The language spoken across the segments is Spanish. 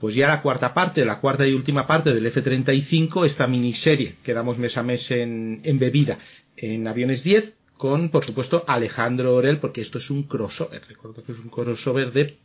pues ya la cuarta parte, la cuarta y última parte del F-35, esta miniserie que damos mes a mes en, en bebida en Aviones 10, con, por supuesto, Alejandro Orel, porque esto es un crossover. Recuerdo que es un crossover de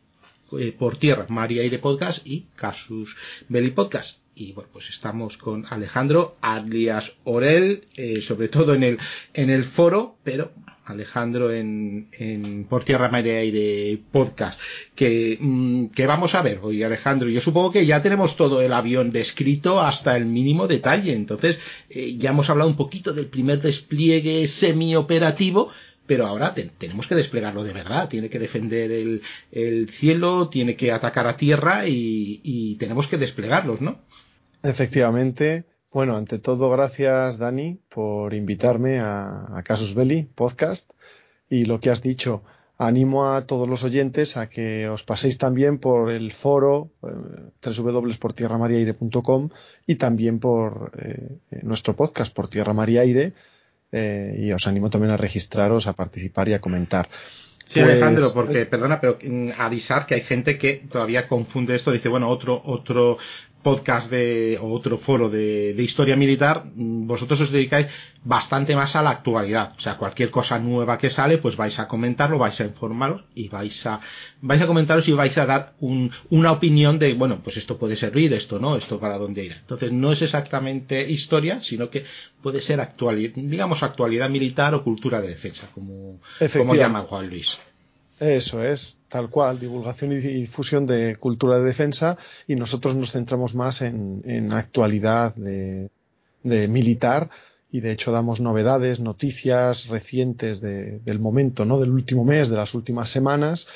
eh, por tierra, María Aire Podcast y Casus Belli Podcast y bueno pues estamos con Alejandro alias Orel eh, sobre todo en el en el foro pero Alejandro en, en por tierra María aire podcast que, mm, que vamos a ver hoy Alejandro. Yo supongo que ya tenemos todo el avión descrito hasta el mínimo detalle. Entonces eh, ya hemos hablado un poquito del primer despliegue semi operativo pero ahora tenemos que desplegarlo de verdad, tiene que defender el, el cielo, tiene que atacar a tierra y, y, tenemos que desplegarlos, ¿no? Efectivamente. Bueno, ante todo, gracias Dani por invitarme a, a Casus Belli Podcast y lo que has dicho. Animo a todos los oyentes a que os paséis también por el foro eh, www.portierramariaire.com y también por eh, nuestro podcast por Tierra María Aire eh, y os animo también a registraros, a participar y a comentar. Sí, Alejandro, pues, porque, perdona, pero mm, avisar que hay gente que todavía confunde esto, dice, bueno, otro, otro podcast de, o otro foro de, de, historia militar, mm, vosotros os dedicáis bastante más a la actualidad. O sea, cualquier cosa nueva que sale, pues vais a comentarlo, vais a informaros y vais a, vais a comentaros y vais a dar un, una opinión de, bueno, pues esto puede servir, esto no, esto para dónde ir. Entonces, no es exactamente historia, sino que puede ser actualidad, digamos actualidad militar o cultura de defensa, como, como llama Juan Luis. Eso es, tal cual, divulgación y difusión de cultura de defensa y nosotros nos centramos más en, en actualidad de, de, militar y de hecho damos novedades, noticias recientes de, del momento, ¿no? del último mes, de las últimas semanas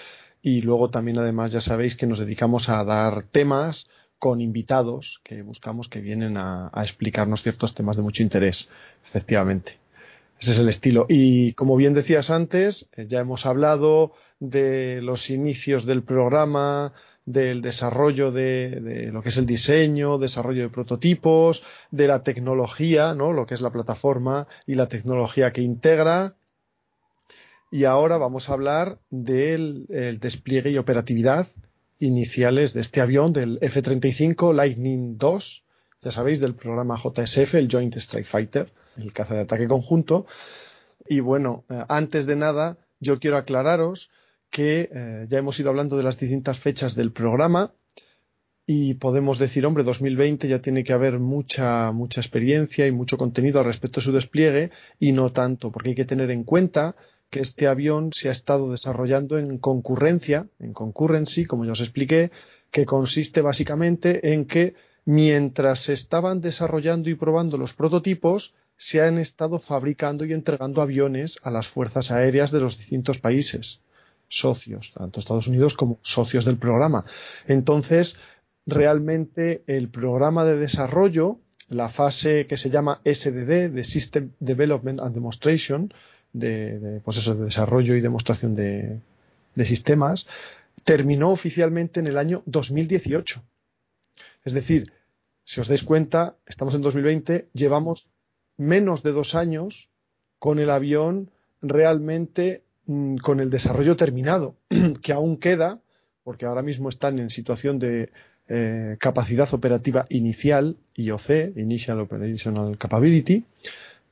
y luego también además ya sabéis que nos dedicamos a dar temas con invitados que buscamos que vienen a, a explicarnos ciertos temas de mucho interés, efectivamente. Ese es el estilo. Y como bien decías antes, eh, ya hemos hablado de los inicios del programa, del desarrollo de, de, lo que es el diseño, desarrollo de prototipos, de la tecnología, ¿no? lo que es la plataforma y la tecnología que integra. Y ahora vamos a hablar del despliegue y operatividad iniciales de este avión, del F-35 Lightning II, ya sabéis, del programa JSF, el Joint Strike Fighter, el caza de ataque conjunto. Y bueno, eh, antes de nada, yo quiero aclararos que eh, ya hemos ido hablando de las distintas fechas del programa y podemos decir, hombre, 2020 ya tiene que haber mucha, mucha experiencia y mucho contenido al respecto de su despliegue y no tanto, porque hay que tener en cuenta que este avión se ha estado desarrollando en concurrencia, en concurrency, como ya os expliqué, que consiste básicamente en que mientras se estaban desarrollando y probando los prototipos, se han estado fabricando y entregando aviones a las fuerzas aéreas de los distintos países socios, tanto Estados Unidos como socios del programa. Entonces, realmente el programa de desarrollo, la fase que se llama SDD, de System Development and Demonstration, de, de de desarrollo y demostración de, sistemas, terminó oficialmente en el año 2018. Es decir, si os dais cuenta, estamos en 2020, llevamos menos de dos años con el avión realmente con el desarrollo terminado, que aún queda, porque ahora mismo están en situación de eh, capacidad operativa inicial, IOC, Initial Operational Capability,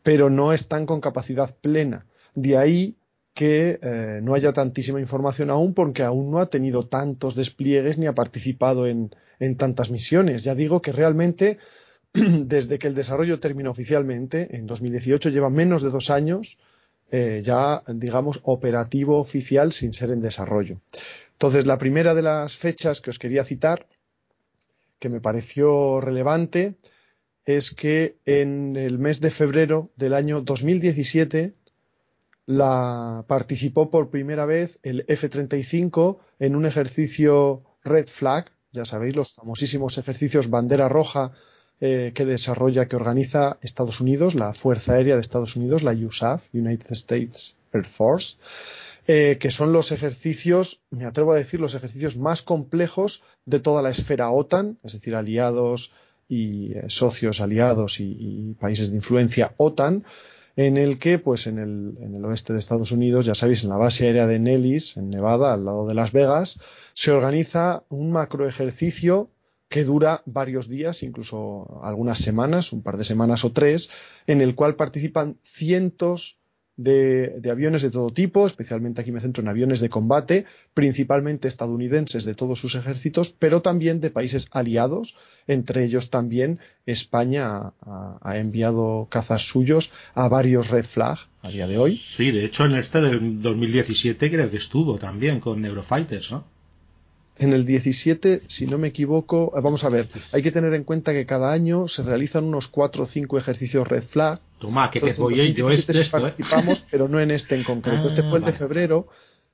pero no están con capacidad plena. De ahí que eh, no haya tantísima información aún porque aún no ha tenido tantos despliegues ni ha participado en, en tantas misiones. Ya digo que realmente desde que el desarrollo terminó oficialmente, en 2018, lleva menos de dos años eh, ya, digamos, operativo oficial sin ser en desarrollo. Entonces, la primera de las fechas que os quería citar, que me pareció relevante, es que en el mes de febrero del año 2017 la participó por primera vez el F-35 en un ejercicio Red Flag, ya sabéis, los famosísimos ejercicios bandera roja eh, que desarrolla, que organiza Estados Unidos, la Fuerza Aérea de Estados Unidos, la USAF, United States Air Force, eh, que son los ejercicios, me atrevo a decir, los ejercicios más complejos de toda la esfera OTAN, es decir, aliados y eh, socios aliados y, países de influencia OTAN, en el que, pues en el, en el oeste de Estados Unidos, ya sabéis, en la base aérea de Nellis, en Nevada, al lado de Las Vegas, se organiza un macroejercicio que dura varios días, incluso algunas semanas, un par de semanas o tres, en el cual participan cientos de, aviones de todo tipo, especialmente aquí me centro en aviones de combate, principalmente estadounidenses de todos sus ejércitos, pero también de países aliados, entre ellos también España ha, enviado cazas suyos a varios Red Flag a día de hoy. Sí, de hecho en este del 2017 creo que estuvo también con Eurofighters, ¿no? En el 17, si no me equivoco, eh, vamos a ver, hay que tener en cuenta que cada año se realizan unos 4 o 5 ejercicios Red Flag. Toma, que voy yo este, ¿eh? participamos, pero no en este en concreto. este fue el de ah, febrero,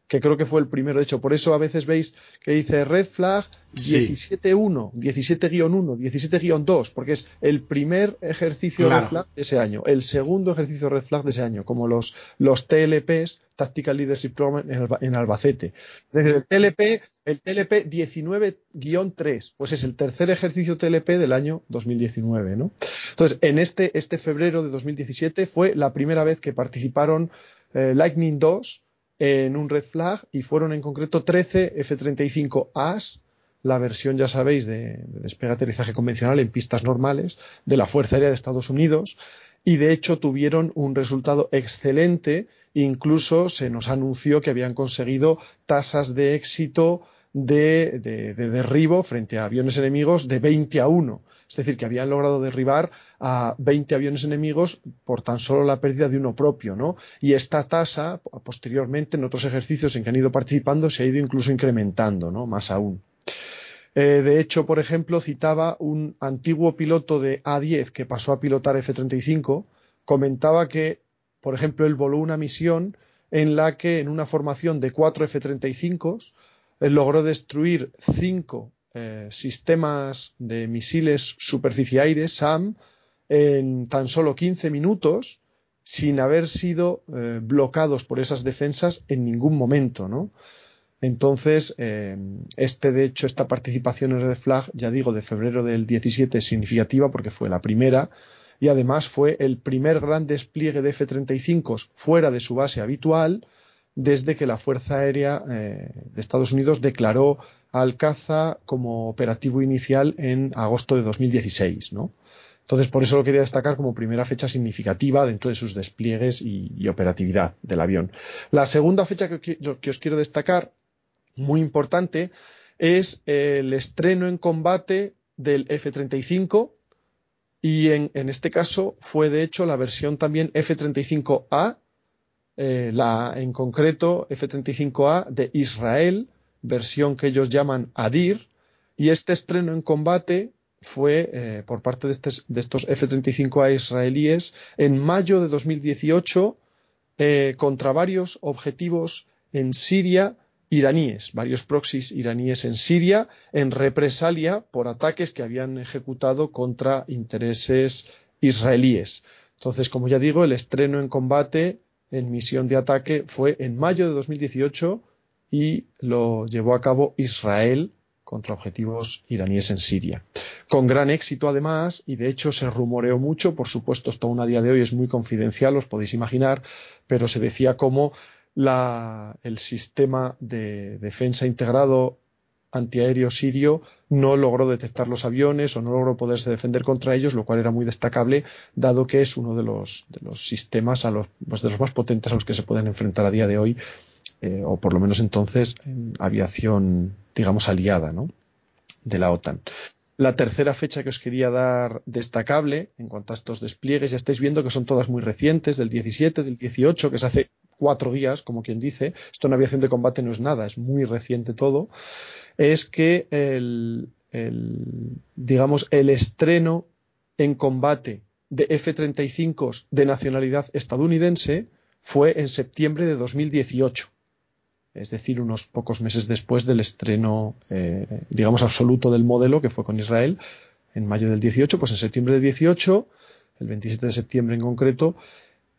que creo que fue el primero. De hecho, por eso a veces veis que dice Red Flag 17.1, 17-1, 17-2, porque es el primer ejercicio Red Flag de ese año, el segundo ejercicio Red Flag de ese año, como los, los TLPs, Tactical Leadership Program en, Albacete. el TLP, el TLP 19-3, pues es el tercer ejercicio TLP del año 2019, ¿no? Entonces, en este, este febrero de 2017 fue la primera vez que participaron eh, Lightning 2 en un red flag y fueron en concreto 13 F-35As la versión, ya sabéis, de, despegue-aterrizaje convencional en pistas normales de la Fuerza Aérea de Estados Unidos y de hecho tuvieron un resultado excelente, incluso se nos anunció que habían conseguido tasas de éxito de, de, derribo frente a aviones enemigos de 20 a 1. Es decir, que habían logrado derribar a 20 aviones enemigos por tan solo la pérdida de uno propio, ¿no? Y esta tasa, posteriormente, en otros ejercicios en que han ido participando, se ha ido incluso incrementando, ¿no? Más aún. Eh, de hecho, por ejemplo, citaba un antiguo piloto de A10 que pasó a pilotar F-35, comentaba que, por ejemplo, él voló una misión en la que en una formación de cuatro F-35 logró destruir cinco eh, sistemas de misiles superficie-aire, SAM, en tan solo 15 minutos sin haber sido eh, bloqueados por esas defensas en ningún momento, ¿no? Entonces, eh, este, de hecho, esta participación en Red Flag, ya digo, de febrero del 17 es significativa porque fue la primera y además fue el primer gran despliegue de F-35 fuera de su base habitual desde que la Fuerza Aérea eh, de Estados Unidos declaró al caza como operativo inicial en agosto de 2016, ¿no? Entonces, por eso lo quería destacar como primera fecha significativa dentro de sus despliegues y, operatividad del avión. La segunda fecha que os quiero destacar muy importante es el estreno en combate del F-35 y en, este caso fue de hecho la versión también F-35A, eh, la en concreto F-35A de Israel, versión que ellos llaman ADIR, y este estreno en combate fue eh, por parte de, estos F-35A israelíes en mayo de 2018 eh, contra varios objetivos en Siria iraníes, varios proxies iraníes en Siria, en represalia por ataques que habían ejecutado contra intereses israelíes. Entonces, como ya digo, el estreno en combate en misión de ataque fue en mayo de 2018 y lo llevó a cabo Israel contra objetivos iraníes en Siria. Con gran éxito además, y de hecho se rumoreó mucho, por supuesto esto aún a día de hoy es muy confidencial, os podéis imaginar, pero se decía como el sistema de defensa integrado antiaéreo sirio no logró detectar los aviones o no logró poderse defender contra ellos, lo cual era muy destacable, dado que es uno de los, de los sistemas a los, pues, de los más potentes a los que se pueden enfrentar a día de hoy, eh, o por lo menos entonces en aviación, digamos, aliada ¿no? de la OTAN. La tercera fecha que os quería dar destacable en cuanto a estos despliegues, ya estáis viendo que son todas muy recientes, del 17, del 18, que se hace cuatro días, como quien dice, esto en aviación de combate no es nada, es muy reciente todo, es que el, digamos, el estreno en combate de F-35 de nacionalidad estadounidense fue en septiembre de 2018 es decir, unos pocos meses después del estreno, eh, digamos, absoluto del modelo, que fue con Israel, en mayo del 18, pues en septiembre del 18, el 27 de septiembre en concreto,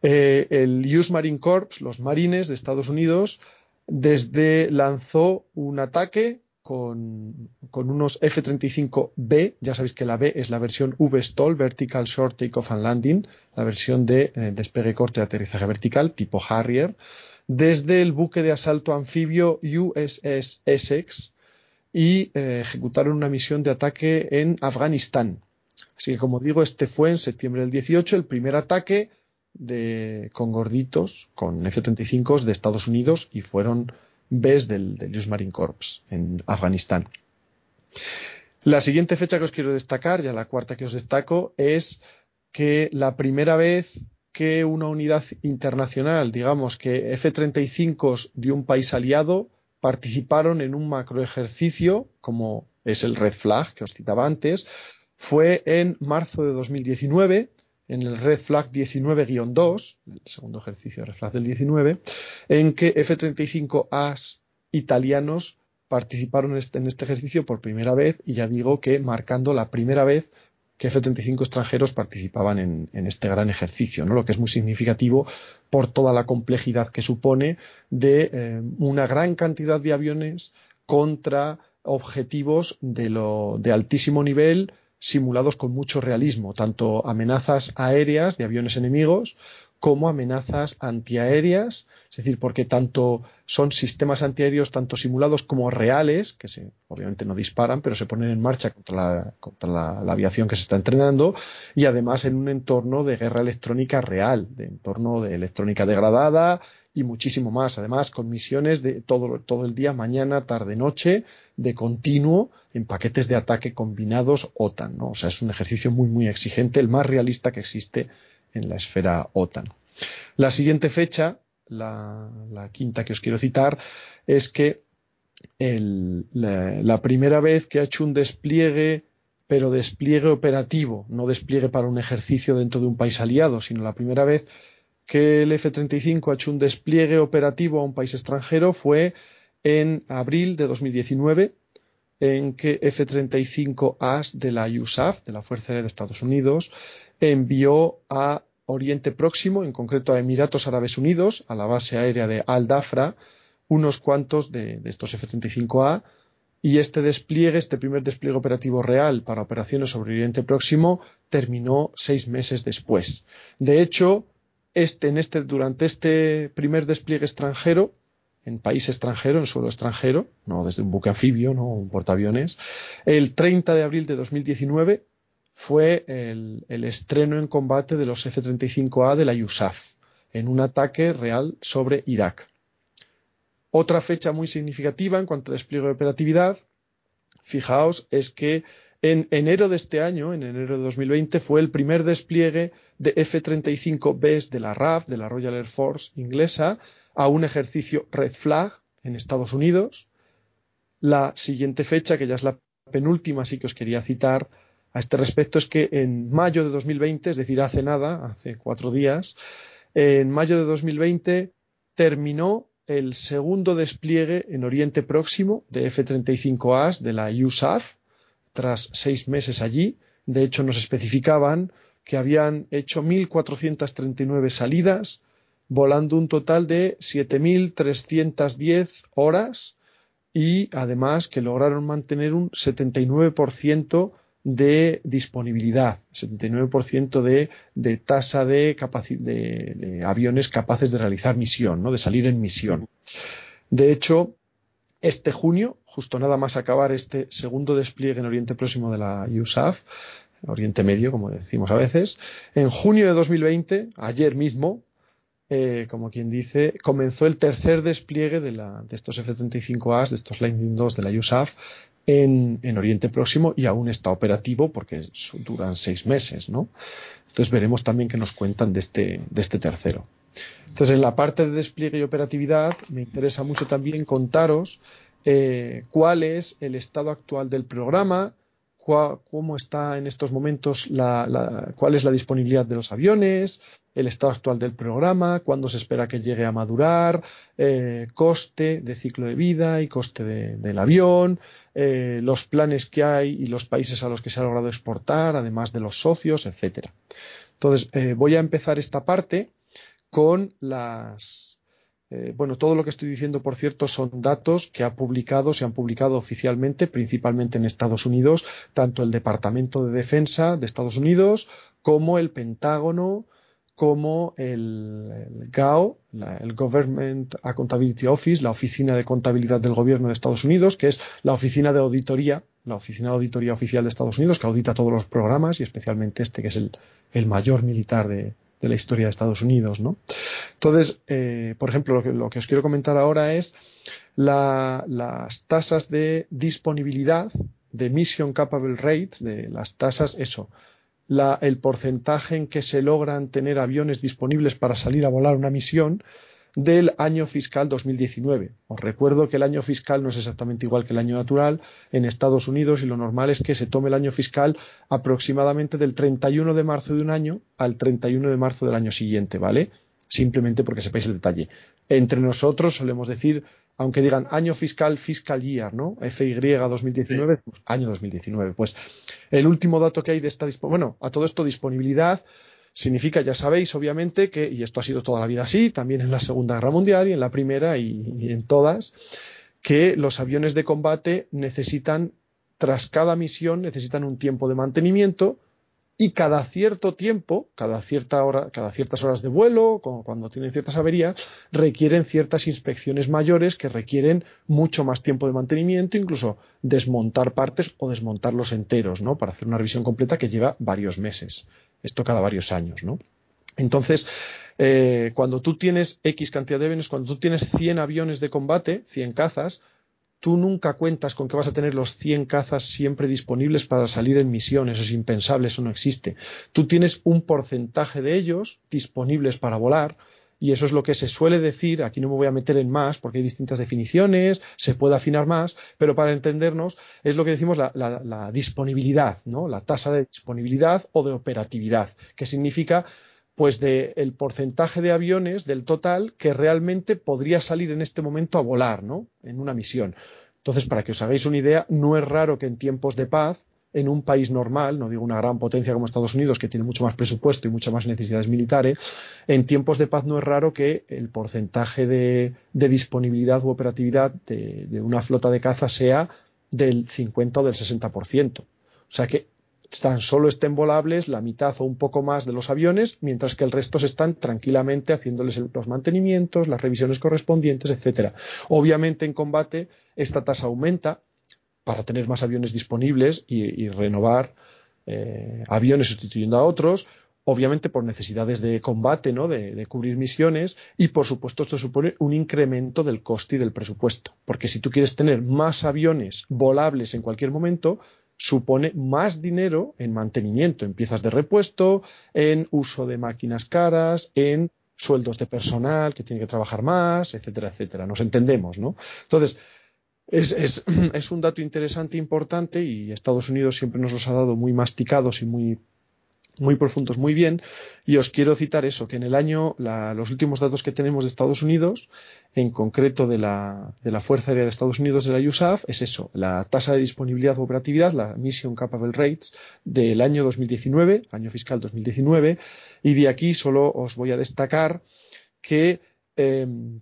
eh, el US Marine Corps, los marines de Estados Unidos, desde lanzó un ataque con, unos F-35B, ya sabéis que la B es la versión V-STOL, Vertical Short Takeoff and Landing, la versión de eh, despegue corte y aterrizaje vertical, tipo Harrier, desde el buque de asalto anfibio USS Essex, y eh, ejecutaron una misión de ataque en Afganistán. Así que, como digo, este fue en septiembre del 18 el primer ataque de, con gorditos, con F-35 de Estados Unidos y fueron Bs del, del US Marine Corps en Afganistán. La siguiente fecha que os quiero destacar, ya la cuarta que os destaco, es que la primera vez que una unidad internacional, digamos que F-35 de un país aliado, participaron en un macroejercicio, como es el Red Flag que os citaba antes, fue en marzo de 2019, en el Red Flag 19-2, el segundo ejercicio de Red Flag del 19, en que F-35As italianos participaron este, en este ejercicio por primera vez y ya digo que marcando la primera vez que F-35 extranjeros participaban en, este gran ejercicio, ¿no? lo que es muy significativo por toda la complejidad que supone de eh, una gran cantidad de aviones contra objetivos de, lo, de altísimo nivel simulados con mucho realismo, tanto amenazas aéreas de aviones enemigos como amenazas antiaéreas, es decir, porque tanto son sistemas antiaéreos tanto simulados como reales, que se, obviamente no disparan, pero se ponen en marcha contra, la, contra la, aviación que se está entrenando, y además en un entorno de guerra electrónica real, de entorno de electrónica degradada y muchísimo más. Además, con misiones de todo, todo el día, mañana, tarde, noche, de continuo, en paquetes de ataque combinados OTAN. ¿no? O sea, es un ejercicio muy, muy exigente, el más realista que existe en la esfera OTAN. La siguiente fecha, la, quinta que os quiero citar, es que la, primera vez que ha hecho un despliegue, pero despliegue operativo, no despliegue para un ejercicio dentro de un país aliado, sino la primera vez que el F-35 ha hecho un despliegue operativo a un país extranjero fue en abril de 2019, en que F-35As de la USAF, de la Fuerza Aérea de Estados Unidos, envió a Oriente Próximo, en concreto a Emiratos Árabes Unidos, a la base aérea de Al-Dafra, unos cuantos de, estos F-35A, y este despliegue, este primer despliegue operativo real para operaciones sobre Oriente Próximo, terminó seis meses después. De hecho, este, en este, durante este primer despliegue extranjero, en país extranjero, en suelo extranjero, no desde un buque anfibio, no un portaaviones, el 30 de abril de 2019 fue el, estreno en combate de los F-35A de la USAF en un ataque real sobre Irak. Otra fecha muy significativa en cuanto a despliegue de operatividad, fijaos, es que en enero de este año, en enero de 2020, fue el primer despliegue de F-35Bs de la RAF, de la Royal Air Force inglesa, a un ejercicio Red Flag en Estados Unidos. La siguiente fecha, que ya es la penúltima, sí que os quería citar, a este respecto es que en mayo de 2020, es decir, hace nada, hace cuatro días, en mayo de 2020 terminó el segundo despliegue en Oriente Próximo de F-35As de la USAF, tras seis meses allí. De hecho, nos especificaban que habían hecho 1.439 salidas, volando un total de 7.310 horas y además que lograron mantener un 79% de disponibilidad, 79% de, tasa de, de, de, aviones capaces de realizar misión, ¿no? de salir en misión. De hecho, este junio, justo nada más acabar este segundo despliegue en Oriente Próximo de la USAF, Oriente Medio, como decimos a veces, en junio de 2020, ayer mismo, eh, como quien dice, comenzó el tercer despliegue de, la, de estos F-35As, de estos Lightning 2 de la USAF, en, en, Oriente Próximo y aún está operativo porque duran seis meses, ¿no? Entonces veremos también qué nos cuentan de este, de este tercero. Entonces, en la parte de despliegue y operatividad, me interesa mucho también contaros eh, cuál es el estado actual del programa, cómo está en estos momentos, la, cuál es la disponibilidad de los aviones, el estado actual del programa, cuándo se espera que llegue a madurar, eh, coste de ciclo de vida y coste del avión, eh, los planes que hay y los países a los que se ha logrado exportar, además de los socios, etcétera. Entonces, eh, voy a empezar esta parte con las bueno, todo lo que estoy diciendo, por cierto, son datos que ha publicado, se han publicado oficialmente, principalmente en Estados Unidos, tanto el Departamento de Defensa de Estados Unidos como el Pentágono, como el, GAO, el Government Accountability Office, la Oficina de Contabilidad del Gobierno de Estados Unidos, que es la oficina de auditoría, la Oficina de Auditoría Oficial de Estados Unidos, que audita todos los programas y especialmente este, que es el, mayor militar de, la historia de Estados Unidos. ¿no? Entonces, eh, por ejemplo, lo que, os quiero comentar ahora es las tasas de disponibilidad de Mission Capable Rates, de las tasas, eso, el porcentaje en que se logran tener aviones disponibles para salir a volar una misión del año fiscal 2019. Os recuerdo que el año fiscal no es exactamente igual que el año natural en Estados Unidos y lo normal es que se tome el año fiscal aproximadamente del 31 de marzo de un año al 31 de marzo del año siguiente, ¿vale? Simplemente porque sepáis el detalle. Entre nosotros solemos decir aunque digan año fiscal, fiscal year, ¿no? FY 2019, pues, año 2019. Pues el último dato que hay de esta, bueno, a todo esto disponibilidad significa, ya sabéis, obviamente, que, y esto ha sido toda la vida así, también en la Segunda Guerra Mundial y en la Primera y en todas, que los aviones de combate necesitan, tras cada misión, necesitan un tiempo de mantenimiento y cada cierto tiempo, cada, cierta hora, cada ciertas horas de vuelo, cuando tienen ciertas averías, requieren ciertas inspecciones mayores que requieren mucho más tiempo de mantenimiento, incluso desmontar partes o desmontarlos enteros, ¿no? Para hacer una revisión completa que lleva varios meses. Esto cada varios años, ¿no? Entonces, eh, cuando tú tienes X cantidad de aviones, cuando tú tienes 100 aviones de combate, 100 cazas, tú nunca cuentas con que vas a tener los 100 cazas siempre disponibles para salir en misiones, eso es impensable, eso no existe. Tú tienes un porcentaje de ellos disponibles para volar, y eso es lo que se suele decir, aquí no me voy a meter en más porque hay distintas definiciones, se puede afinar más, pero para entendernos es lo que decimos la, disponibilidad, ¿no? la tasa de disponibilidad o de operatividad, que significa pues del porcentaje de aviones del total que realmente podría salir en este momento a volar, ¿no? En una misión. Entonces, para que os hagáis una idea, no es raro que en tiempos de paz, en un país normal, no digo una gran potencia como Estados Unidos, que tiene mucho más presupuesto y muchas más necesidades militares, en tiempos de paz no es raro que el porcentaje de, disponibilidad u operatividad de, una flota de caza sea del 50 o del 60%. O sea que tan solo estén volables la mitad o un poco más de los aviones, mientras que el resto se están tranquilamente haciéndoles los mantenimientos, las revisiones correspondientes, etcétera. Obviamente en combate esta tasa aumenta para tener más aviones disponibles y, renovar eh, aviones sustituyendo a otros, obviamente por necesidades de combate, ¿no? De, de, cubrir misiones y por supuesto esto supone un incremento del coste y del presupuesto, porque si tú quieres tener más aviones volables en cualquier momento, supone más dinero en mantenimiento, en piezas de repuesto, en uso de máquinas caras, en sueldos de personal que tiene que trabajar más, etcétera, etcétera. Nos entendemos, ¿no? Entonces, es, es, es un dato interesante, importante, y Estados Unidos siempre nos los ha dado muy masticados y muy muy profundos, muy bien, y os quiero citar eso, que en el año, los últimos datos que tenemos de Estados Unidos, en concreto de la, de la Fuerza Aérea de Estados Unidos, de la USAF, es eso, la tasa de disponibilidad o operatividad, la Mission Capable Rates del año 2019, año fiscal 2019, y de aquí solo os voy a destacar que em,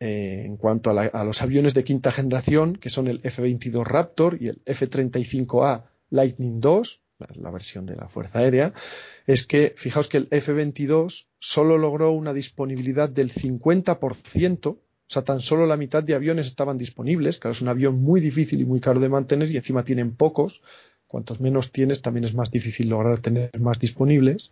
eh, en cuanto a, los aviones de quinta generación, que son el F-22 Raptor y el F-35A Lightning II, la versión de la Fuerza Aérea, es que fijaos que el F-22 solo logró una disponibilidad del 50%, o sea, tan solo la mitad de aviones estaban disponibles, claro, es un avión muy difícil y muy caro de mantener y encima tienen pocos, cuantos menos tienes también es más difícil lograr tener más disponibles,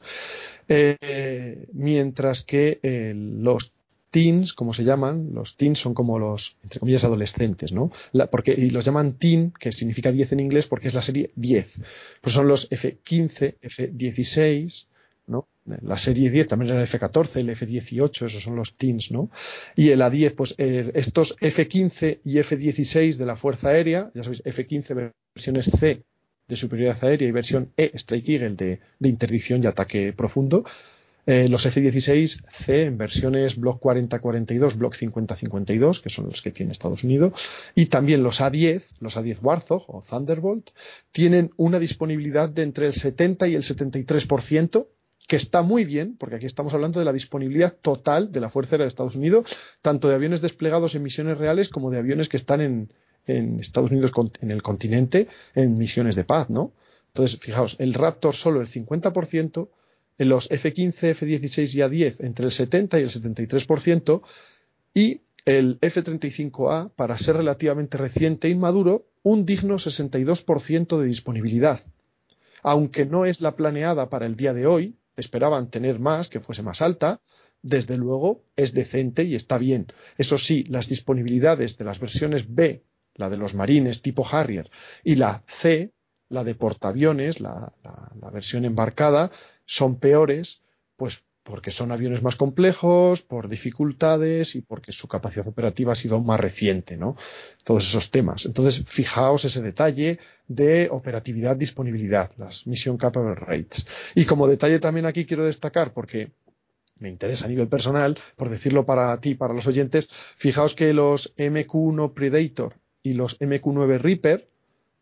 eh, mientras que eh, los teens, como se llaman, los teens son como los, entre comillas, adolescentes, ¿no? porque, y los llaman teen, que significa 10 en inglés, porque es la serie 10. Pues son los F15, F16, ¿no? La serie 10 también era el F14, el F18, esos son los teens, ¿no? Y el A10, pues eh, estos F15 y F16 de la Fuerza Aérea, ya sabéis, F15 versiones C de superioridad aérea y versión E, Strike Eagle, de interdicción y ataque profundo, eh, los F-16C en versiones Block 4042, Block 5052, que son los que tiene Estados Unidos, y también los A-10, los A-10 Warthog o Thunderbolt, tienen una disponibilidad de entre el 70 y el 73%, que está muy bien, porque aquí estamos hablando de la disponibilidad total de la Fuerza Aérea de Estados Unidos, tanto de aviones desplegados en misiones reales como de aviones que están en, Estados Unidos, en el continente, en misiones de paz, ¿no? Entonces, fijaos, el Raptor solo el 50%, en los F-15, F-16 y A-10 entre el 70 y el 73%, y el F-35A, para ser relativamente reciente e inmaduro, un digno 62% de disponibilidad. Aunque no es la planeada para el día de hoy, esperaban tener más, que fuese más alta, desde luego es decente y está bien. Eso sí, las disponibilidades de las versiones B, la de los marines tipo Harrier, y la C, la de portaaviones, la, la versión embarcada, son peores, pues porque son aviones más complejos, por dificultades y porque su capacidad operativa ha sido más reciente, ¿no? Todos esos temas. Entonces, fijaos ese detalle de operatividad, disponibilidad, las Mission Capable Rates. Y como detalle también aquí quiero destacar, porque me interesa a nivel personal, por decirlo para ti, para los oyentes, fijaos que los MQ1 Predator y los MQ9 Reaper,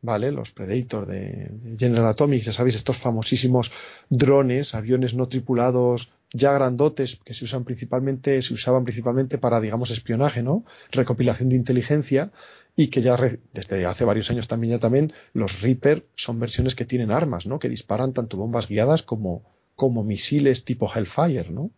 ¿vale? Los Predator de General Atomics, ya sabéis, estos famosísimos drones, aviones no tripulados ya grandotes que se usan principalmente, se usaban principalmente para, digamos, espionaje, ¿no? Recopilación de inteligencia y que ya desde hace varios años también ya también los Reaper son versiones que tienen armas, ¿no? Que disparan tanto bombas guiadas como, como misiles tipo Hellfire, ¿no?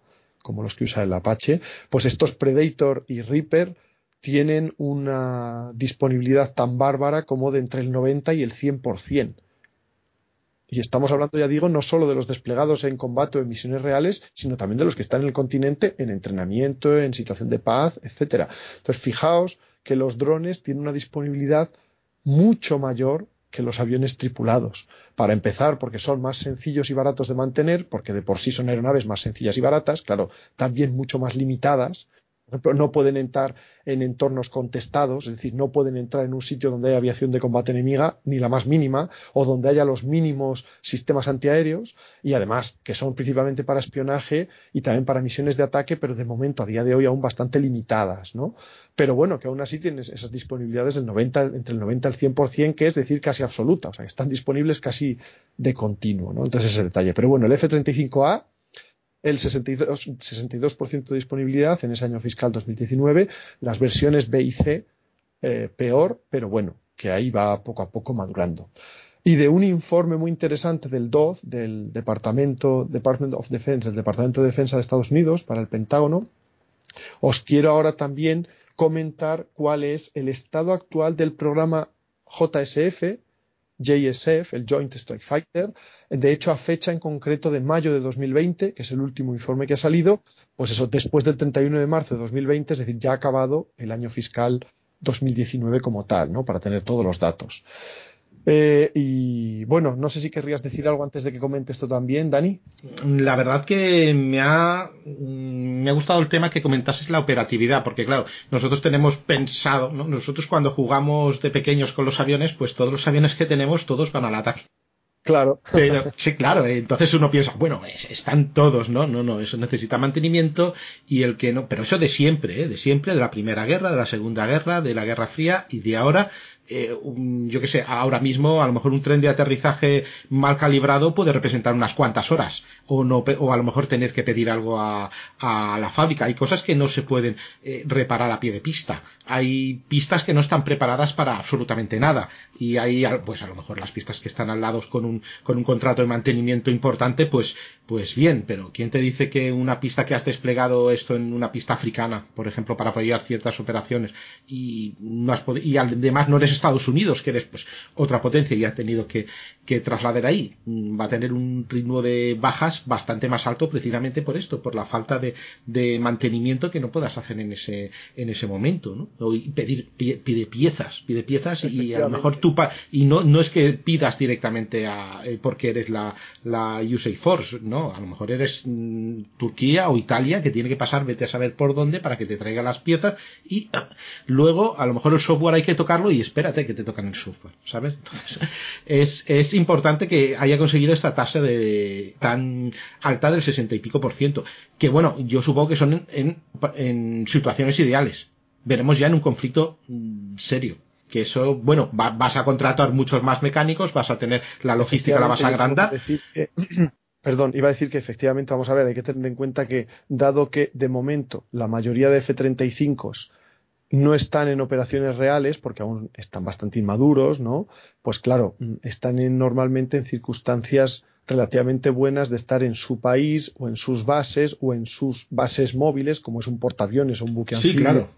Como los que usa el Apache. Pues estos Predator y Reaper tienen una disponibilidad tan bárbara como de entre el 90 y el 100%. Y estamos hablando, ya digo, no solo de los desplegados en combate o en misiones reales, sino también de los que están en el continente en entrenamiento, en situación de paz, etcétera. Entonces, fijaos que los drones tienen una disponibilidad mucho mayor que los aviones tripulados. Para empezar, porque son más sencillos y baratos de mantener, porque de por sí son aeronaves más sencillas y baratas, claro, también mucho más limitadas, no pueden entrar en entornos contestados, es decir, no pueden entrar en un sitio donde haya aviación de combate enemiga, ni la más mínima, o donde haya los mínimos sistemas antiaéreos, y además que son principalmente para espionaje y también para misiones de ataque, pero de momento, a día de hoy, aún bastante limitadas, ¿no? Pero bueno, que aún así tienen esas disponibilidades del 90, entre el 90 y el 100%, que es decir, casi absoluta, o sea, que están disponibles casi de continuo, ¿no? Entonces ese detalle. Pero bueno, el F-35A el 62%, 62 de disponibilidad en ese año fiscal 2019, las versiones B y C eh, peor, pero bueno, que ahí va poco a poco madurando. Y de un informe muy interesante del DOD, del Departamento Department of Defense, del Departamento de Defensa de Estados Unidos para el Pentágono, os quiero ahora también comentar cuál es el estado actual del programa JSF, JSF, el Joint Strike Fighter, de hecho a fecha en concreto de mayo de 2020, que es el último informe que ha salido, pues eso, después del 31 de marzo de 2020, es decir, ya ha acabado el año fiscal 2019 como tal, ¿no? Para tener todos los datos. Eh, y bueno, no sé si querrías decir algo antes de que comente esto también, Dani. La verdad que me ha, me ha gustado el tema que comentases la operatividad, porque claro, nosotros tenemos pensado, nosotros cuando jugamos de pequeños con los aviones, pues todos los aviones que tenemos, todos van al ataque. Claro. sí, claro. Entonces uno piensa, bueno, están todos, ¿no? No, no, eso necesita mantenimiento y el que no. Pero eso de siempre, ¿eh? de siempre, de la Primera Guerra, de la Segunda Guerra, de la Guerra Fría y de ahora eh, yo que sé, ahora mismo a lo mejor un tren de aterrizaje mal calibrado puede representar unas cuantas horas o no o a lo mejor tener que pedir algo a, la fábrica. Hay cosas que no se pueden eh, reparar a pie de pista. Hay pistas que no están preparadas para absolutamente nada y hay pues a lo mejor las pistas que están al lado con un con un contrato de mantenimiento importante, pues pues bien, pero ¿quién te dice que una pista que has desplegado esto en una pista africana, por ejemplo, para apoyar ciertas operaciones y no has y además no eres Estados Unidos, que eres pues otra potencia y ha tenido que, que trasladar ahí, mm, va a tener un ritmo de bajas bastante más alto precisamente por esto, por la falta de, de mantenimiento que no puedas hacer en ese en ese momento, ¿no? O pedir pide piezas, pide piezas y a lo mejor tú y no no es que pidas directamente a eh, porque eres la la USA Force, no, a lo mejor eres mm, Turquía o Italia que tiene que pasar, vete a saber por dónde para que te traiga las piezas y luego a lo mejor el software hay que tocarlo y espera que te tocan el software, ¿sabes? Entonces, es, es importante que haya conseguido esta tasa de tan alta del 60 y pico por ciento. Que bueno, yo supongo que son en, en, situaciones ideales. Veremos ya en un conflicto mm, serio que eso, bueno, vas a contratar muchos más mecánicos, vas a tener la logística, la vas a agrandar. perdón, iba a decir que efectivamente, vamos a ver, hay que tener en cuenta que, dado que de momento la mayoría de F-35s no están en operaciones reales porque aún están bastante inmaduros, ¿no? Pues claro, mm, están normalmente en circunstancias relativamente buenas de estar en su país o en sus bases o en sus bases móviles, como es un portaaviones o un buque anfibio. Sí, claro.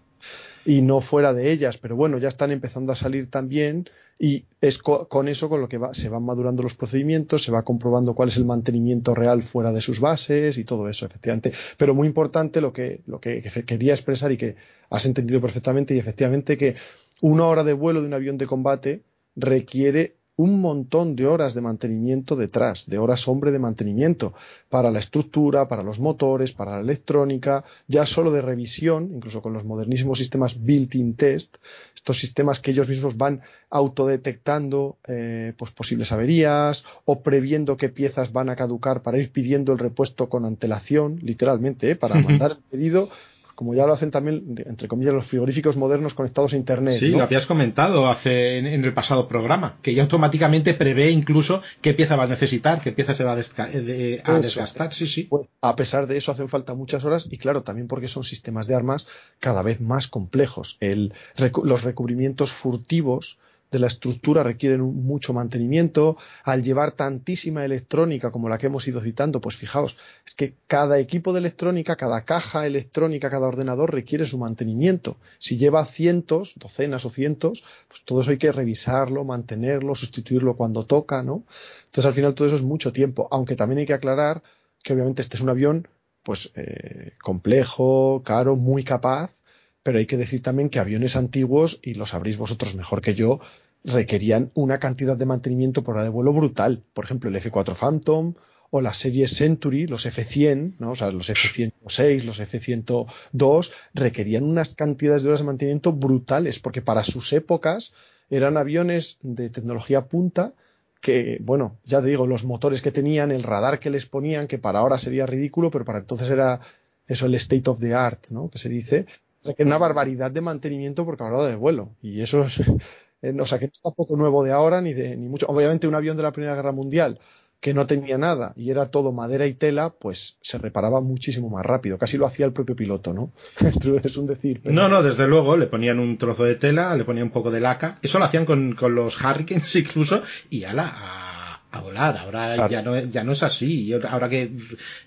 Y no fuera de ellas, pero bueno, ya están empezando a salir también y es con eso con lo que se van madurando los procedimientos, se va comprobando cuál es el mantenimiento real fuera de sus bases y todo eso, efectivamente. Pero muy importante lo que, lo que quería expresar y que has entendido perfectamente y efectivamente que una hora de vuelo de un avión de combate requiere un montón de horas de mantenimiento detrás, de horas hombre de mantenimiento, para la estructura, para los motores, para la electrónica, ya solo de revisión, incluso con los modernísimos sistemas built-in test, estos sistemas que ellos mismos van autodetectando eh, pues posibles averías o previendo qué piezas van a caducar para ir pidiendo el repuesto con antelación, literalmente, eh, para mandar el pedido como ya lo hacen también, entre comillas, los frigoríficos modernos conectados a Internet. Sí, lo habías comentado hace en, el pasado programa, que ya automáticamente prevé incluso qué pieza va a necesitar, qué pieza se va a, desgastar. Sí, sí. Pues, a pesar de eso hacen falta muchas horas y claro, también porque son sistemas de armas cada vez más complejos. El, los recubrimientos furtivos de la estructura requieren mucho mantenimiento. Al llevar tantísima electrónica como la que hemos ido citando, pues fijaos, es que cada equipo de electrónica, cada caja electrónica, cada ordenador requiere su mantenimiento. Si lleva cientos, docenas o cientos, pues todo eso hay que revisarlo, mantenerlo, sustituirlo cuando toca, ¿no? Entonces al final todo eso es mucho tiempo, aunque también hay que aclarar que obviamente este es un avión pues eh, complejo, caro, muy capaz, pero hay que decir también que aviones antiguos, y lo sabréis vosotros mejor que yo, requerían una cantidad de mantenimiento por hora de vuelo brutal. Por ejemplo, el F4 Phantom o las series Century, los F100, ¿no? o sea, los F106, los F102, requerían unas cantidades de horas de mantenimiento brutales, porque para sus épocas eran aviones de tecnología punta que, bueno, ya te digo, los motores que tenían, el radar que les ponían, que para ahora sería ridículo, pero para entonces era eso el state of the art, ¿no? Que se dice, requiere una barbaridad de mantenimiento por hora de vuelo. Y eso es, eh, o sea, que no es tampoco nuevo de ahora ni de ni mucho. Obviamente un avión de la Primera Guerra Mundial que no tenía nada y era todo madera y tela, pues se reparaba muchísimo más rápido. Casi lo hacía el propio piloto, ¿no? es un decir. No, no, desde luego, le ponían un trozo de tela, le ponían un poco de laca. Eso lo hacían con, con los Hurricanes incluso y ala, a, volar. Ahora ya, no, ya no es así. Ahora que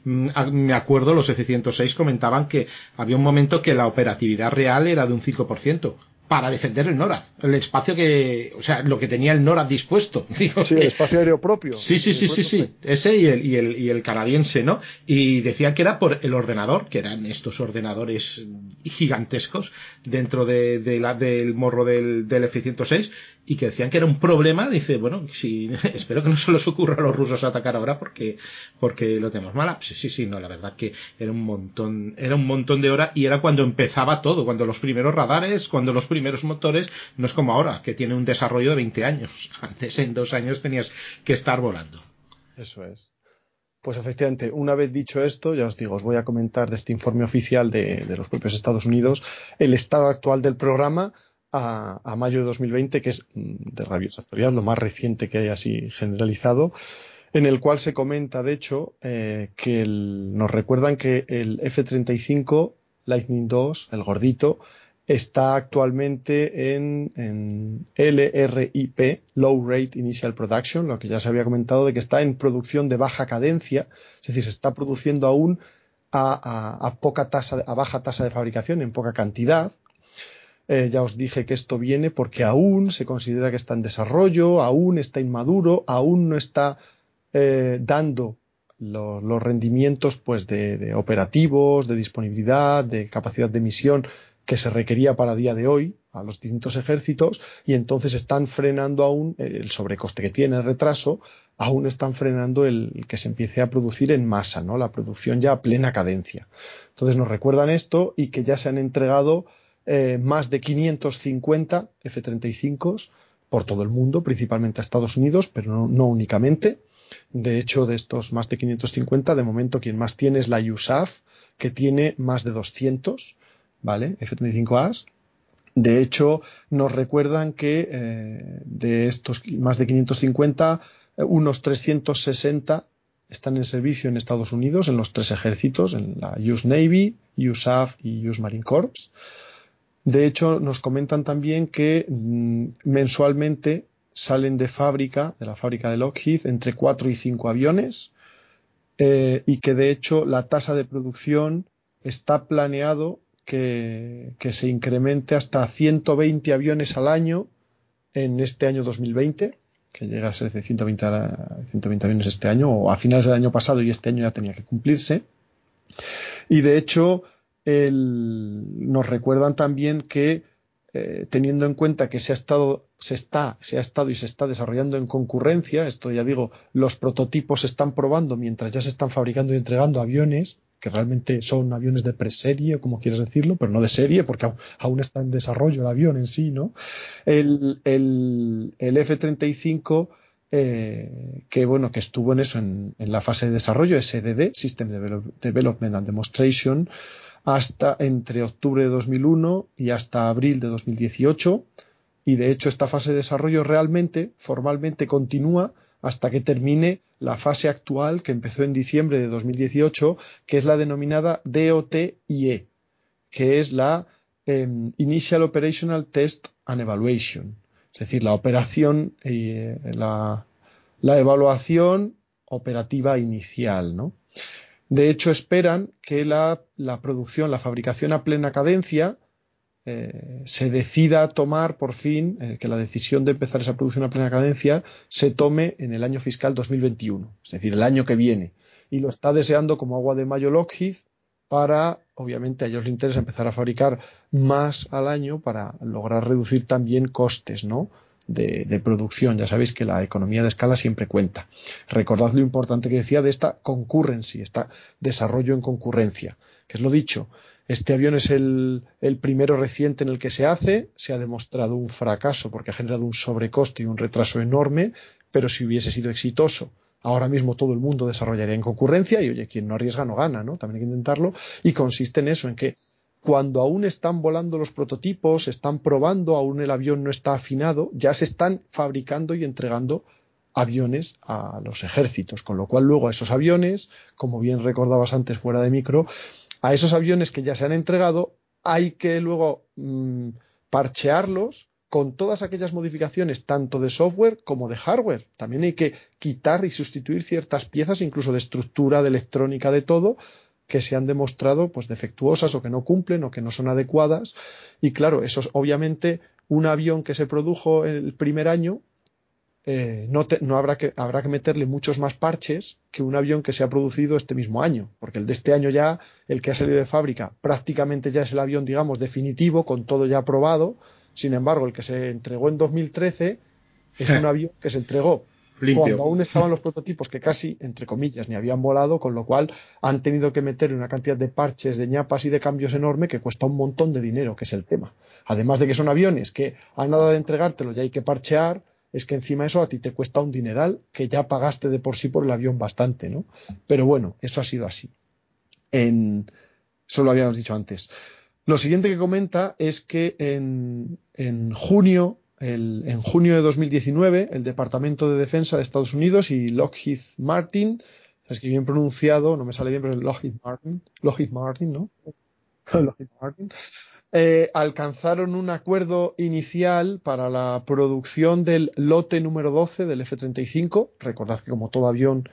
mm, me acuerdo, los F-106 comentaban que había un momento que la operatividad real era de un 5% para defender el NORAD, el espacio que, o sea, lo que tenía el NORAD dispuesto. Digo, sí, el espacio aéreo propio. Sí, sí, sí, sí, sí, ese y el, y el, y el canadiense, ¿no? Y decían que era por el ordenador, que eran estos ordenadores gigantescos dentro de, de la, del morro del, del F-106 y que decían que era un problema, dice, bueno, si, espero que no se les ocurra a los rusos atacar ahora porque, porque lo tenemos mala. Sí, sí, sí, no, la verdad que era un montón, era un montón de horas y era cuando empezaba todo, cuando los primeros radares, cuando los primeros motores, no es como ahora, que tiene un desarrollo de 20 años. Antes en dos años tenías que estar volando. Eso es. Pues efectivamente, una vez dicho esto, ya os digo, os voy a comentar de este informe oficial de los propios Estados Unidos el estado actual del programa a, mayo de 2020, que es mm, de rabiosa actualidad, lo más reciente que hay así generalizado, en el cual se comenta, de hecho, eh, que nos recuerdan que el F-35 Lightning 2, el gordito, está actualmente en, en, LRIP, Low Rate Initial Production, lo que ya se había comentado de que está en producción de baja cadencia, es decir, se está produciendo aún a, a poca tasa, a baja tasa de fabricación, en poca cantidad, eh, ya os dije que esto viene porque aún se considera que está en desarrollo, aún está inmaduro, aún no está eh, dando los rendimientos pues de, operativos, de disponibilidad, de capacidad de emisión que se requería para día de hoy a los distintos ejércitos y entonces están frenando aún el sobrecoste que tiene el retraso, aún están frenando el que se empiece a producir en masa, ¿no? La producción ya a plena cadencia. Entonces nos recuerdan esto y que ya se han entregado eh, más de 550 F-35 por todo el mundo, principalmente a Estados Unidos, pero no, únicamente. De hecho, de estos más de 550, de momento quien más tiene es la USAF, que tiene más de 200, ¿vale? F-35As. De hecho, nos recuerdan que eh, de estos más de 550, eh, unos 360 están en servicio en Estados Unidos, en los tres ejércitos, en la US Navy, USAF y US Marine Corps. De hecho, nos comentan también que mm, mensualmente salen de fábrica, de la fábrica de Lockheed, entre 4 y 5 aviones eh, y que de hecho la tasa de producción está planeado que, se incremente hasta 120 aviones al año en este año 2020, que llega a ser de 120, 120 aviones este año, o a finales del año pasado y este año ya tenía que cumplirse. Y de hecho, nos recuerdan también que eh, teniendo en cuenta que se ha estado se está se ha estado y se está desarrollando en concurrencia esto ya digo los prototipos se están probando mientras ya se están fabricando y entregando aviones que realmente son aviones de preserie como quieres decirlo pero no de serie porque aún, está en desarrollo el avión en sí no el, el, el F-35 eh, que bueno que estuvo en eso en, en, la fase de desarrollo SDD System Development and Demonstration hasta entre octubre de 2001 y hasta abril de 2018 y de hecho esta fase de desarrollo realmente formalmente continúa hasta que termine la fase actual que empezó en diciembre de 2018 que es la denominada DOTIE que es la em, Initial Operational Test and Evaluation es decir la operación y eh, la, la evaluación operativa inicial ¿no? De hecho, esperan que la, producción, la fabricación a plena cadencia, eh, se decida tomar por fin, eh, que la decisión de empezar esa producción a plena cadencia se tome en el año fiscal 2021, es decir, el año que viene. Y lo está deseando como agua de mayo Lockheed para, obviamente, a ellos les interesa empezar a fabricar más al año para lograr reducir también costes, ¿no? De, producción. Ya sabéis que la economía de escala siempre cuenta. Recordad lo importante que decía de esta concurrency, esta desarrollo en concurrencia, que es lo dicho. Este avión es el, el, primero reciente en el que se hace, se ha demostrado un fracaso porque ha generado un sobrecoste y un retraso enorme, pero si hubiese sido exitoso, ahora mismo todo el mundo desarrollaría en concurrencia y oye, quien no arriesga no gana, ¿no? También hay que intentarlo y consiste en eso, en que cuando aún están volando los prototipos, están probando, aún el avión no está afinado, ya se están fabricando y entregando aviones a los ejércitos, con lo cual luego a esos aviones, como bien recordabas antes fuera de micro, a esos aviones que ya se han entregado hay que luego mm, parchearlos con todas aquellas modificaciones tanto de software como de hardware. También hay que quitar y sustituir ciertas piezas, incluso de estructura, de electrónica, de todo, que se han demostrado pues defectuosas o que no cumplen o que no son adecuadas. Y claro eso es obviamente un avión que se produjo el primer año eh, no, no habrá que habrá que meterle muchos más parches que un avión que se ha producido este mismo año porque el de este año ya el que ha salido de fábrica prácticamente ya es el avión digamos definitivo con todo ya aprobado. Sin embargo el que se entregó en 2013 es un avión que se entregó cuando aún estaban los prototipos que casi, entre comillas, ni habían volado, con lo cual han tenido que meter una cantidad de parches, de ñapas y de cambios enorme que cuesta un montón de dinero, que es el tema. Además de que son aviones que a nada de entregártelo ya hay que parchear, es que encima eso a ti te cuesta un dineral que ya pagaste de por sí por el avión bastante, ¿no? Pero bueno, eso ha sido así. En, eso lo habíamos dicho antes. Lo siguiente que comenta es que en, en junio en junio de 2019, el Departamento de Defensa de Estados Unidos y Lockheed Martin, es que bien pronunciado, no me sale bien, pero Lockheed Martin, Lockheed Martin, ¿no? Lockheed Martin, eh, alcanzaron un acuerdo inicial para la producción del lote número 12 del F-35. Recordad que como todo avión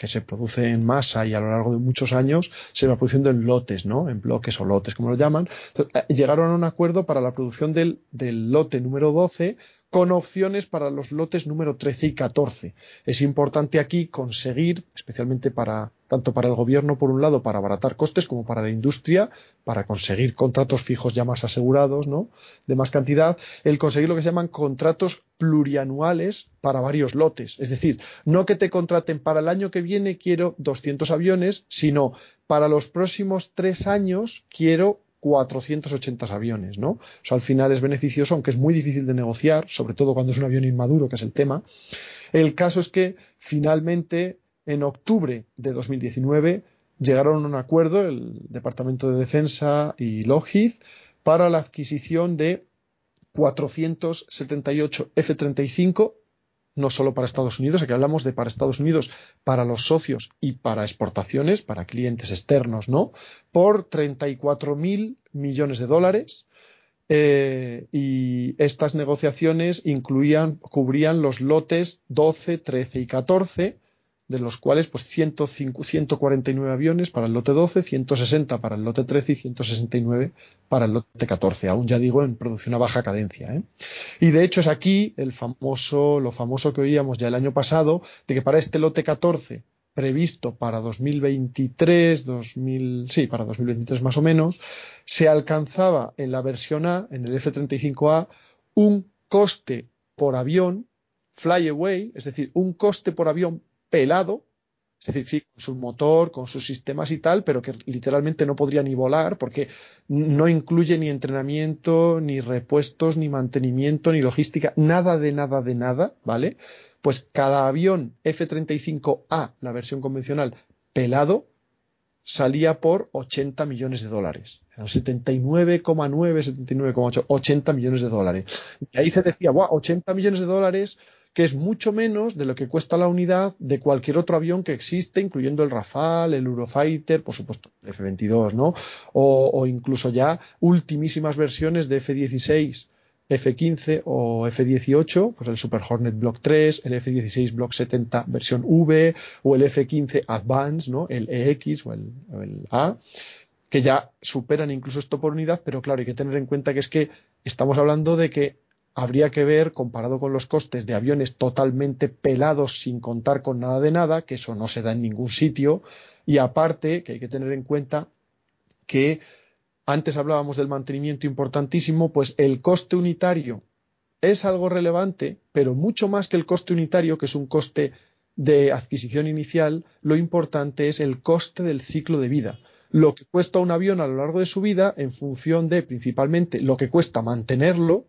que se produce en masa y a lo largo de muchos años se va produciendo en lotes, ¿no? En bloques o lotes, como lo llaman. Eh, llegaron a un acuerdo para la producción del, del lote número 12 con opciones para los lotes número 13 y 14. Es importante aquí conseguir, especialmente para tanto para el gobierno por un lado para abaratar costes como para la industria para conseguir contratos fijos ya más asegurados, ¿no? De más cantidad, el conseguir lo que se llaman contratos plurianuales para varios lotes, es decir, no que te contraten para el año que viene quiero 200 aviones, sino para los próximos tres años quiero 480 aviones, ¿no? Eso al final es beneficioso, aunque es muy difícil de negociar, sobre todo cuando es un avión inmaduro, que es el tema. El caso es que finalmente en octubre de 2019 llegaron a un acuerdo el Departamento de Defensa y Lockheed para la adquisición de 478 F-35, no solo para Estados Unidos, aquí hablamos de para Estados Unidos, para los socios y para exportaciones, para clientes externos, ¿no? Por 34 mil millones de dólares eh, y estas negociaciones incluían, cubrían los lotes 12, 13 y 14, de los cuales pues 105, 149 aviones para el lote 12, 160 para el lote 13 y 169 para el lote 14, aún ya digo en producción a baja cadencia. ¿eh? Y de hecho es aquí el famoso, lo famoso que oíamos ya el año pasado, de que para este lote 14 previsto para 2023, 2000, sí, para 2023 más o menos, se alcanzaba en la versión A, en el F-35A, un coste por avión flyaway, es decir, un coste por avión pelado, es decir, sí, con su motor, con sus sistemas y tal, pero que literalmente no podría ni volar porque no incluye ni entrenamiento, ni repuestos, ni mantenimiento, ni logística, nada de nada de nada, ¿vale? Pues cada avión F-35A, la versión convencional, pelado, salía por 80 millones de dólares. 79,9, 79,8, 80 millones de dólares. Y ahí se decía, ¡guau! 80 millones de dólares que es mucho menos de lo que cuesta la unidad de cualquier otro avión que existe, incluyendo el Rafale, el Eurofighter, por supuesto, el F-22, ¿no? O, incluso ya ultimísimas versiones de F-16, F-15 o F-18, pues el Super Hornet Block 3, el F-16 Block 70 versión V, o el F-15 Advance, ¿no? El EX o el A que ya superan incluso esto por unidad, pero claro, hay que tener en cuenta que es que estamos hablando de que habría que ver, comparado con los costes de aviones totalmente pelados sin contar con nada de nada, que eso no se da en ningún sitio, y aparte que hay que tener en cuenta que antes hablábamos del mantenimiento importantísimo, pues el coste unitario es algo relevante, pero mucho más que el coste unitario, que es un coste de adquisición inicial, lo importante es el coste del ciclo de vida. Lo que cuesta un avión a lo largo de su vida en función de principalmente lo que cuesta mantenerlo,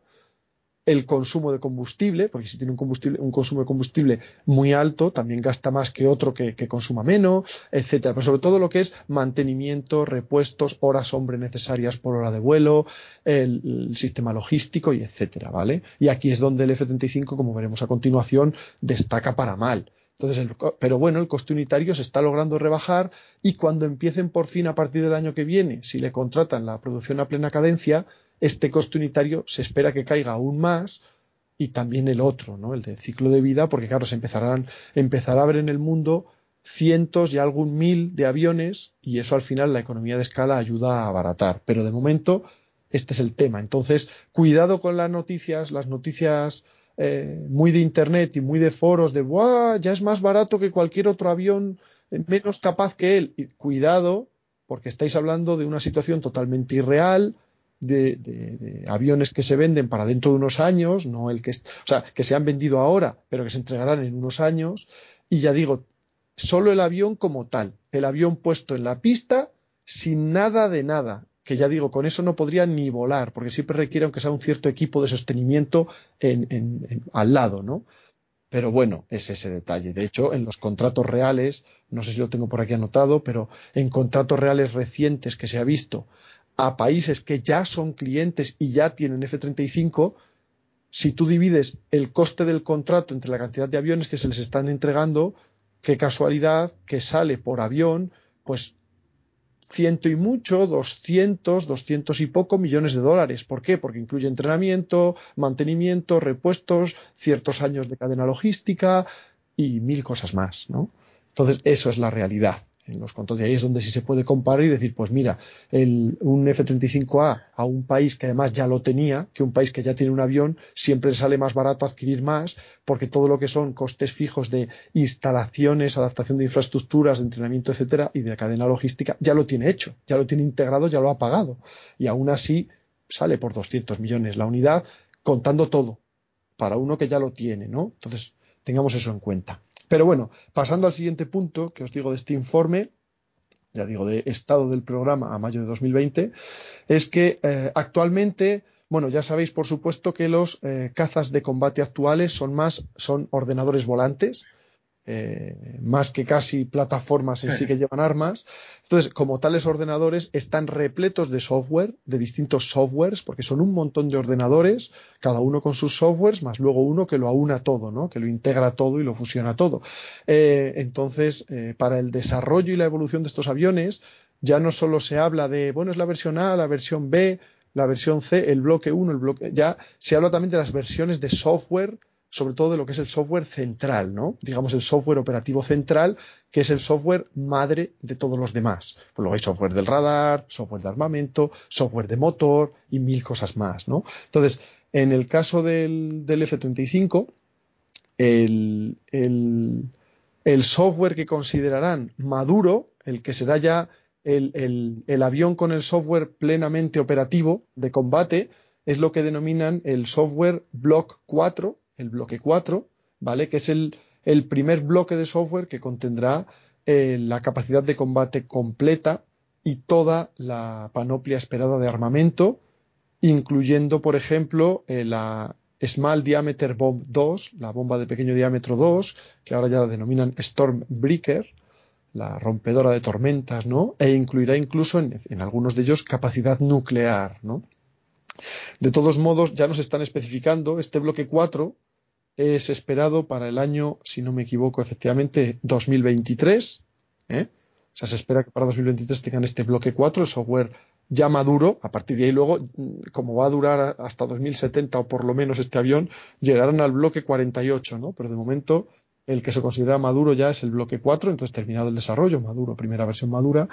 el consumo de combustible, porque si tiene un, combustible, un consumo de combustible muy alto, también gasta más que otro que, consuma menos, etcétera. Pero sobre todo lo que es mantenimiento, repuestos, horas hombre necesarias por hora de vuelo, el, sistema logístico y etcétera, ¿vale? Y aquí es donde el F-35, como veremos a continuación, destaca para mal. Entonces, pero bueno, el coste unitario se está logrando rebajar y cuando empiecen por fin a partir del año que viene, si le contratan la producción a plena cadencia, este coste unitario se espera que caiga aún más y también el otro, ¿no? el de ciclo de vida, porque claro, se empezarán, empezará a ver en el mundo cientos y algún mil de aviones y eso al final la economía de escala ayuda a abaratar. Pero de momento este es el tema. Entonces, cuidado con las noticias, las noticias eh, muy de internet y muy de foros de ¡buah! ya es más barato que cualquier otro avión menos capaz que él. Y cuidado, porque estáis hablando de una situación totalmente irreal, de, aviones que se venden para dentro de unos años, no el que, o sea, que se han vendido ahora, pero que se entregarán en unos años. Y ya digo, solo el avión como tal, el avión puesto en la pista sin nada de nada, que ya digo, con eso no podría ni volar, porque siempre requiere, aunque sea un cierto equipo de sostenimiento en, al lado, ¿no? Pero bueno, es ese detalle. De hecho, en los contratos reales, no sé si lo tengo por aquí anotado, pero en contratos reales recientes que se ha visto a países que ya son clientes y ya tienen F-35, si tú divides el coste del contrato entre la cantidad de aviones que se les están entregando, qué casualidad que sale por avión, pues ciento y mucho, doscientos, doscientos y poco millones de dólares. ¿Por qué? Porque incluye entrenamiento, mantenimiento, repuestos, ciertos años de cadena logística y mil cosas más, ¿no? Entonces, eso es la realidad en los controles. Y ahí es donde sí se puede comparar y decir, pues mira, el, un F-35A a un país que además ya lo tenía, que un país que ya tiene un avión, siempre sale más barato adquirir más, porque todo lo que son costes fijos de instalaciones, adaptación de infraestructuras, de entrenamiento, etcétera, y de cadena logística, ya lo tiene hecho, ya lo tiene integrado, ya lo ha pagado. Y aún así sale por 200 millones la unidad, contando todo, para uno que ya lo tiene, ¿no? Entonces, tengamos eso en cuenta. Pero bueno, pasando al siguiente punto que os digo de este informe, ya digo, de estado del programa a mayo de 2020, es que eh, actualmente, bueno, ya sabéis por supuesto que los eh, cazas de combate actuales son más, son ordenadores volantes, eh, más que casi plataformas en sí que llevan armas. Entonces, como tales ordenadores están repletos de software, de distintos softwares, porque son un montón de ordenadores, cada uno con sus softwares, más luego uno que lo aúna todo, ¿no? que lo integra todo y lo fusiona todo. Eh, entonces, eh, para el desarrollo y la evolución de estos aviones, ya no solo se habla de, bueno, es la versión A, la versión B, la versión C, el bloque 1, el bloque. Ya se habla también de las versiones de software, sobre todo de lo que es el software central, ¿no? Digamos el software operativo central, que es el software madre de todos los demás. Pues luego hay software del radar, software de armamento, software de motor y mil cosas más, ¿no? Entonces, en el caso del, del F-35, el, el, el software que considerarán maduro, el que será ya el, el, avión con el software plenamente operativo de combate es lo que denominan el software Block 4, el bloque 4, ¿vale? Que es el, el primer bloque de software que contendrá eh, la capacidad de combate completa y toda la panoplia esperada de armamento, incluyendo, por ejemplo, eh, la Small Diameter Bomb 2, la bomba de pequeño diámetro 2, que ahora ya la denominan Stormbreaker, la rompedora de tormentas, ¿no? E incluirá incluso en, algunos de ellos capacidad nuclear, ¿no? De todos modos, ya nos están especificando, este bloque 4 es esperado para el año, si no me equivoco, efectivamente, 2023, ¿eh? O sea, se espera que para 2023 tengan este bloque 4, el software ya maduro, a partir de ahí luego, como va a durar hasta 2070 o por lo menos este avión, llegarán al bloque 48, ¿no? Pero de momento el que se considera maduro ya es el bloque 4, entonces terminado el desarrollo, maduro, primera versión madura,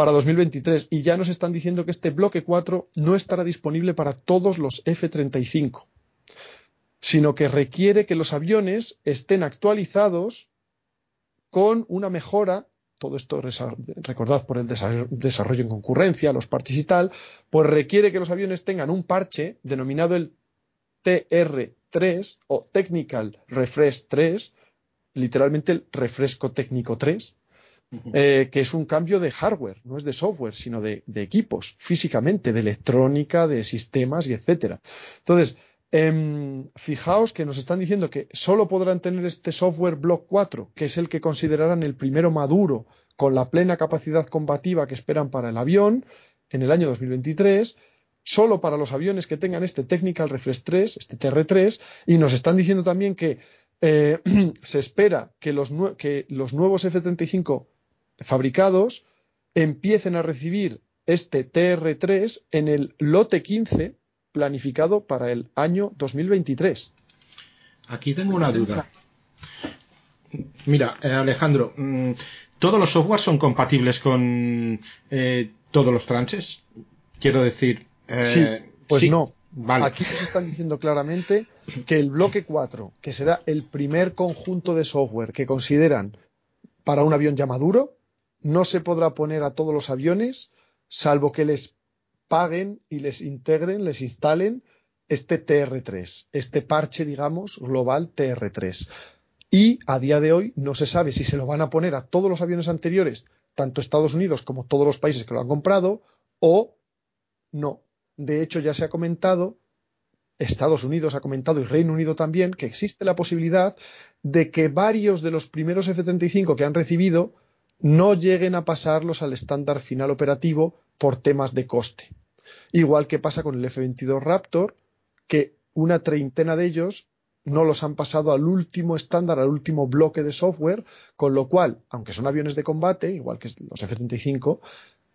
para 2023. Y ya nos están diciendo que este bloque 4 no estará disponible para todos los F-35, sino que requiere que los aviones estén actualizados con una mejora todo esto recordad por el desarrollo en concurrencia, los parches y tal, pues requiere que los aviones tengan un parche denominado el TR3 o Technical Refresh 3, literalmente el refresco técnico 3, eh, que es un cambio de hardware, no es de software, sino de, equipos, físicamente, de electrónica, de sistemas y etcétera. Entonces, em, fijaos que nos están diciendo que solo podrán tener este software Block 4, que es el que considerarán el primero maduro, con la plena capacidad combativa que esperan para el avión en el año 2023, solo para los aviones que tengan este Technical Refresh 3, este TR3, y nos están diciendo también que eh, se espera que los, que los nuevos F-35 fabricados empiecen a recibir este TR3 en el lote 15 planificado para el año 2023. Aquí tengo una duda. Mira, eh, Alejandro, mm, ¿todos los softwares son compatibles con eh, todos los tranches? Quiero decir. sí, pues no. Aquí nos están diciendo claramente que el bloque 4, que será el primer conjunto de software que consideran para un avión ya maduro, no se podrá poner a todos los aviones, salvo que les paguen y les integren, les instalen este TR3, este parche, digamos, global TR3. Y a día de hoy no se sabe si se lo van a poner a todos los aviones anteriores, tanto Estados Unidos como todos los países que lo han comprado, o no. De hecho, ya se ha comentado, Estados Unidos ha comentado y Reino Unido también, que existe la posibilidad de que varios de los primeros F-35 que han recibido no lleguen a pasarlos al estándar final operativo por temas de coste. Igual que pasa con el F-22 Raptor, que una treintena de ellos no los han pasado al último estándar, al último bloque de software, con lo cual, aunque son aviones de combate, igual que los F-35,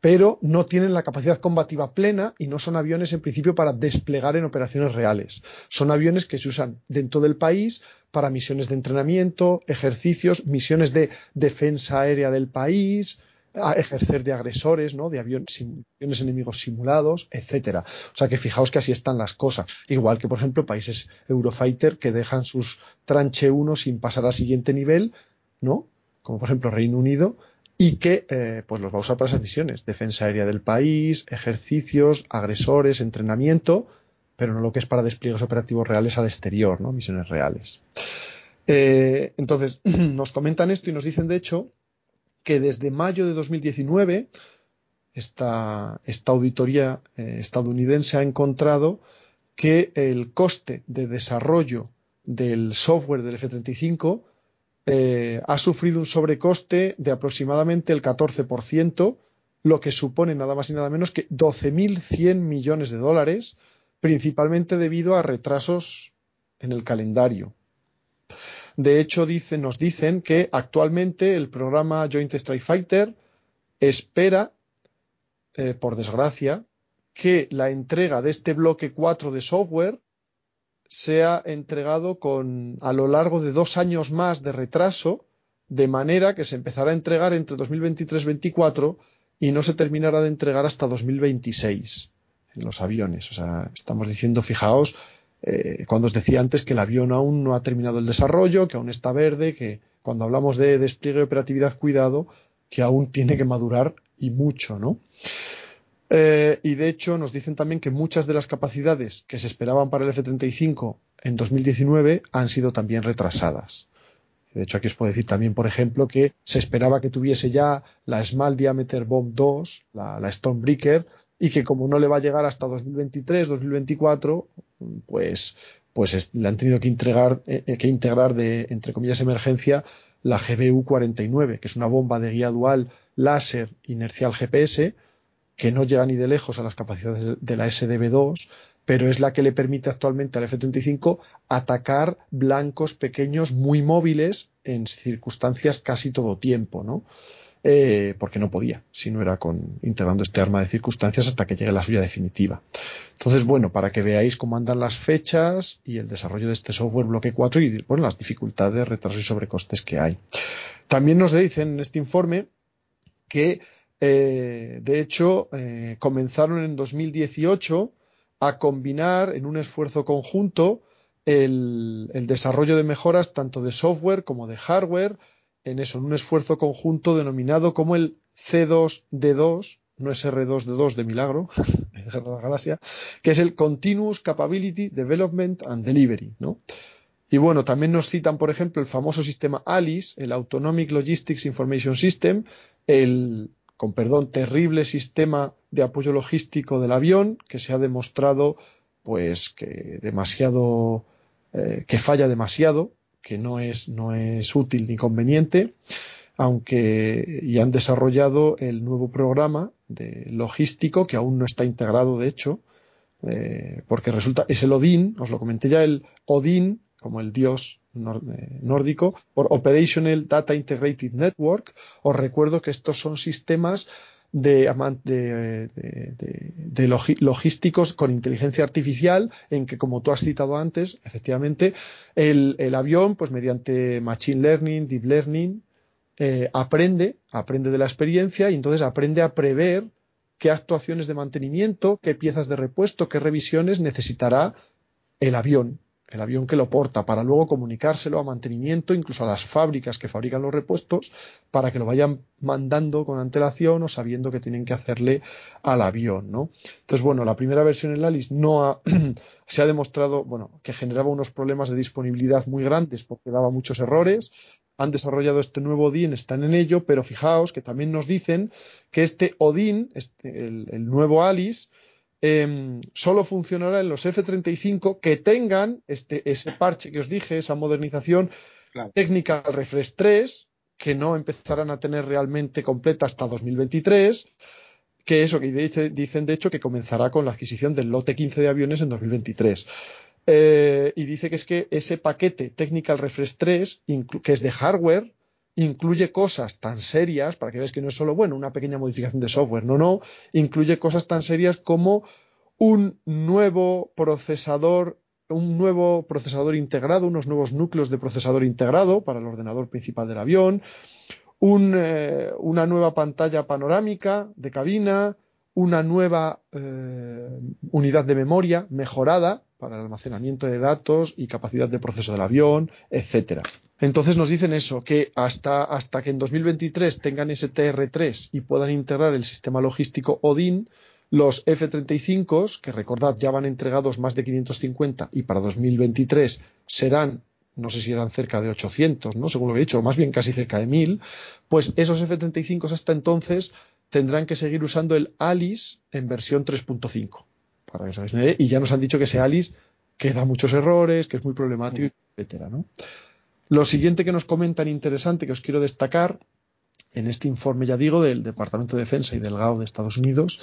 pero no tienen la capacidad combativa plena y no son aviones en principio para desplegar en operaciones reales. Son aviones que se usan dentro del país para misiones de entrenamiento, ejercicios, misiones de defensa aérea del país, a ejercer de agresores, ¿no? de aviones, enemigos simulados, etcétera. O sea que fijaos que así están las cosas. Igual que, por ejemplo, países Eurofighter que dejan sus tranche 1 sin pasar al siguiente nivel, ¿no? Como por ejemplo Reino Unido, y que eh, pues los va a usar para esas misiones, defensa aérea del país, ejercicios, agresores, entrenamiento, pero no lo que es para despliegues operativos reales al exterior, ¿no? misiones reales. Eh, entonces, nos comentan esto y nos dicen, de hecho, que desde mayo de 2019 esta, esta auditoría eh, estadounidense ha encontrado que el coste de desarrollo del software del F-35 eh, ha sufrido un sobrecoste de aproximadamente el 14%, lo que supone nada más y nada menos que 12.100 millones de dólares, principalmente debido a retrasos en el calendario. De hecho, nos dicen que actualmente el programa Joint Strike Fighter espera, eh, por desgracia, que la entrega de este bloque 4 de software sea entregado con a lo largo de dos años más de retraso, de manera que se empezará a entregar entre 2023-24 y no se terminará de entregar hasta 2026 en los aviones. O sea, estamos diciendo, fijaos, eh, cuando os decía antes que el avión aún no ha terminado el desarrollo, que aún está verde, que cuando hablamos de despliegue de operatividad, cuidado, que aún tiene que madurar y mucho, ¿no? Eh, y de hecho nos dicen también que muchas de las capacidades que se esperaban para el F-35 en 2019 han sido también retrasadas. De hecho, aquí os puedo decir también, por ejemplo, que se esperaba que tuviese ya la Small Diameter Bomb 2, la, la Stonebreaker, y que como no le va a llegar hasta 2023, 2024, pues, pues le han tenido que, integrar, eh, eh, que integrar de, entre comillas, emergencia la GBU-49, que es una bomba de guía dual láser inercial GPS, que no llega ni de lejos a las capacidades de la SDB2, pero es la que le permite actualmente al F-35 atacar blancos pequeños muy móviles en circunstancias casi todo tiempo, ¿no? Eh, porque no podía, si no era con integrando este arma de circunstancias hasta que llegue la suya definitiva. Entonces, bueno, para que veáis cómo andan las fechas y el desarrollo de este software bloque 4 y bueno, las dificultades, retrasos y sobrecostes que hay. También nos dicen en este informe que eh, de hecho, eh, comenzaron en 2018 a combinar en un esfuerzo conjunto el, desarrollo de mejoras tanto de software como de hardware en eso, en un esfuerzo conjunto denominado como el C2D2, no es R2D2 de milagro, de la galaxia, que es el Continuous Capability Development and Delivery, ¿no? Y bueno, también nos citan, por ejemplo, el famoso sistema ALICE, el Autonomic Logistics Information System, el, con perdón, terrible sistema de apoyo logístico del avión que se ha demostrado pues que demasiado eh, que falla demasiado, que no es no es útil ni conveniente, aunque y han desarrollado el nuevo programa de logístico que aún no está integrado de hecho, eh, porque resulta es el Odin, os lo comenté ya el Odin como el dios nórdico, por Operational Data Integrated Network. Os recuerdo que estos son sistemas de, de, logísticos con inteligencia artificial en que, como tú has citado antes, efectivamente, el, avión, pues mediante Machine Learning, Deep Learning, eh, aprende, aprende de la experiencia y entonces aprende a prever qué actuaciones de mantenimiento, qué piezas de repuesto, qué revisiones necesitará el avión el avión que lo porta, para luego comunicárselo a mantenimiento, incluso a las fábricas que fabrican los repuestos, para que lo vayan mandando con antelación o sabiendo que tienen que hacerle al avión, ¿no? Entonces, bueno, la primera versión en Alice no se ha demostrado, bueno, que generaba unos problemas de disponibilidad muy grandes porque daba muchos errores. Han desarrollado este nuevo ODIN, están en ello, pero fijaos que también nos dicen que este ODIN, este, el nuevo Alice, Em, solo funcionará en los F-35 que tengan este, ese parche que os dije, esa modernización técnica Refresh 3, que no empezarán a tener realmente completa hasta 2023, que eso que dicen de hecho que comenzará con la adquisición del lote 15 de aviones en 2023. Eh, y dice que es que ese paquete Technical Refresh 3, que es de hardware, incluye cosas tan serias, para que veas que no es solo, bueno, una pequeña modificación de software, no, no, incluye cosas tan serias como un nuevo procesador, un nuevo procesador integrado, unos nuevos núcleos de procesador integrado para el ordenador principal del avión, eh, una nueva pantalla panorámica de cabina, una nueva eh, unidad de memoria mejorada para el almacenamiento de datos y capacidad de proceso del avión, etcétera. Entonces nos dicen eso, que hasta, hasta que en 2023 tengan ese TR3 y puedan integrar el sistema logístico ODIN, los F-35, que recordad ya van entregados más de 550 y para 2023 serán, no sé si eran cerca de 800, ¿no? según lo que he dicho, o más bien casi cerca de 1000, pues esos F-35 hasta entonces tendrán que seguir usando el ALICE en versión 3.5. Para que y ya nos han dicho que ese ALICE que da muchos errores, que es muy problemático, etcétera, ¿no? Lo siguiente que nos comentan interesante que os quiero destacar en este informe, ya digo, del Departamento de Defensa y del GAO de Estados Unidos,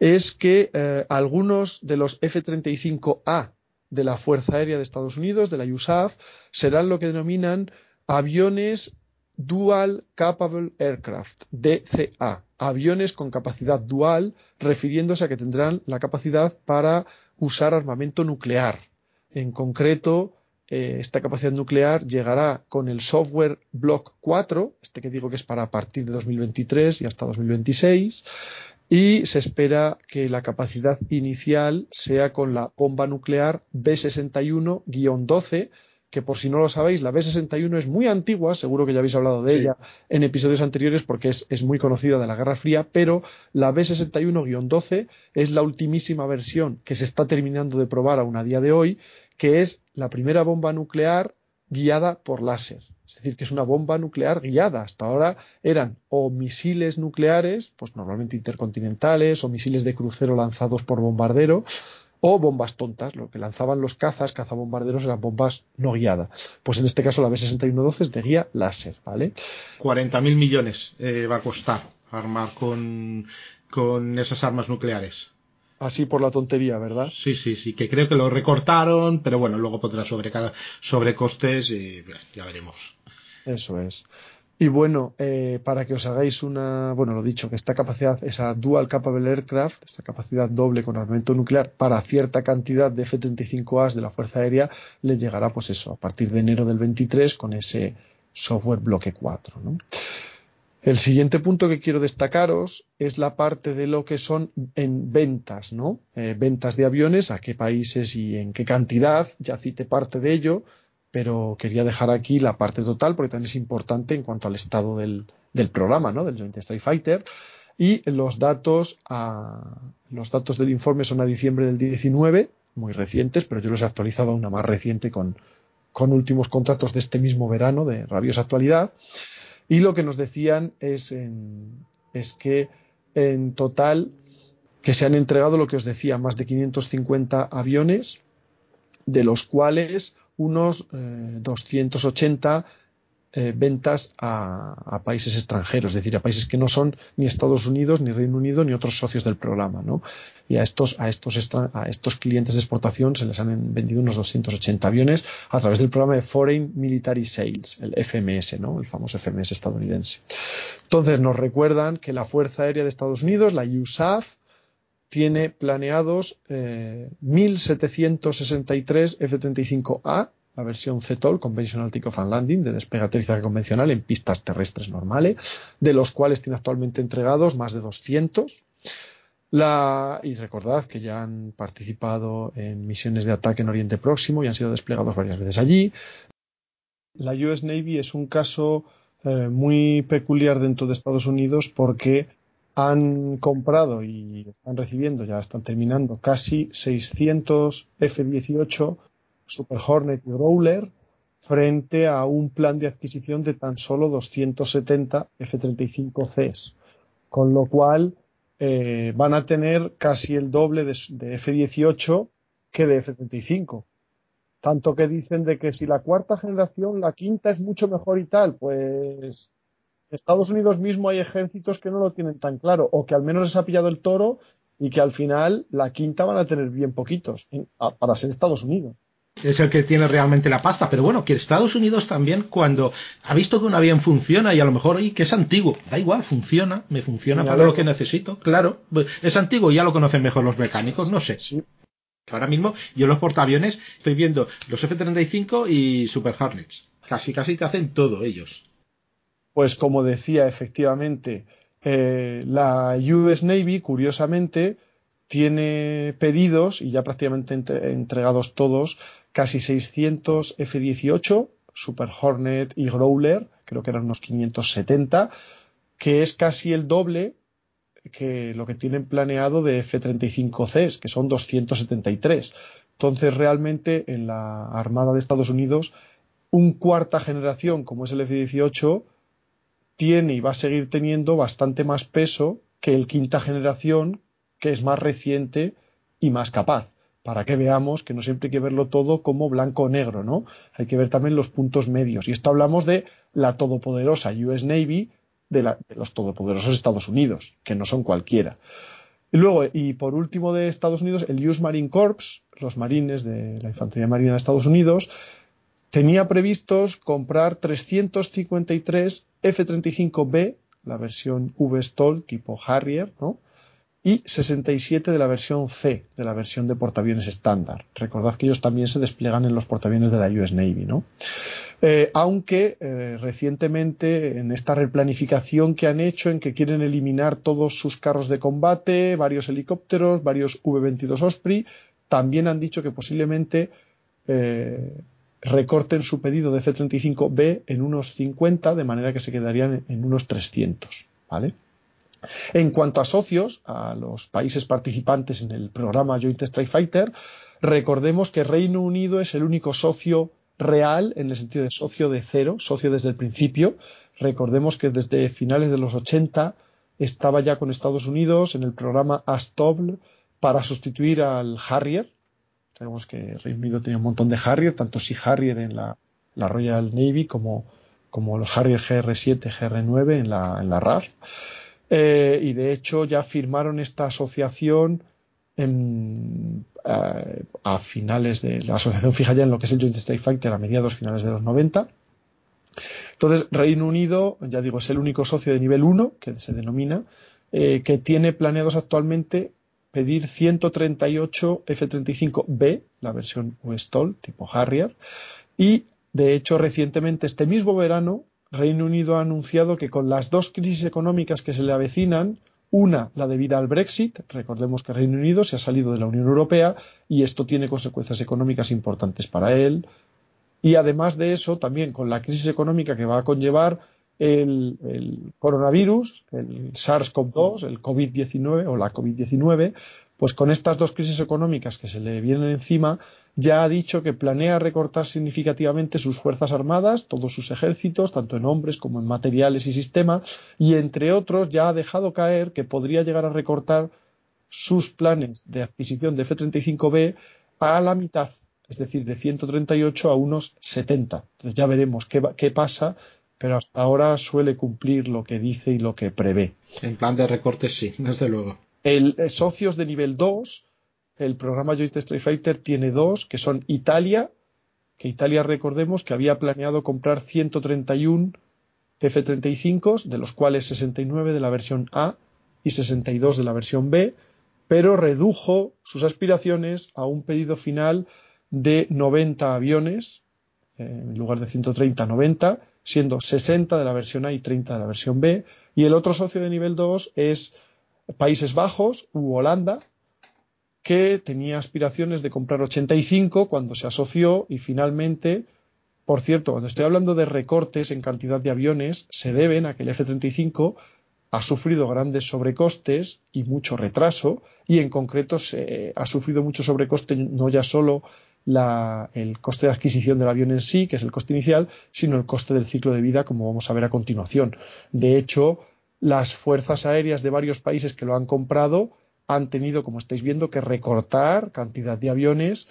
es que eh, algunos de los F-35A de la Fuerza Aérea de Estados Unidos, de la USAF, serán lo que denominan aviones Dual Capable Aircraft, DCA, aviones con capacidad dual, refiriéndose a que tendrán la capacidad para usar armamento nuclear. En concreto, eh, esta capacidad nuclear llegará con el software Block 4, este que digo que es para partir de 2023 y hasta 2026, y se espera que la capacidad inicial sea con la bomba nuclear B61-12, que por si no lo sabéis, la B61 es muy antigua, seguro que ya habéis hablado de ella en episodios anteriores porque es, es, muy conocida de la Guerra Fría, pero la B61-12 es la ultimísima versión que se está terminando de probar aún a día de hoy, que es la primera bomba nuclear guiada por láser. Es decir, que es una bomba nuclear guiada. Hasta ahora eran o misiles nucleares, pues normalmente intercontinentales, o misiles de crucero lanzados por bombardero, o bombas tontas. Lo que lanzaban los cazas, cazabombarderos, eran bombas no guiadas. Pues en este caso la B-6112 es de guía láser, ¿vale? 40.000 millones eh, va a costar armar con, con esas armas nucleares así por la tontería, ¿verdad? Sí, sí, sí, que creo que lo recortaron, pero bueno, luego pondrá sobre, sobre costes y ya veremos. Eso es. Y bueno, eh, para que os hagáis una, bueno, lo dicho, que esta capacidad, esa Dual Capable Aircraft, esta capacidad doble con armamento nuclear para cierta cantidad de F-35As de la Fuerza Aérea, le llegará, pues eso, a partir de enero del 23 con ese software bloque 4, ¿no? El siguiente punto que quiero destacaros es la parte de lo que son en ventas, ¿no? Eh, ventas de aviones, a qué países y en qué cantidad, ya cité parte de ello, pero quería dejar aquí la parte total porque también es importante en cuanto al estado del, del programa, ¿no? Del Joint Strike Fighter. Y los datos, a, los datos del informe son a diciembre del 19, muy recientes, pero yo los he actualizado a una más reciente con, con últimos contratos de este mismo verano de rabiosa actualidad. Y lo que nos decían es, es que en total que se han entregado lo que os decía, más de 550 aviones, de los cuales unos 280 eh, ventas a, países extranjeros, es decir, a países que no son ni Estados Unidos, ni Reino Unido, ni otros socios del programa. ¿no? Y a estos, a, estos a estos clientes de exportación se les han vendido unos 280 aviones a través del programa de Foreign Military Sales, el FMS, ¿no? el famoso FMS estadounidense. Entonces nos recuerdan que la Fuerza Aérea de Estados Unidos, la USAF, tiene planeados eh, 1.763 F-35A la versión CTOL, Conventional Takeoff and Landing, de despegue aterrizaje convencional en pistas terrestres normales, de los cuales tiene actualmente entregados más de 200. La, y recordad que ya han participado en misiones de ataque en Oriente Próximo y han sido desplegados varias veces allí. La US Navy es un caso eh, muy peculiar dentro de Estados Unidos porque han comprado y están recibiendo, ya están terminando, casi 600 F-18 Super Hornet y Growler frente a un plan de adquisición de tan solo 270 F-35Cs, con lo cual eh, van a tener casi el doble de, de F-18 que de F-35. Tanto que dicen de que si la cuarta generación, la quinta es mucho mejor y tal, pues Estados Unidos mismo hay ejércitos que no lo tienen tan claro, o que al menos les ha pillado el toro y que al final la quinta van a tener bien poquitos para ser Estados Unidos es el que tiene realmente la pasta, pero bueno, que Estados Unidos también cuando ha visto que un avión funciona y a lo mejor y que es antiguo, da igual, funciona, me funciona para lo que necesito, claro, es antiguo y ya lo conocen mejor los mecánicos, no sé. Sí. Ahora mismo yo los portaaviones estoy viendo los F-35 y Super Hornets, casi casi te hacen todo ellos. Pues como decía, efectivamente, eh, la US Navy, curiosamente, tiene pedidos y ya prácticamente entregados todos casi 600 F-18, Super Hornet y Growler, creo que eran unos 570, que es casi el doble que lo que tienen planeado de F-35Cs, que son 273. Entonces, realmente en la Armada de Estados Unidos, un cuarta generación como es el F-18 tiene y va a seguir teniendo bastante más peso que el quinta generación, que es más reciente y más capaz para que veamos que no siempre hay que verlo todo como blanco o negro, ¿no? Hay que ver también los puntos medios. Y esto hablamos de la todopoderosa US Navy, de, los todopoderosos Estados Unidos, que no son cualquiera. Y luego, y por último de Estados Unidos, el US Marine Corps, los marines de la Infantería Marina de Estados Unidos, tenía previstos comprar 353 F-35B la versión V-STOL tipo Harrier, ¿no? Y 67 de la versión C, de la versión de portaaviones estándar. Recordad que ellos también se despliegan en los portaaviones de la US Navy, ¿no? Eh, aunque eh, recientemente en esta replanificación que han hecho en que quieren eliminar todos sus carros de combate, varios helicópteros, varios V-22 Osprey, también han dicho que posiblemente eh, recorten su pedido de F-35B en unos 50, de manera que se quedarían en unos 300, ¿vale? En cuanto a socios, a los países participantes en el programa Joint Strike Fighter, recordemos que Reino Unido es el único socio real, en el sentido de socio de cero, socio desde el principio. Recordemos que desde finales de los 80 estaba ya con Estados Unidos en el programa ASTOBL para sustituir al Harrier. Sabemos que Reino Unido tenía un montón de Harrier, tanto si Harrier en la, Royal Navy como, como los Harrier GR7, GR9 en la, en la RAF. Eh, y de hecho ya firmaron esta asociación eh, a finales de la asociación fija ya en lo que es el Joint Strike Fighter a mediados finales de los 90. Entonces, Reino Unido, ya digo, es el único socio de nivel 1, que se denomina, eh, que tiene planeados actualmente pedir 138 F-35B, la versión Westall, tipo Harrier, y de hecho recientemente, este mismo verano, Reino Unido ha anunciado que con las dos crisis económicas que se le avecinan, una, la debida al Brexit, recordemos que Reino Unido se ha salido de la Unión Europea y esto tiene consecuencias económicas importantes para él. Y además de eso, también con la crisis económica que va a conllevar el, el coronavirus, el SARS-CoV-2, el COVID-19 o la COVID-19, pues con estas dos crisis económicas que se le vienen encima, ya ha dicho que planea recortar significativamente sus fuerzas armadas, todos sus ejércitos, tanto en hombres como en materiales y sistemas, y entre otros ya ha dejado caer que podría llegar a recortar sus planes de adquisición de F-35B a la mitad, es decir, de 138 a unos 70. Entonces ya veremos qué, qué pasa, pero hasta ahora suele cumplir lo que dice y lo que prevé. En plan de recortes sí, desde luego. El, eh, socios de nivel 2, el programa Joint Strike Fighter tiene dos, que son Italia, que Italia recordemos que había planeado comprar 131 F-35, de los cuales 69 de la versión A y 62 de la versión B, pero redujo sus aspiraciones a un pedido final de 90 aviones, eh, en lugar de 130, 90, siendo 60 de la versión A y 30 de la versión B, y el otro socio de nivel 2 es Países Bajos u Holanda, que tenía aspiraciones de comprar 85 cuando se asoció y finalmente, por cierto, cuando estoy hablando de recortes en cantidad de aviones, se deben a que el F-35 ha sufrido grandes sobrecostes y mucho retraso y en concreto se, ha sufrido mucho sobrecoste no ya solo el coste de adquisición del avión en sí, que es el coste inicial, sino el coste del ciclo de vida, como vamos a ver a continuación. De hecho, las fuerzas aéreas de varios países que lo han comprado han tenido, como estáis viendo, que recortar cantidad de aviones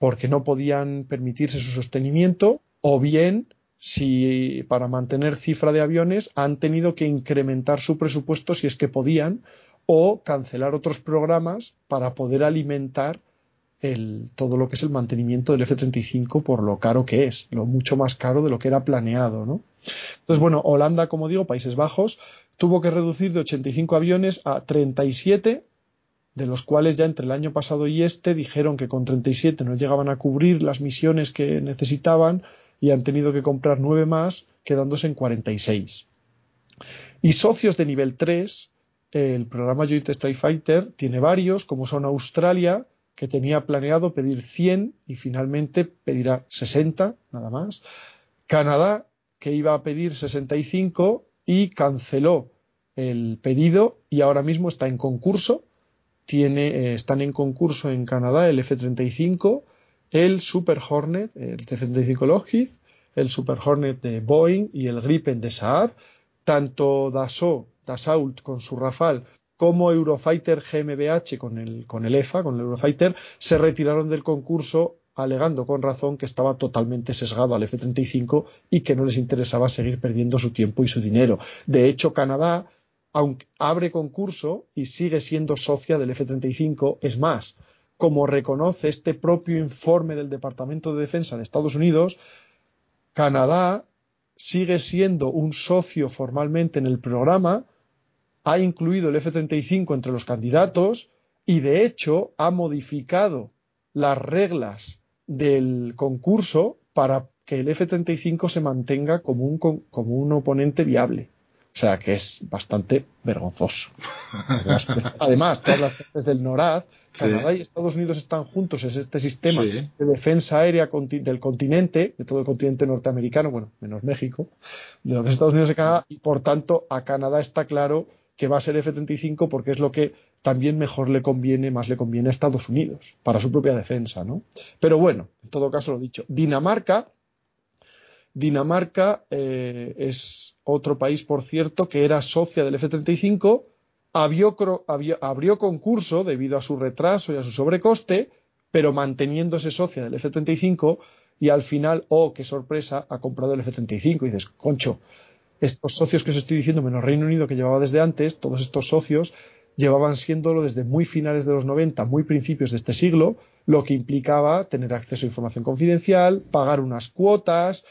porque no podían permitirse su sostenimiento o bien si para mantener cifra de aviones han tenido que incrementar su presupuesto si es que podían o cancelar otros programas para poder alimentar el, todo lo que es el mantenimiento del F-35 por lo caro que es, lo mucho más caro de lo que era planeado, ¿no? Entonces, bueno, Holanda, como digo, Países Bajos, tuvo que reducir de 85 aviones a 37, de los cuales ya entre el año pasado y este dijeron que con 37 no llegaban a cubrir las misiones que necesitaban y han tenido que comprar nueve más, quedándose en 46. Y socios de nivel 3, el programa Joint Strike Fighter tiene varios, como son Australia, que tenía planeado pedir 100 y finalmente pedirá 60, nada más. Canadá, que iba a pedir 65 y canceló el pedido y ahora mismo está en concurso. Tiene, eh, están en concurso en Canadá el F-35, el Super Hornet, el F-35 Lockheed, el Super Hornet de Boeing y el Gripen de Saab. Tanto Dassault, Dassault con su Rafale como Eurofighter GmbH con el, con el EFA, con el Eurofighter, se retiraron del concurso alegando con razón que estaba totalmente sesgado al F-35 y que no les interesaba seguir perdiendo su tiempo y su dinero. De hecho, Canadá aunque abre concurso y sigue siendo socia del F-35, es más, como reconoce este propio informe del Departamento de Defensa de Estados Unidos, Canadá sigue siendo un socio formalmente en el programa, ha incluido el F-35 entre los candidatos y de hecho ha modificado las reglas del concurso para que el F-35 se mantenga como un, como un oponente viable. O sea que es bastante vergonzoso. Además, todas las partes del NORAD, Canadá y Estados Unidos están juntos en este sistema de defensa aérea del continente, de todo el continente norteamericano, bueno, menos México, de los Estados Unidos y Canadá, y por tanto a Canadá está claro que va a ser F-35 porque es lo que también mejor le conviene, más le conviene a Estados Unidos, para su propia defensa, ¿no? Pero bueno, en todo caso lo dicho. Dinamarca Dinamarca eh, es otro país, por cierto, que era socia del F-35, abrió, abrió, concurso debido a su retraso y a su sobrecoste, pero manteniéndose socia del F-35 y al final, oh, qué sorpresa, ha comprado el F-35 y dices, concho, estos socios que os estoy diciendo, menos Reino Unido que llevaba desde antes, todos estos socios llevaban siéndolo desde muy finales de los 90, muy principios de este siglo, lo que implicaba tener acceso a información confidencial, pagar unas cuotas,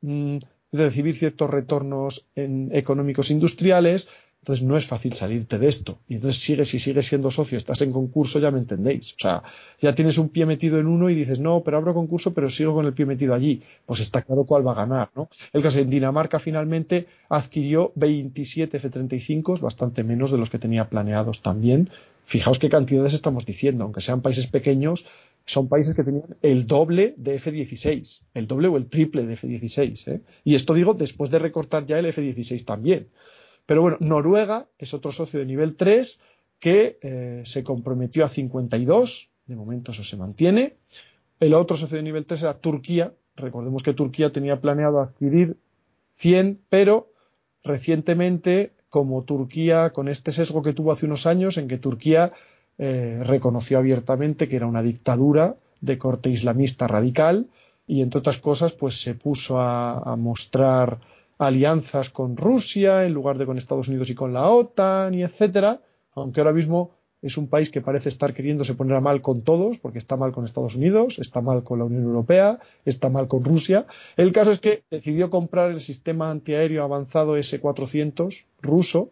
Mm, recibir ciertos retornos en económicos industriales, entonces no es fácil salirte de esto. Y entonces sigues y sigues siendo socio, estás en concurso, ya me entendéis. O sea, ya tienes un pie metido en uno y dices, no, pero abro concurso, pero sigo con el pie metido allí. Pues está claro cuál va a ganar, ¿no? El caso en Dinamarca finalmente adquirió 27 F-35, bastante menos de los que tenía planeados también. Fijaos qué cantidades estamos diciendo, aunque sean países pequeños, son países que tenían el doble de F-16, el doble o el triple de F-16. ¿eh? Y esto digo después de recortar ya el F-16 también. Pero bueno, Noruega es otro socio de nivel 3 que eh, se comprometió a 52, de momento eso se mantiene. El otro socio de nivel 3 era Turquía. Recordemos que Turquía tenía planeado adquirir 100, pero recientemente, como Turquía, con este sesgo que tuvo hace unos años, en que Turquía eh, reconoció abiertamente que era una dictadura de corte islamista radical y entre otras cosas pues se puso a, mostrar alianzas con Rusia en lugar de con Estados Unidos y con la OTAN y etcétera aunque ahora mismo es un país que parece estar queriéndose poner a mal con todos, porque está mal con Estados Unidos, está mal con la Unión Europea, está mal con Rusia. El caso es que decidió comprar el sistema antiaéreo avanzado S-400 ruso,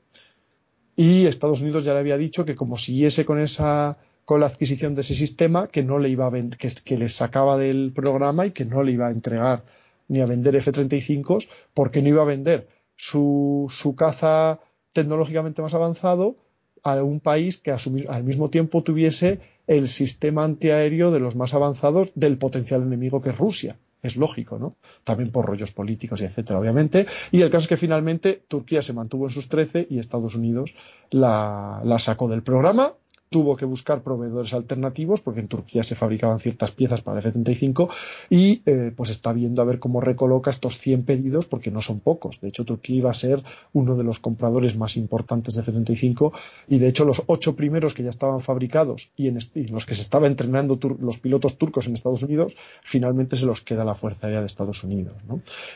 y Estados Unidos ya le había dicho que como siguiese con esa con la adquisición de ese sistema que no le iba a que, que le sacaba del programa y que no le iba a entregar ni a vender F-35 porque no iba a vender su, su caza tecnológicamente más avanzado a un país que al mismo tiempo tuviese el sistema antiaéreo de los más avanzados del potencial enemigo que es Rusia es lógico, ¿no? También por rollos políticos y etcétera, obviamente. Y el caso es que finalmente Turquía se mantuvo en sus 13 y Estados Unidos la, la sacó del programa tuvo que buscar proveedores alternativos porque en Turquía se fabricaban ciertas piezas para el F-35 y eh, pues está viendo a ver cómo recoloca estos 100 pedidos porque no son pocos. De hecho, Turquía iba a ser uno de los compradores más importantes de F-35 y de hecho los ocho primeros que ya estaban fabricados y, en los que se estaba entrenando los pilotos turcos en Estados Unidos, finalmente se los queda la Fuerza Aérea de Estados Unidos.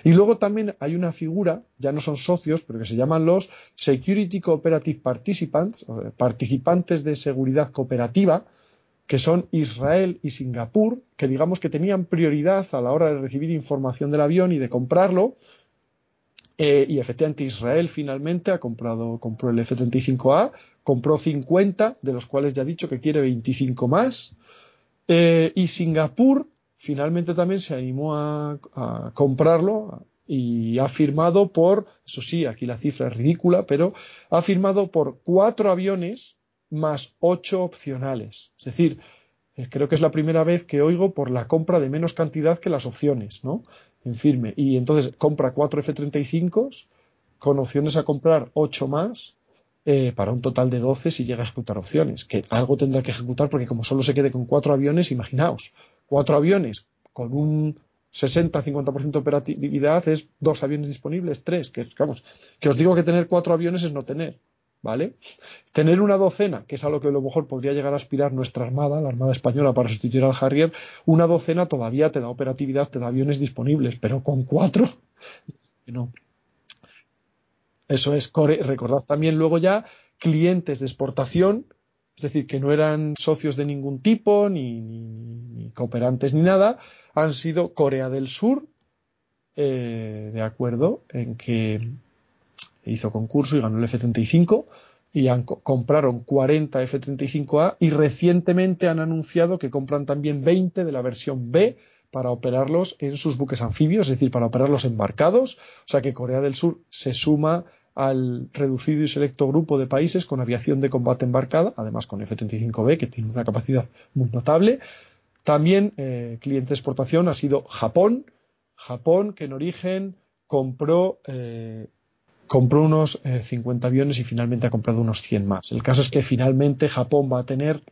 Y luego también hay una figura, ya no son socios, pero que se llaman los Security Cooperative Participants, participantes de seguridad seguridad cooperativa, que son Israel y Singapur, que digamos que tenían prioridad a la hora de recibir información del avión y de comprarlo. Eh, y efectivamente Israel finalmente ha comprado, compró el F-35A, compró 50, de los cuales ya ha dicho que quiere 25 más. Eh, y Singapur finalmente también se animó a, a comprarlo y ha firmado por, eso sí, aquí la cifra es ridícula, pero ha firmado por cuatro aviones más ocho opcionales. Es decir, eh, creo que es la primera vez que oigo por la compra de menos cantidad que las opciones, ¿no? En firme. Y entonces compra cuatro F-35 con opciones a comprar ocho más eh, para un total de 12 si llega a ejecutar opciones. Que algo tendrá que ejecutar porque como solo se quede con cuatro aviones, imaginaos, cuatro aviones con un 60-50% de operatividad es dos aviones disponibles, tres, que, vamos, que os digo que tener cuatro aviones es no tener. ¿Vale? Tener una docena, que es a lo que a lo mejor podría llegar a aspirar nuestra Armada, la Armada Española, para sustituir al Harrier, una docena todavía te da operatividad, te da aviones disponibles, pero con cuatro, no. Eso es, recordad también luego ya clientes de exportación, es decir, que no eran socios de ningún tipo, ni, cooperantes, ni nada, han sido Corea del Sur, eh, de acuerdo en que hizo concurso y ganó el F-35 y compraron 40 F-35A y recientemente han anunciado que compran también 20 de la versión B para operarlos en sus buques anfibios, es decir, para operarlos embarcados. O sea que Corea del Sur se suma al reducido y selecto grupo de países con aviación de combate embarcada, además con F-35B, que tiene una capacidad muy notable. También eh, cliente de exportación ha sido Japón. Japón, que en origen compró eh, compró unos 50 eh, aviones y finalmente ha comprado unos 100 más. El caso es que finalmente Japón va a tener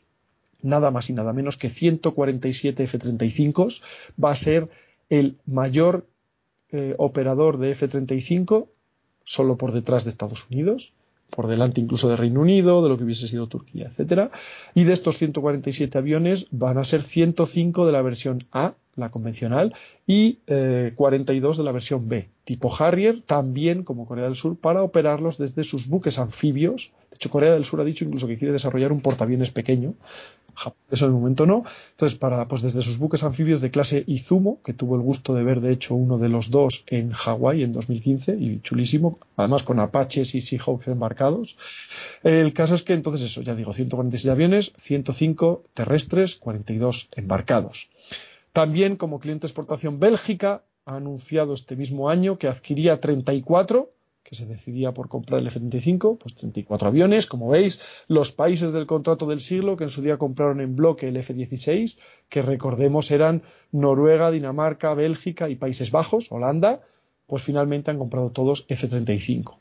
nada más y nada menos que 147 F-35. Va a ser el mayor eh, operador de F-35 solo por detrás de Estados Unidos por delante incluso de Reino Unido, de lo que hubiese sido Turquía, etcétera. Y de estos 147 aviones van a ser 105 de la versión A, la convencional, y 42 eh, de la versión B, tipo Harrier, también como Corea del Sur, para operarlos desde sus buques anfibios. De hecho, Corea del Sur ha dicho incluso que quiere desarrollar un portaaviones pequeño eso en el momento no. Entonces, para, pues desde sus buques anfibios de clase Izumo, que tuvo el gusto de ver, de hecho, uno de los dos en Hawái en 2015, y chulísimo, además con Apaches y Seahawks embarcados. El caso es que entonces eso, ya digo, 146 aviones, 105 terrestres, 42 embarcados. También como cliente de exportación Bélgica ha anunciado este mismo año que adquiría 34 que se decidía por comprar el F-35, pues 34 aviones, como veis, los países del contrato del siglo que en su día compraron en bloque el F-16, que recordemos eran Noruega, Dinamarca, Bélgica y Países Bajos, Holanda, pues finalmente han comprado todos F-35.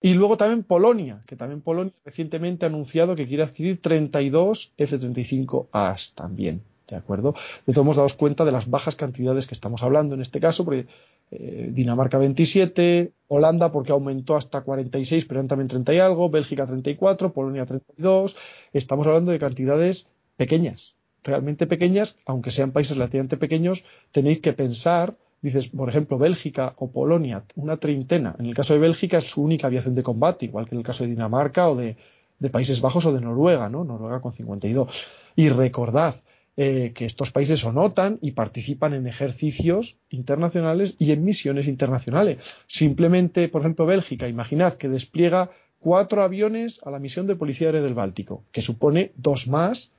Y luego también Polonia, que también Polonia recientemente ha anunciado que quiere adquirir 32 F-35As también. ¿De acuerdo? De todos modos, cuenta de las bajas cantidades que estamos hablando en este caso, porque eh, Dinamarca 27, Holanda porque aumentó hasta 46, pero también 30 y algo, Bélgica 34, Polonia 32. Estamos hablando de cantidades pequeñas, realmente pequeñas, aunque sean países relativamente pequeños, tenéis que pensar, dices, por ejemplo, Bélgica o Polonia, una treintena. En el caso de Bélgica es su única aviación de combate, igual que en el caso de Dinamarca o de, de Países Bajos o de Noruega, ¿no? Noruega con 52. Y recordad, eh, que estos países son OTAN y participan en ejercicios internacionales y en misiones internacionales. Simplemente, por ejemplo, Bélgica, imaginad que despliega cuatro aviones a la misión de Policía Aérea del Báltico, que supone dos más,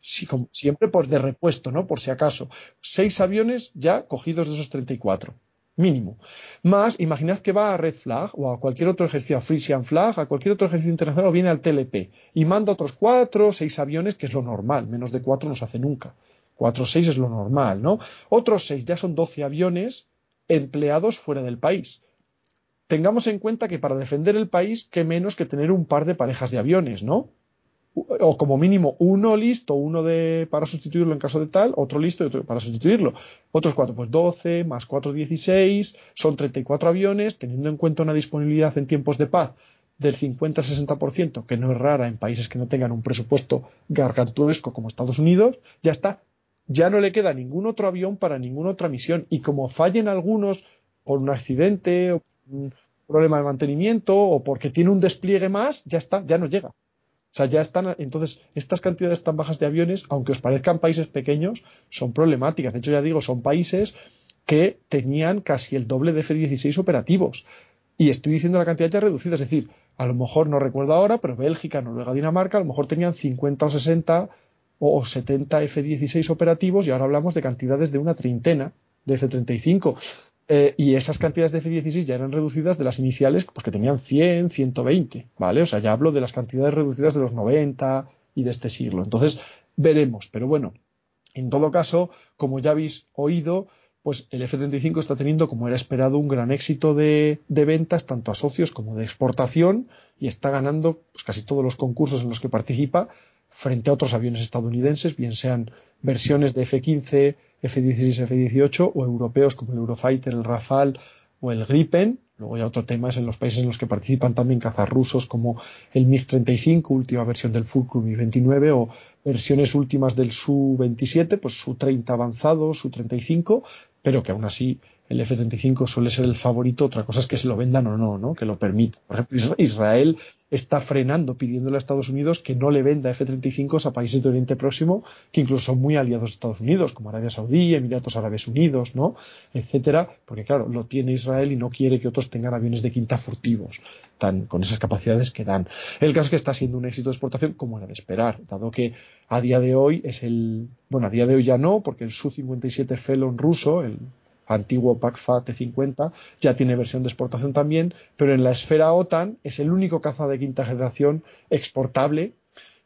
siempre por de repuesto, ¿no? Por si acaso. Seis aviones ya cogidos de esos 34 mínimo. Más, imaginad que va a Red Flag o a cualquier otro ejercicio, a Frisian Flag, a cualquier otro ejercicio internacional o viene al TLP y manda otros cuatro o seis aviones, que es lo normal, menos de cuatro no se hace nunca. Cuatro o seis es lo normal, ¿no? Otros seis ya son doce aviones empleados fuera del país. Tengamos en cuenta que para defender el país, qué menos que tener un par de parejas de aviones, ¿no? O como mínimo uno listo, uno de, para sustituirlo en caso de tal, otro listo y otro para sustituirlo. Otros cuatro, pues 12 más 4, 16, son 34 aviones, teniendo en cuenta una disponibilidad en tiempos de paz del 50 al 60%, que no es rara en países que no tengan un presupuesto gargantuesco como Estados Unidos, ya está. Ya no le queda ningún otro avión para ninguna otra misión. Y como fallen algunos por un accidente o un problema de mantenimiento o porque tiene un despliegue más, ya está, ya no llega. O sea, ya están, entonces, estas cantidades tan bajas de aviones, aunque os parezcan países pequeños, son problemáticas. De hecho, ya digo, son países que tenían casi el doble de F-16 operativos. Y estoy diciendo la cantidad ya reducida, es decir, a lo mejor no recuerdo ahora, pero Bélgica, Noruega, Dinamarca, a lo mejor tenían 50 o 60 o 70 F-16 operativos y ahora hablamos de cantidades de una treintena de F-35. Eh, y esas cantidades de F-16 ya eran reducidas de las iniciales, pues que tenían 100, 120, ¿vale? O sea, ya hablo de las cantidades reducidas de los 90 y de este siglo. Entonces, veremos. Pero bueno, en todo caso, como ya habéis oído, pues el F-35 está teniendo, como era esperado, un gran éxito de, ventas, tanto a socios como de exportación, y está ganando pues, casi todos los concursos en los que participa frente a otros aviones estadounidenses, bien sean versiones de F-15, F-16, F-18 o europeos como el Eurofighter, el Rafale o el Gripen. Luego ya otro tema es en los países en los que participan también cazas rusos como el MiG-35, última versión del Fulcrum I-29 o versiones últimas del Su-27, pues Su-30 avanzado, Su-35, pero que aún así el F-35 suele ser el favorito, otra cosa es que se lo vendan o no, ¿no? Que lo permitan. Por ejemplo, Israel está frenando, pidiéndole a Estados Unidos que no le venda F-35 a países de Oriente Próximo, que incluso son muy aliados de Estados Unidos, como Arabia Saudí, Emiratos Árabes Unidos, ¿no? Etcétera, porque claro, lo tiene Israel y no quiere que otros tengan aviones de quinta furtivos, tan, con esas capacidades que dan. El caso es que está siendo un éxito de exportación, como era de esperar, dado que a día de hoy es el, bueno, a día de hoy ya no, porque el Su-57 Felon ruso, el antiguo PACFA T-50, ya tiene versión de exportación también, pero en la esfera OTAN es el único caza de quinta generación exportable.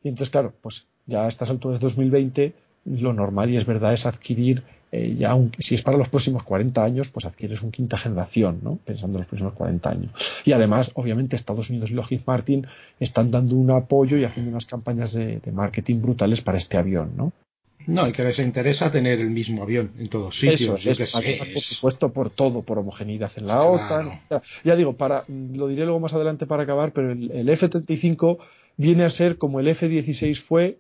Y entonces, claro, pues ya a estas alturas de 2020, lo normal y es verdad es adquirir, eh, ya si es para los próximos 40 años, pues adquieres un quinta generación, ¿no? Pensando en los próximos 40 años. Y además, obviamente, Estados Unidos y Lockheed Martin están dando un apoyo y haciendo unas campañas de, de marketing brutales para este avión, ¿no? No, y que les interesa tener el mismo avión en todos sitios. Eso, por supuesto, por todo, por homogeneidad en la OTAN. Ya digo, para, lo diré luego más adelante para acabar, pero el, F-35 viene a ser como el F-16 fue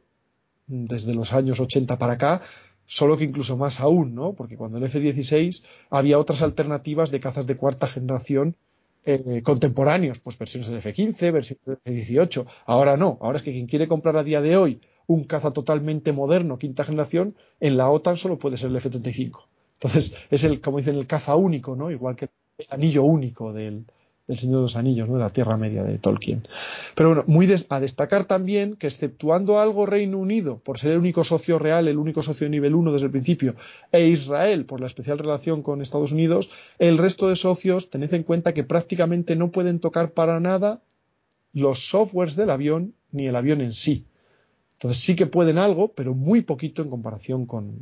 desde los años 80 para acá, solo que incluso más aún, ¿no? Porque cuando el F-16 había otras alternativas de cazas de cuarta generación eh, contemporáneos, pues versiones del F-15, versiones del F-18. Ahora no, ahora es que quien quiere comprar a día de hoy un caza totalmente moderno, quinta generación, en la OTAN solo puede ser el F-35. Entonces, es el, como dicen, el caza único, ¿no? Igual que el anillo único del, Señor de los Anillos, de la Tierra Media de Tolkien. Pero bueno, muy a destacar también que exceptuando algo Reino Unido, por ser el único socio real, el único socio nivel 1 desde el principio, e Israel, por la especial relación con Estados Unidos, el resto de socios, tened en cuenta que prácticamente no pueden tocar para nada los softwares del avión ni el avión en sí. Entonces sí que pueden algo, pero muy poquito en comparación con,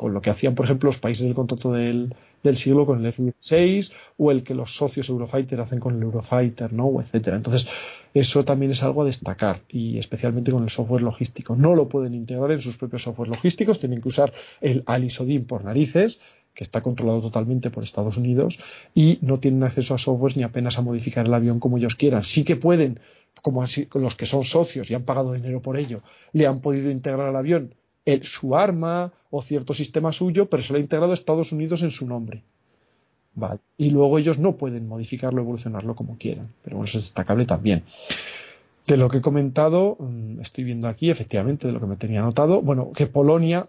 lo que hacían, por ejemplo, los países del contrato del, siglo con el F-16 o el que los socios Eurofighter hacen con el Eurofighter, ¿no? etcétera. Entonces eso también es algo a destacar y especialmente con el software logístico. No lo pueden integrar en sus propios software logísticos, tienen que usar el Alisodin por narices que está controlado totalmente por Estados Unidos y no tienen acceso a software ni apenas a modificar el avión como ellos quieran. Sí que pueden como los que son socios y han pagado dinero por ello, le han podido integrar al avión el, su arma o cierto sistema suyo, pero se lo ha integrado Estados Unidos en su nombre. Vale. Y luego ellos no pueden modificarlo, evolucionarlo como quieran. Pero bueno, eso es destacable también. De lo que he comentado, mm, estoy viendo aquí, efectivamente, de lo que me tenía anotado, bueno, que Polonia,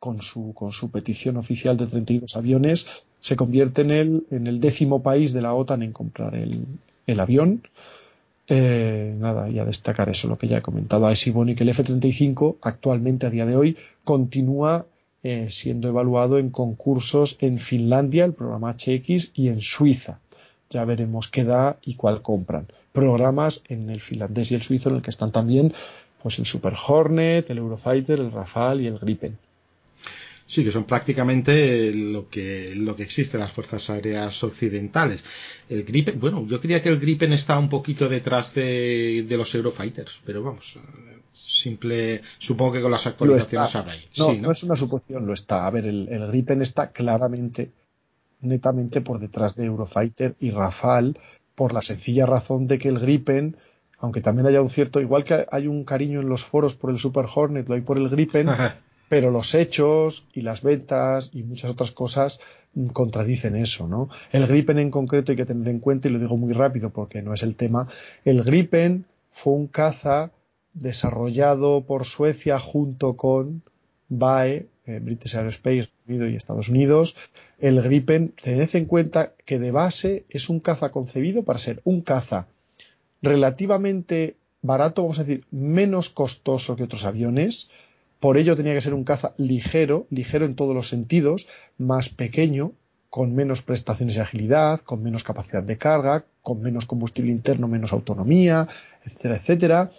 con su, petición oficial de 32 aviones, se convierte en el, en el décimo país de la OTAN en comprar el avión. Eh, nada, y a destacar eso, lo que ya he comentado. Bueno que el F-35 actualmente, a día de hoy, continúa eh, siendo evaluado en concursos en Finlandia, el programa HX, y en Suiza. Ya veremos qué da y cuál compran. Programas en el finlandés y el suizo en el que están también pues el Super Hornet, el Eurofighter, el Rafale y el Gripen. Sí, que son prácticamente lo que, lo que existe en las fuerzas aéreas occidentales. El Gripen, bueno, yo creía que el Gripen está un poquito detrás de, los Eurofighters, pero vamos, simple, supongo que con las actualizaciones habrá ahí. No, no, es una suposición, lo está. A ver, el, el Gripen está claramente, netamente por detrás de Eurofighter y Rafale, por la sencilla razón de que el Gripen aunque también haya un cierto, igual que hay un cariño en los foros por el Super Hornet, lo hay por el Gripen, pero los hechos y las ventas y muchas otras cosas contradicen eso, ¿no? El Gripen en concreto hay que tener en cuenta, y lo digo muy rápido porque no es el tema, el Gripen fue un caza desarrollado por Suecia junto con BAE, eh, British Aerospace Unido y Estados Unidos. El Gripen, tened en cuenta que de base es un caza concebido para ser un caza relativamente barato, vamos a decir, menos costoso que otros aviones, por ello tenía que ser un caza ligero, ligero en todos los sentidos, más pequeño, con menos prestaciones y agilidad, con menos capacidad de carga, con menos combustible interno, menos autonomía, etcétera, etcétera.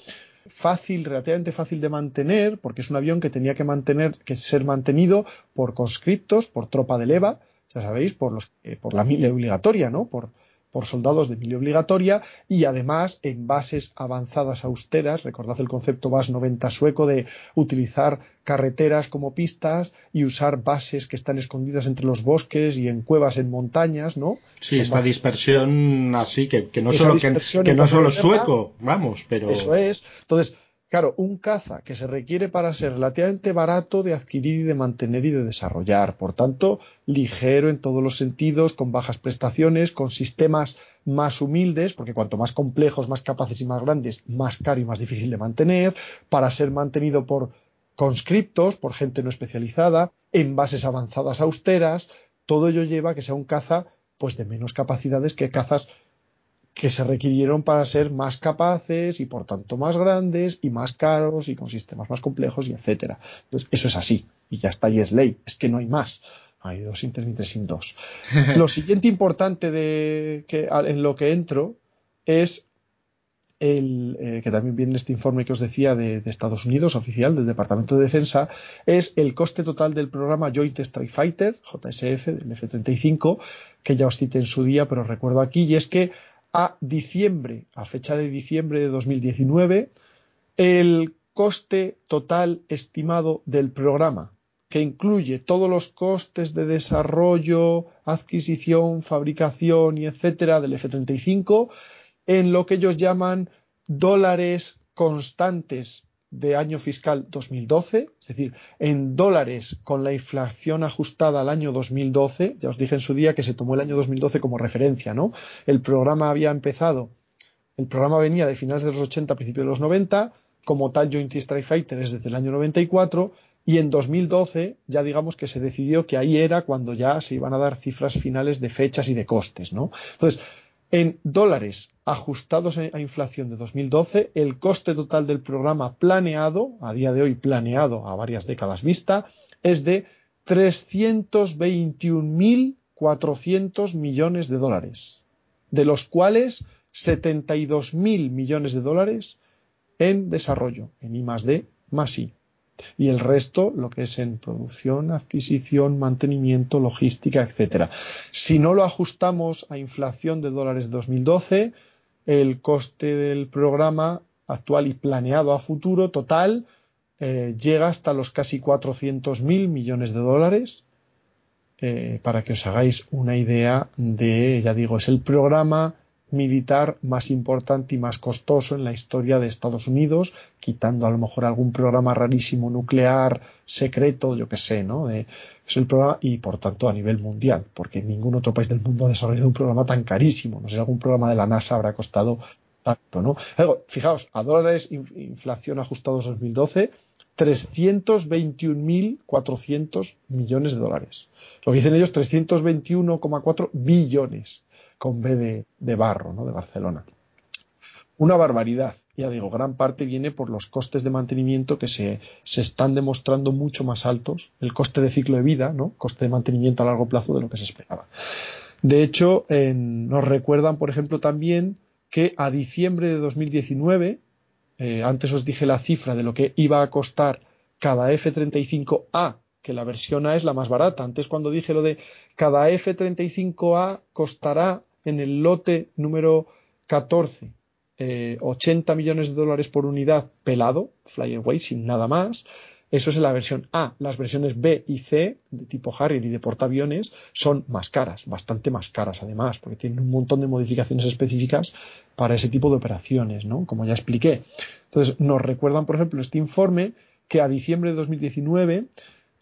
Fácil, relativamente fácil de mantener, porque es un avión que tenía que mantener, que ser mantenido por conscriptos, por tropa de leva, ya sabéis, por los, eh, por la mil obligatoria, ¿no? Por, por soldados de mili obligatoria y además en bases avanzadas austeras, recordad el concepto BAS 90 sueco de utilizar carreteras como pistas y usar bases que están escondidas entre los bosques y en cuevas en montañas, ¿no? Sí, esta dispersión así, que, no, solo, que, no solo sueco, vamos, pero... Eso es. Entonces, Claro, un caza que se requiere para ser relativamente barato de adquirir y de mantener y de desarrollar, por tanto, ligero en todos los sentidos, con bajas prestaciones, con sistemas más humildes, porque cuanto más complejos, más capaces y más grandes, más caro y más difícil de mantener, para ser mantenido por conscriptos, por gente no especializada, en bases avanzadas austeras, todo ello lleva a que sea un caza pues de menos capacidades que cazas que se requirieron para ser más capaces y por tanto más grandes y más caros y con sistemas más complejos y etcétera. Entonces, eso es así y ya está y es ley, es que no hay más. Hay dos intermitentes sin dos. lo siguiente importante de que en lo que entro es el, eh, que también viene en este informe que os decía de, Estados Unidos, oficial, del Departamento de Defensa, es el coste total del programa Joint Strike Fighter, JSF, del F-35, que ya os cité en su día, pero recuerdo aquí, y es que a diciembre, a fecha de diciembre de 2019, el coste total estimado del programa, que incluye todos los costes de desarrollo, adquisición, fabricación y etcétera del F-35, en lo que ellos llaman dólares constantes de año fiscal 2012, es decir, en dólares con la inflación ajustada al año 2012, ya os dije en su día que se tomó el año 2012 como referencia, ¿no? El programa había empezado, el programa venía de finales de los 80 a principios de los 90, como tal Joint Strike Fighter es desde el año 94 y en 2012 ya digamos que se decidió que ahí era cuando ya se iban a dar cifras finales de fechas y de costes, ¿no? Entonces, en dólares ajustados a inflación de 2012, el coste total del programa planeado, a día de hoy planeado a varias décadas vista, es de 321.400 millones de dólares, de los cuales 72.000 millones de dólares en desarrollo, en I más D más I y el resto lo que es en producción, adquisición, mantenimiento, logística, etcétera. Si no lo ajustamos a inflación de dólares de 2012, el coste del programa actual y planeado a futuro total eh, llega hasta los casi 400.000 millones de dólares. Eh, para que os hagáis una idea de, ya digo, es el programa militar más importante y más costoso en la historia de Estados Unidos, quitando a lo mejor algún programa rarísimo nuclear secreto, yo que sé, ¿no? es el programa y por tanto a nivel mundial, porque ningún otro país del mundo ha desarrollado un programa tan carísimo. No sé si algún programa de la NASA habrá costado tanto, ¿no? fijaos, a dólares, inflación ajustados 2012, 321.400 millones de dólares. Lo que dicen ellos, 321,4 billones con B de, barro, ¿no? de Barcelona. Una barbaridad. Ya digo, gran parte viene por los costes de mantenimiento que se, están demostrando mucho más altos, el coste de ciclo de vida, ¿no? coste de mantenimiento a largo plazo de lo que se esperaba. De hecho, nos recuerdan, por ejemplo, también que a diciembre de 2019, eh, antes os dije la cifra de lo que iba a costar cada F-35A que la versión A es la más barata. Antes cuando dije lo de cada F-35A costará en el lote número 14 80 eh, millones de dólares por unidad pelado, flyaway, sin nada más. Eso es la versión A. Las versiones B y C, de tipo Harrier y de portaaviones, son más caras, bastante más caras además, porque tienen un montón de modificaciones específicas para ese tipo de operaciones, ¿no? Como ya expliqué. Entonces, nos recuerdan, por ejemplo, este informe que a diciembre de 2019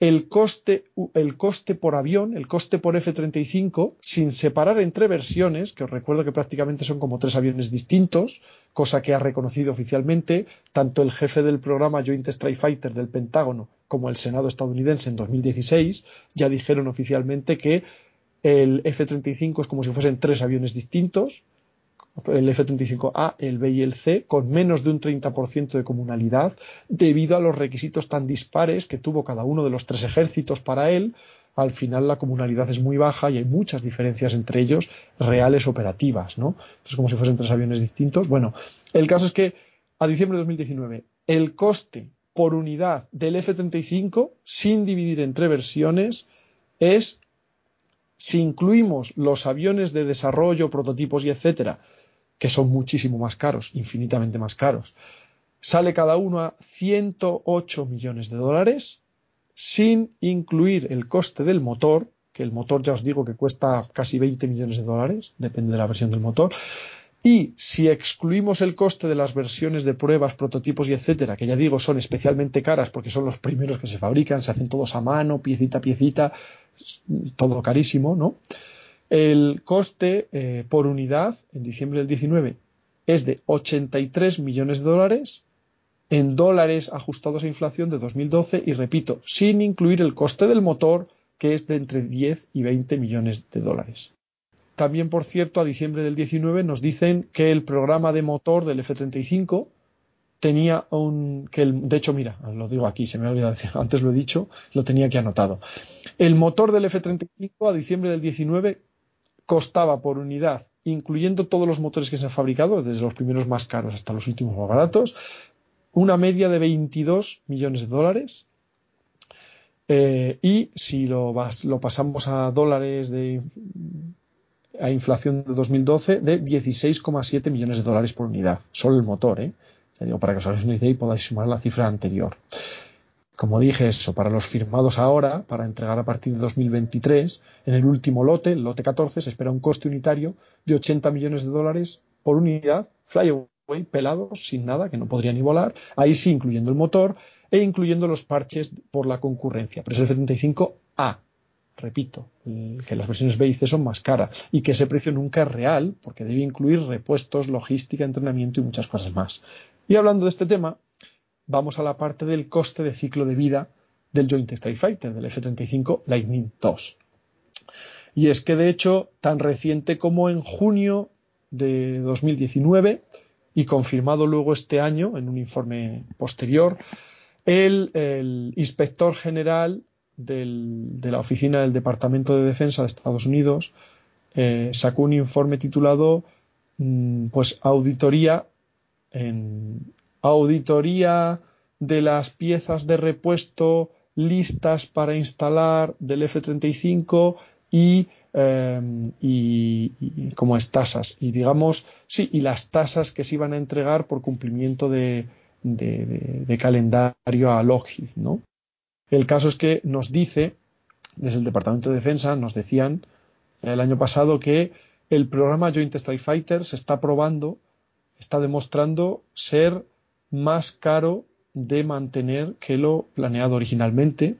el coste, el coste por avión, el coste por F-35, sin separar entre versiones, que os recuerdo que prácticamente son como tres aviones distintos, cosa que ha reconocido oficialmente tanto el jefe del programa Joint Strike Fighter del Pentágono como el Senado estadounidense en 2016, ya dijeron oficialmente que el F-35 es como si fuesen tres aviones distintos, el F-35A, el B y el C, con menos de un 30% de comunalidad, debido a los requisitos tan dispares que tuvo cada uno de los tres ejércitos para él. Al final la comunalidad es muy baja y hay muchas diferencias entre ellos reales operativas, ¿no? Es como si fuesen tres aviones distintos. Bueno, el caso es que a diciembre de 2019 el coste por unidad del F-35, sin dividir entre versiones, es si incluimos los aviones de desarrollo, prototipos y etcétera, que son muchísimo más caros, infinitamente más caros. Sale cada uno a 108 millones de dólares, sin incluir el coste del motor, que el motor ya os digo que cuesta casi 20 millones de dólares, depende de la versión del motor, Y si excluimos el coste de las versiones de pruebas, prototipos y etcétera, que ya digo son especialmente caras porque son los primeros que se fabrican, se hacen todos a mano, piecita a piecita, todo carísimo, ¿no? El coste eh, por unidad en diciembre del 19 es de 83 millones de dólares, en dólares ajustados a inflación de 2012 y repito, sin incluir el coste del motor que es de entre 10 y 20 millones de dólares. También, por cierto, a diciembre del 19 nos dicen que el programa de motor del F-35 tenía un que el, de hecho mira lo digo aquí se me ha olvidado antes lo he dicho lo tenía aquí anotado el motor del F-35 a diciembre del 19 costaba por unidad incluyendo todos los motores que se han fabricado desde los primeros más caros hasta los últimos más baratos una media de 22 millones de dólares eh, y si lo, lo pasamos a dólares de a inflación de 2012 de 16,7 millones de dólares por unidad. Solo el motor, ¿eh? digo, para que os hagáis una idea y podáis sumar la cifra anterior. Como dije, eso, para los firmados ahora, para entregar a partir de 2023, en el último lote, el lote 14, se espera un coste unitario de 80 millones de dólares por unidad, flyaway, pelado, sin nada, que no podría ni volar, ahí sí incluyendo el motor e incluyendo los parches por la concurrencia. Pero es el 75A, repito, que las versiones B y C son más caras y que ese precio nunca es real porque debe incluir repuestos, logística, entrenamiento y muchas cosas más. Y hablando de este tema, vamos a la parte del coste de ciclo de vida del Joint Strike Fighter, del F-35 Lightning II. Y es que de hecho, tan reciente como en junio de 2019 y confirmado luego este año en un informe posterior, el inspector general de la oficina del Departamento de Defensa de Estados Unidos eh, sacó un informe titulado mm, pues auditoría en auditoría de las piezas de repuesto listas para instalar del F-35 y, em, y, como es tasas y digamos sí y las tasas que se iban a entregar por cumplimiento de, de, de calendario a Lockheed, ¿no? El caso es que nos dice, desde el Departamento de Defensa, nos decían el año pasado que el programa Joint Strike Fighter se está probando, está demostrando ser más caro de mantener que lo planeado originalmente.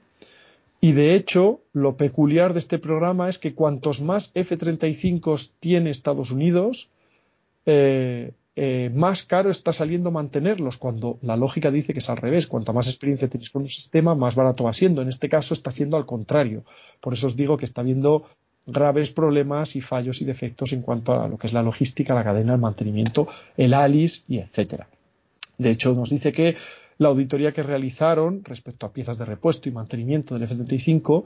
Y de hecho, lo peculiar de este programa es que cuantos más F-35 tiene Estados Unidos, eh, eh, más caro está saliendo mantenerlos, cuando la lógica dice que es al revés. Cuanta más experiencia tienes con un sistema, más barato va siendo. En este caso está siendo al contrario. Por eso os digo que está habiendo graves problemas y fallos y defectos en cuanto a lo que es la logística, la cadena, el mantenimiento, el ALIS y etcétera. De hecho, nos dice que la auditoría que realizaron respecto a piezas de repuesto y mantenimiento del F-35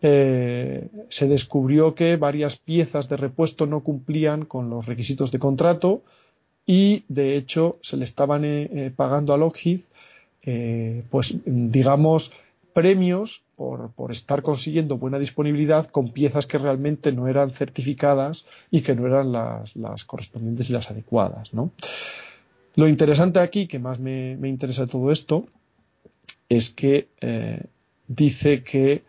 eh, se descubrió que varias piezas de repuesto no cumplían con los requisitos de contrato, y de hecho se le estaban eh, eh, pagando a Lockheed pues digamos premios por, por, estar consiguiendo buena disponibilidad con piezas que realmente no eran certificadas y que no eran las, las correspondientes y las adecuadas. ¿no? Lo interesante aquí, que más me, me interesa todo esto, es que dice que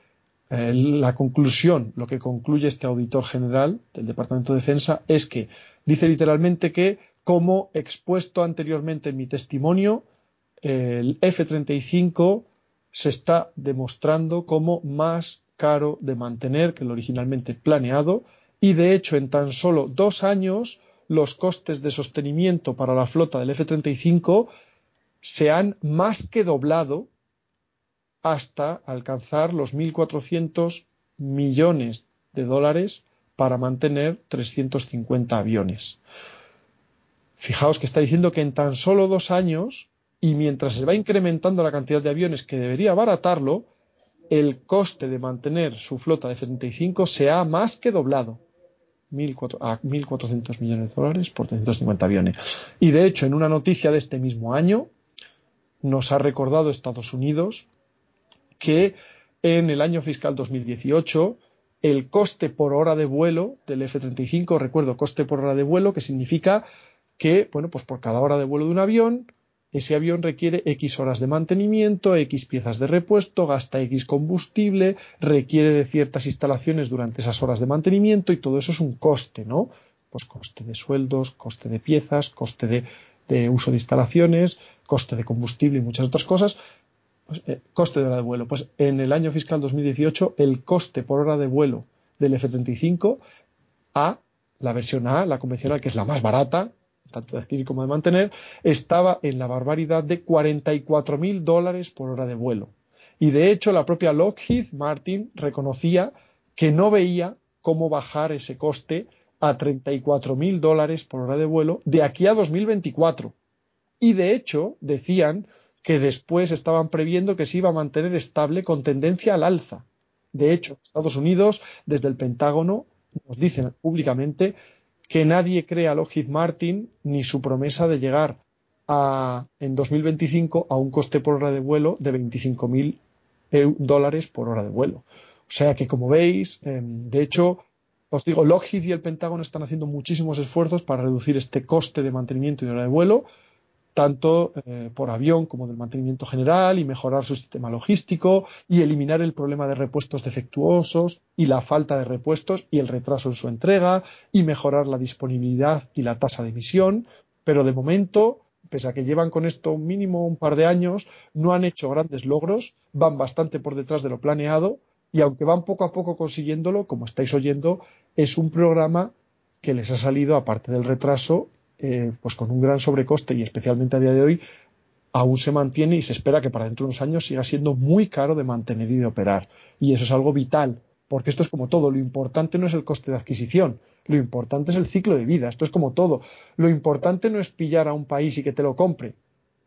la conclusión, lo que concluye este auditor general del Departamento de Defensa, es que dice literalmente que como expuesto anteriormente en mi testimonio, el F-35 se está demostrando como más caro de mantener que lo originalmente planeado y de hecho en tan solo dos años los costes de sostenimiento para la flota del F-35 se han más que doblado hasta alcanzar los 1.400 millones de dólares para mantener 350 aviones. Fijaos que está diciendo que en tan solo dos años, y mientras se va incrementando la cantidad de aviones que debería abaratarlo, el coste de mantener su flota de 75 se ha más que doblado. A 1.400 millones de dólares por 350 aviones. Y de hecho, en una noticia de este mismo año, nos ha recordado Estados Unidos que en el año fiscal 2018 el coste por hora de vuelo del F-35, recuerdo, coste por hora de vuelo, que significa que, bueno, pues por cada hora de vuelo de un avión, ese avión requiere X horas de mantenimiento, X piezas de repuesto, gasta X combustible, requiere de ciertas instalaciones durante esas horas de mantenimiento y todo eso es un coste, ¿no? pues coste de sueldos, coste de piezas, coste de, uso de instalaciones, coste de combustible y muchas otras cosas. Pues, eh, coste de hora de vuelo. Pues en el año fiscal 2018 el coste por hora de vuelo del F-35 a la versión A, la convencional, que es la más barata, tanto de adquirir como de mantener, estaba en la barbaridad de 44.000 dólares por hora de vuelo. Y de hecho la propia Lockheed Martin reconocía que no veía cómo bajar ese coste a 34.000 dólares por hora de vuelo de aquí a 2024. Y de hecho decían que después estaban previendo que se iba a mantener estable con tendencia al alza. De hecho, Estados Unidos, desde el Pentágono, nos dicen públicamente que nadie crea Lockheed Martin ni su promesa de llegar a, en 2025 a un coste por hora de vuelo de 25.000 dólares por hora de vuelo. O sea que, como veis, em, de hecho, os digo, Lockheed y el Pentágono están haciendo muchísimos esfuerzos para reducir este coste de mantenimiento y hora de vuelo tanto eh, por avión como del mantenimiento general y mejorar su sistema logístico y eliminar el problema de repuestos defectuosos y la falta de repuestos y el retraso en su entrega y mejorar la disponibilidad y la tasa de emisión, pero de momento, pese a que llevan con esto mínimo un par de años, no han hecho grandes logros, van bastante por detrás de lo planeado y aunque van poco a poco consiguiéndolo, como estáis oyendo, es un programa que les ha salido, aparte del retraso, eh, pues con un gran sobrecoste y especialmente a día de hoy aún se mantiene y se espera que para dentro de unos años siga siendo muy caro de mantener y de operar. Y eso es algo vital, porque esto es como todo, lo importante no es el coste de adquisición, lo importante es el ciclo de vida, esto es como todo. Lo importante no es pillar a un país y que te lo compre,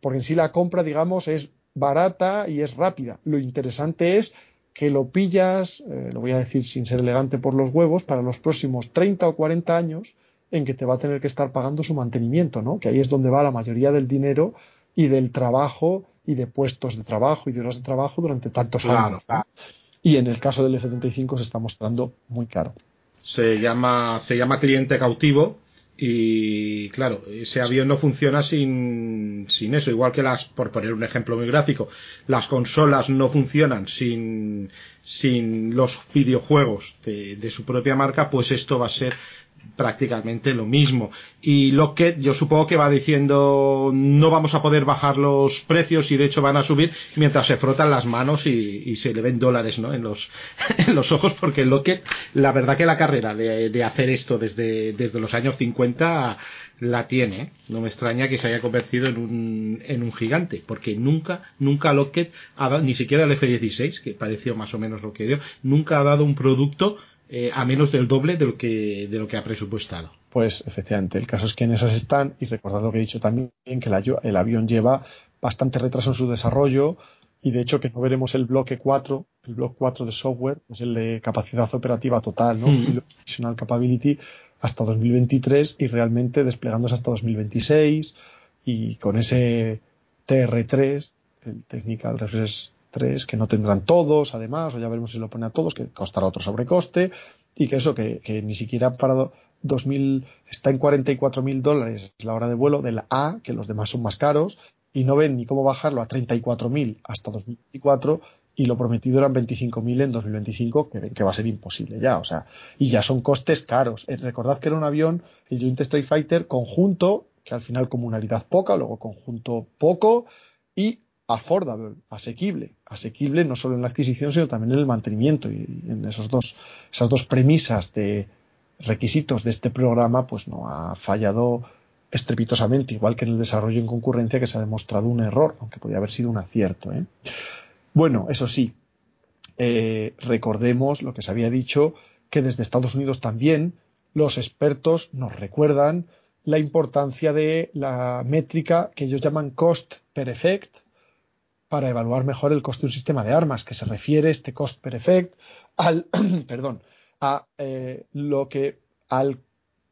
porque en sí la compra, digamos, es barata y es rápida. Lo interesante es que lo pillas, eh, lo voy a decir sin ser elegante por los huevos, para los próximos 30 o 40 años en que te va a tener que estar pagando su mantenimiento, ¿no? Que ahí es donde va la mayoría del dinero y del trabajo y de puestos de trabajo y de horas de trabajo durante tantos años. Y en el caso del F-35 se está mostrando muy caro. Se llama, se llama cliente cautivo y claro, ese avión no funciona sin, sin eso, igual que las, por poner un ejemplo muy gráfico, las consolas no funcionan sin, sin los videojuegos de, de su propia marca, pues esto va a ser prácticamente lo mismo. Y lo que yo supongo que va diciendo no vamos a poder bajar los precios y de hecho van a subir mientras se frotan las manos y, se le ven dólares ¿no? en, los, en los ojos porque lo que la verdad que la carrera de, de hacer esto desde, desde los años 50 la tiene. ¿eh? No me extraña que se haya convertido en un, en un gigante, porque nunca, nunca Lockheed ha dado, ni siquiera el F-16, que pareció más o menos lo que dio, nunca ha dado un producto eh, a menos del doble de lo que de lo que ha presupuestado. Pues efectivamente, el caso es que en esas están, y recordad lo que he dicho también, que el, avión lleva bastante retraso en su desarrollo, y de hecho que no veremos el bloque 4, el bloque 4 de software, es el de capacidad operativa total, ¿no? Mm. Capability, hasta 2023 y realmente desplegándose hasta 2026 y con ese TR3, el Technical Reference 3 que no tendrán todos, además, o ya veremos si lo pone a todos, que costará otro sobrecoste, y que eso, que, ni siquiera para 2000 está en 44.000 dólares la hora de vuelo del A, que los demás son más caros, y no ven ni cómo bajarlo a 34.000 hasta 2024, y lo prometido eran 25.000 en 2025, que que va a ser imposible ya, o sea, y ya son costes caros. Eh, recordad que era un avión, el Joint Strike Fighter, conjunto, que al final comunalidad poca, luego conjunto poco, y affordable, asequible, asequible no solo en la adquisición, sino también en el mantenimiento. Y en esos dos, esas dos premisas de requisitos de este programa, pues no ha fallado estrepitosamente, igual que en el desarrollo en concurrencia, que se ha demostrado un error, aunque podría haber sido un acierto. ¿eh? Bueno, eso sí, eh, recordemos lo que se había dicho, que desde Estados Unidos también los expertos nos recuerdan la importancia de la métrica que ellos llaman cost per effect, para evaluar mejor el coste de un sistema de armas, que se refiere este cost per effect al, perdón, a eh, lo que al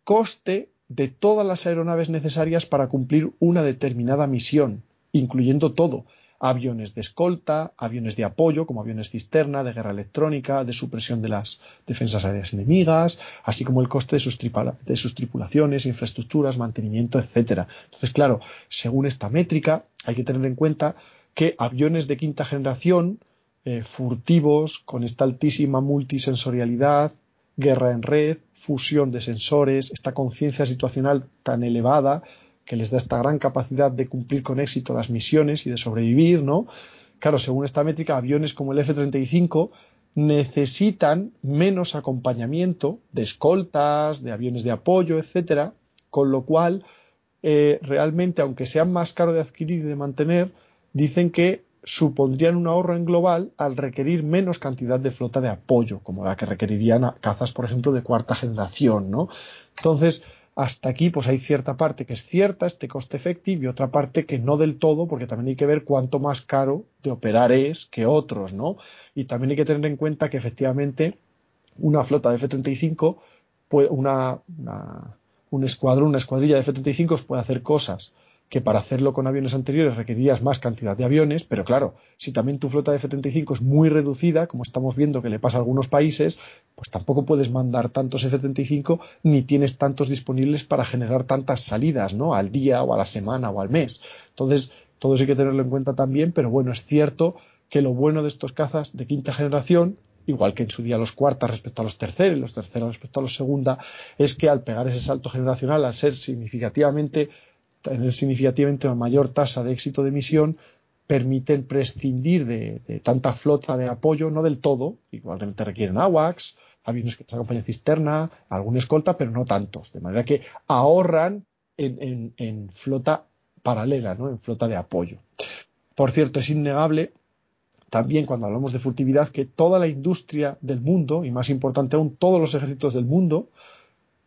coste de todas las aeronaves necesarias para cumplir una determinada misión, incluyendo todo, aviones de escolta, aviones de apoyo, como aviones cisterna, de guerra electrónica, de supresión de las defensas aéreas enemigas, así como el coste de sus, de sus tripulaciones, infraestructuras, mantenimiento, etcétera. Entonces, claro, según esta métrica, hay que tener en cuenta que aviones de quinta generación, eh, furtivos, con esta altísima multisensorialidad, guerra en red, fusión de sensores, esta conciencia situacional tan elevada que les da esta gran capacidad de cumplir con éxito las misiones y de sobrevivir, ¿no? Claro, según esta métrica, aviones como el F-35 necesitan menos acompañamiento de escoltas, de aviones de apoyo, etcétera, con lo cual eh, realmente, aunque sean más caros de adquirir y de mantener, dicen que supondrían un ahorro en global al requerir menos cantidad de flota de apoyo, como la que requerirían cazas, por ejemplo, de cuarta generación, ¿no? Entonces, hasta aquí pues hay cierta parte que es cierta, este coste efectivo, y otra parte que no del todo, porque también hay que ver cuánto más caro de operar es que otros, ¿no? Y también hay que tener en cuenta que efectivamente una flota de F-35, una, una, un escuadrón, una escuadrilla de F-35 puede hacer cosas que para hacerlo con aviones anteriores requerirías más cantidad de aviones, pero claro, si también tu flota de F-35 es muy reducida, como estamos viendo que le pasa a algunos países, pues tampoco puedes mandar tantos F-35 ni tienes tantos disponibles para generar tantas salidas, ¿no? Al día o a la semana o al mes. Entonces, todo eso hay que tenerlo en cuenta también, pero bueno, es cierto que lo bueno de estos cazas de quinta generación igual que en su día los cuartas respecto a los terceros y los terceros respecto a los segunda, es que al pegar ese salto generacional, al ser significativamente tener significativamente una mayor tasa de éxito de misión permiten prescindir de, tanta flota de apoyo, no del todo, igualmente requieren AWACS, aviones que acompañan cisterna, algún escolta, pero no tantos, de manera que ahorran en, flota paralela, ¿no? en flota de apoyo. Por cierto, es innegable también cuando hablamos de furtividad que toda la industria del mundo, y más importante aún, todos los ejércitos del mundo,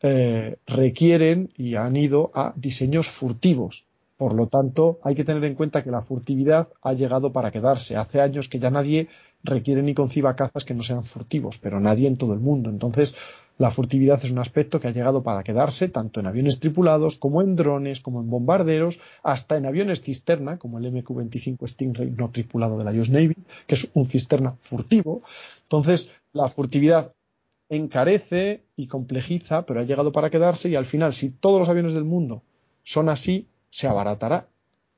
eh, requieren y han ido a diseños furtivos. Por lo tanto, hay que tener en cuenta que la furtividad ha llegado para quedarse. Hace años que ya nadie requiere ni conciba cazas que no sean furtivos, pero nadie en todo el mundo. Entonces, la furtividad es un aspecto que ha llegado para quedarse tanto en aviones tripulados como en drones, como en bombarderos, hasta en aviones cisterna, como el MQ-25 Stingray no tripulado de la US Navy, que es un cisterna furtivo. Entonces, la furtividad encarece y complejiza, pero ha llegado para quedarse y al final, si todos los aviones del mundo son así, se abaratará.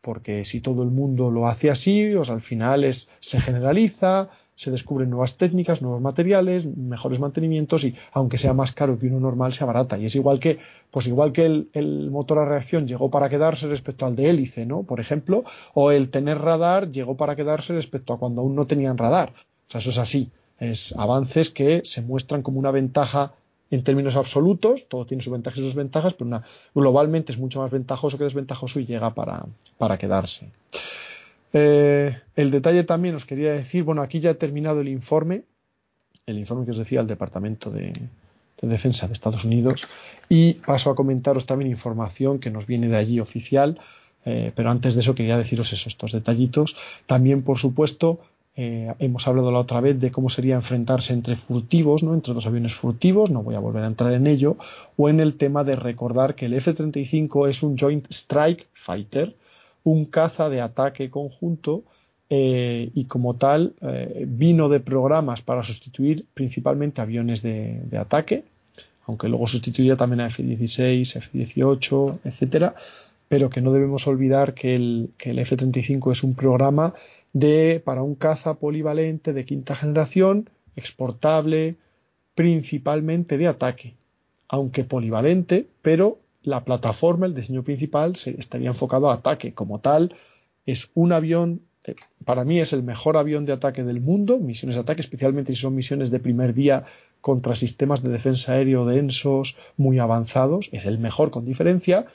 Porque si todo el mundo lo hace así, pues al final es, se generaliza, se descubren nuevas técnicas, nuevos materiales, mejores mantenimientos y aunque sea más caro que uno normal, se abarata. Y es igual que, pues igual que el, el, motor a reacción llegó para quedarse respecto al de hélice, ¿no? Por ejemplo, o el tener radar llegó para quedarse respecto a cuando aún no tenían radar. O sea, eso es así es avances que se muestran como una ventaja en términos absolutos, todo tiene sus ventajas y sus desventajas, pero globalmente es mucho más ventajoso que desventajoso y llega para, para quedarse. Eh, el detalle también os quería decir, bueno, aquí ya he terminado el informe, el informe que os decía el Departamento de, Defensa de Estados Unidos, y paso a comentaros también información que nos viene de allí oficial, eh, pero antes de eso quería deciros eso, estos detallitos. También, por supuesto, eh, hemos hablado la otra vez de cómo sería enfrentarse entre furtivos, ¿no? entre dos aviones furtivos, no voy a volver a entrar en ello, o en el tema de recordar que el F-35 es un Joint Strike Fighter, un caza de ataque conjunto eh, y como tal eh, vino de programas para sustituir principalmente aviones de, ataque, aunque luego sustituiría también a F-16, F-18, etcétera, pero que no debemos olvidar que el F-35 es un programa de, para un caza polivalente de quinta generación, exportable, principalmente de ataque, aunque polivalente, pero la plataforma, el diseño principal, se estaría enfocado a ataque. Como tal, es un avión, eh, para mí es el mejor avión de ataque del mundo, misiones de ataque, especialmente si son misiones de primer día contra sistemas de defensa aéreo densos, muy avanzados, es el mejor con diferencia.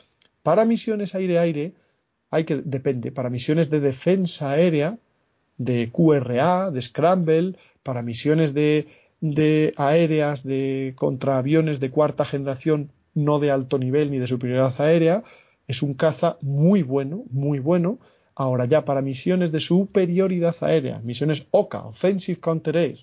Para misiones aire-aire, hay que, depende, para misiones de defensa aérea, de QRA, de Scramble, para misiones de, de aéreas de contraaviones de cuarta generación, no de alto nivel ni de superioridad aérea. Es un caza muy bueno, muy bueno. Ahora ya para misiones de superioridad aérea, misiones OCA, Offensive Counter Air,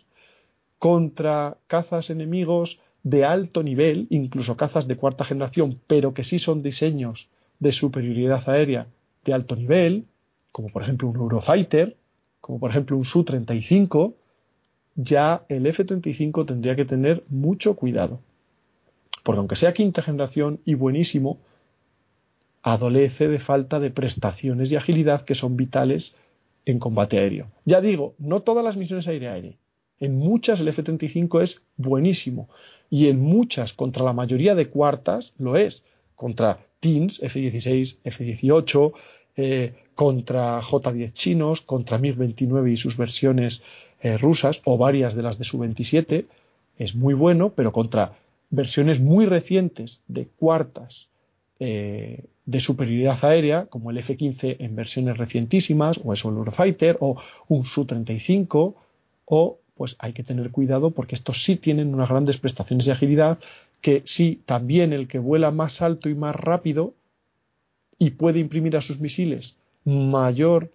contra cazas enemigos de alto nivel, incluso cazas de cuarta generación, pero que sí son diseños de superioridad aérea de alto nivel, como por ejemplo un Eurofighter, como por ejemplo un Su-35, ya el F-35 tendría que tener mucho cuidado. Porque aunque sea quinta generación y buenísimo, adolece de falta de prestaciones y agilidad que son vitales en combate aéreo. Ya digo, no todas las misiones aire-aire, En muchas el F-35 es buenísimo y en muchas, contra la mayoría de cuartas, lo es. Contra Teams, F-16, F-18, eh, contra J-10 chinos, contra MiG-29 y sus versiones eh, rusas o varias de las de Su-27, es muy bueno, pero contra versiones muy recientes de cuartas eh, de superioridad aérea, como el F-15 en versiones recientísimas, o eso el Eurofighter, o un Su-35, o pues hay que tener cuidado porque estos sí tienen unas grandes prestaciones de agilidad que sí, también el que vuela más alto y más rápido y puede imprimir a sus misiles mayor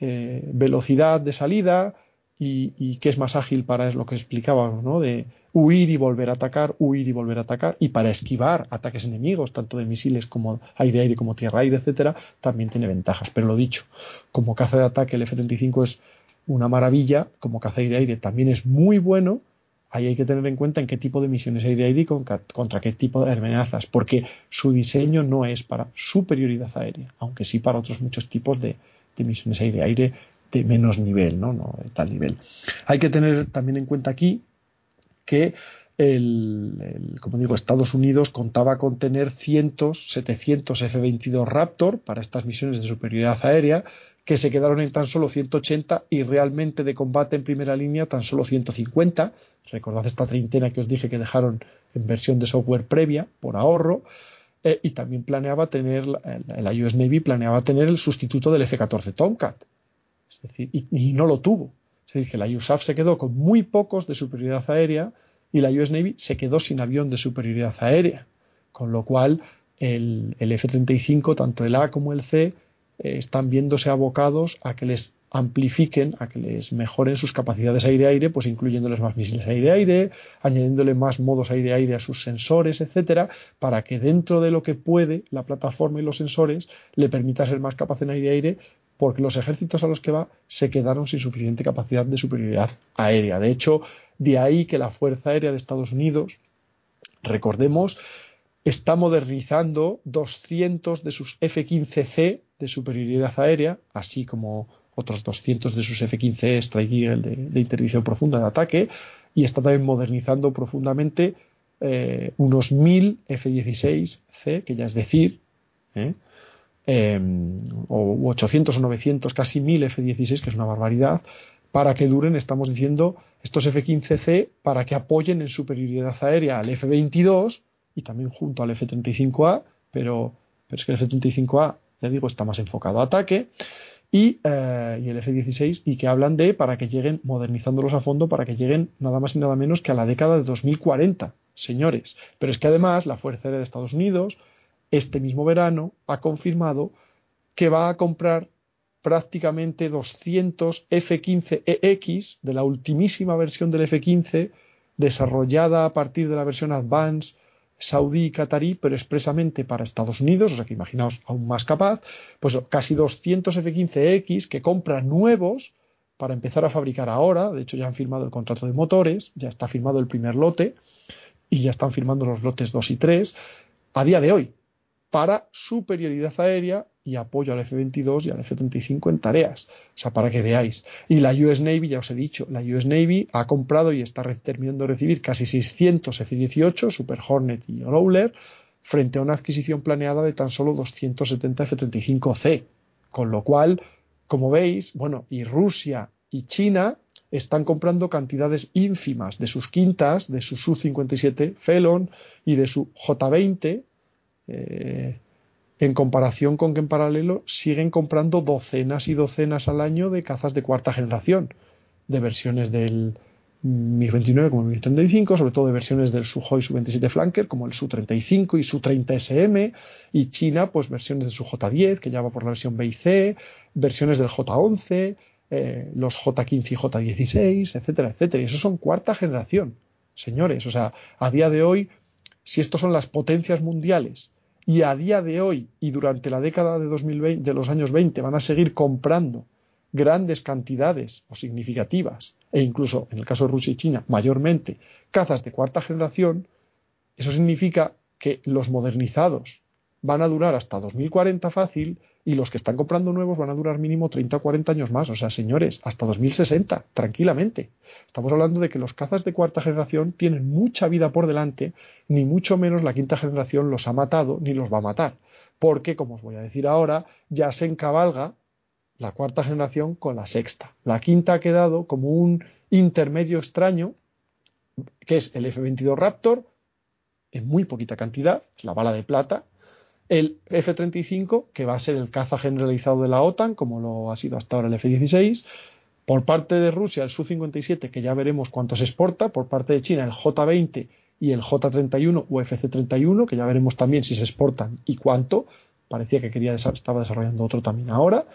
eh, velocidad de salida y, que es más ágil para es lo que explicábamos, ¿no? De huir y volver a atacar, huir y volver a atacar, y para esquivar ataques enemigos, tanto de misiles como aire-aire, como tierra-aire, etcétera, también tiene ventajas. Pero lo dicho, como caza de ataque el F-35 es una maravilla, como caza aire-aire también es muy bueno, ahí hay que tener en cuenta en qué tipo de misiones aire-aire y contra qué tipo de amenazas, porque su diseño no es para superioridad aérea, aunque sí para otros muchos tipos de, misiones aire-aire de menos nivel, ¿no? no de tal nivel. Hay que tener también en cuenta aquí que el, como digo, Estados Unidos contaba con tener cientos, 700 F-22 Raptor para estas misiones de superioridad aérea, que se quedaron en tan solo 180 y realmente de combate en primera línea tan solo 150. Recordad esta treintena que os dije que dejaron en versión de software previa por ahorro. Eh, y también planeaba tener, la US Navy planeaba tener el sustituto del F-14 Tomcat. Es decir, y, no lo tuvo. Es decir, que la USAF se quedó con muy pocos de superioridad aérea y la US Navy se quedó sin avión de superioridad aérea. Con lo cual, el, el F-35, tanto el A como el C, eh, están viéndose abocados a que les amplifiquen, a que les mejoren sus capacidades aire-aire, pues incluyéndoles más misiles aire-aire, añadiéndole más modos aire-aire a sus sensores, etcétera, para que dentro de lo que puede la plataforma y los sensores le permita ser más capaz en aire-aire, porque los ejércitos a los que va se quedaron sin suficiente capacidad de superioridad aérea. De hecho, de ahí que la Fuerza Aérea de Estados Unidos, recordemos, está modernizando 200 de sus F-15C de superioridad aérea, así como otros 200 de sus F-15 Strike Eagle de, interdicción profunda de ataque, y está también modernizando profundamente eh, unos 1000 F-16C, que ya es decir, ¿eh? em, o 800 o 900, casi 1000 F-16, que es una barbaridad, para que duren, estamos diciendo, estos F-15C para que apoyen en superioridad aérea al F-22 y también junto al F-35A, pero, pero es que el F-35A ya digo, está más enfocado a ataque, y, eh, el F-16, y que hablan de para que lleguen, modernizándolos a fondo, para que lleguen nada más y nada menos que a la década de 2040, señores. Pero es que además la Fuerza Aérea de Estados Unidos, este mismo verano, ha confirmado que va a comprar prácticamente 200 F-15EX de la ultimísima versión del F-15 desarrollada a partir de la versión Advance saudí y catarí, pero expresamente para Estados Unidos, o sea que imaginaos aún más capaz, pues casi 200 F-15X que compra nuevos para empezar a fabricar ahora, de hecho ya han firmado el contrato de motores, ya está firmado el primer lote y ya están firmando los lotes 2 y 3 a día de hoy para superioridad aérea y apoyo al F-22 y al F-35 en tareas. O sea, para que veáis. Y la US Navy, ya os he dicho, la US Navy ha comprado y está terminando de recibir casi 600 F-18, Super Hornet y Growler, frente a una adquisición planeada de tan solo 270 F-35C. Con lo cual, como veis, bueno, y Rusia y China están comprando cantidades ínfimas de sus quintas, de su Su-57 Felon y de su J-20. Eh, en comparación con que en paralelo siguen comprando docenas y docenas al año de cazas de cuarta generación, de versiones del Mi-29 como el Mi-35, sobre todo de versiones del Suhoi Su-27 Flanker como el Su-35 y Su-30SM, y China pues versiones del Su-J10 que ya va por la versión B versiones del J11, eh, los J15 y J16, etcétera, etcétera. Y eso son cuarta generación, señores. O sea, a día de hoy, si estos son las potencias mundiales, y a día de hoy y durante la década de, 2020, de los años 20 van a seguir comprando grandes cantidades o significativas, e incluso en el caso de Rusia y China, mayormente cazas de cuarta generación, eso significa que los modernizados van a durar hasta 2040 fácil y los que están comprando nuevos van a durar mínimo 30 o 40 años más. O sea, señores, hasta 2060, tranquilamente. Estamos hablando de que los cazas de cuarta generación tienen mucha vida por delante, ni mucho menos la quinta generación los ha matado ni los va a matar. Porque, como os voy a decir ahora, ya se encabalga la cuarta generación con la sexta. La quinta ha quedado como un intermedio extraño, que es el F-22 Raptor, en muy poquita cantidad, la bala de plata, el F-35, que va a ser el caza generalizado de la OTAN, como lo ha sido hasta ahora el F-16, por parte de Rusia el Su-57, que ya veremos cuánto se exporta, por parte de China el J-20 y el J-31 o FC-31, que ya veremos también si se exportan y cuánto, parecía que quería estaba desarrollando otro también ahora,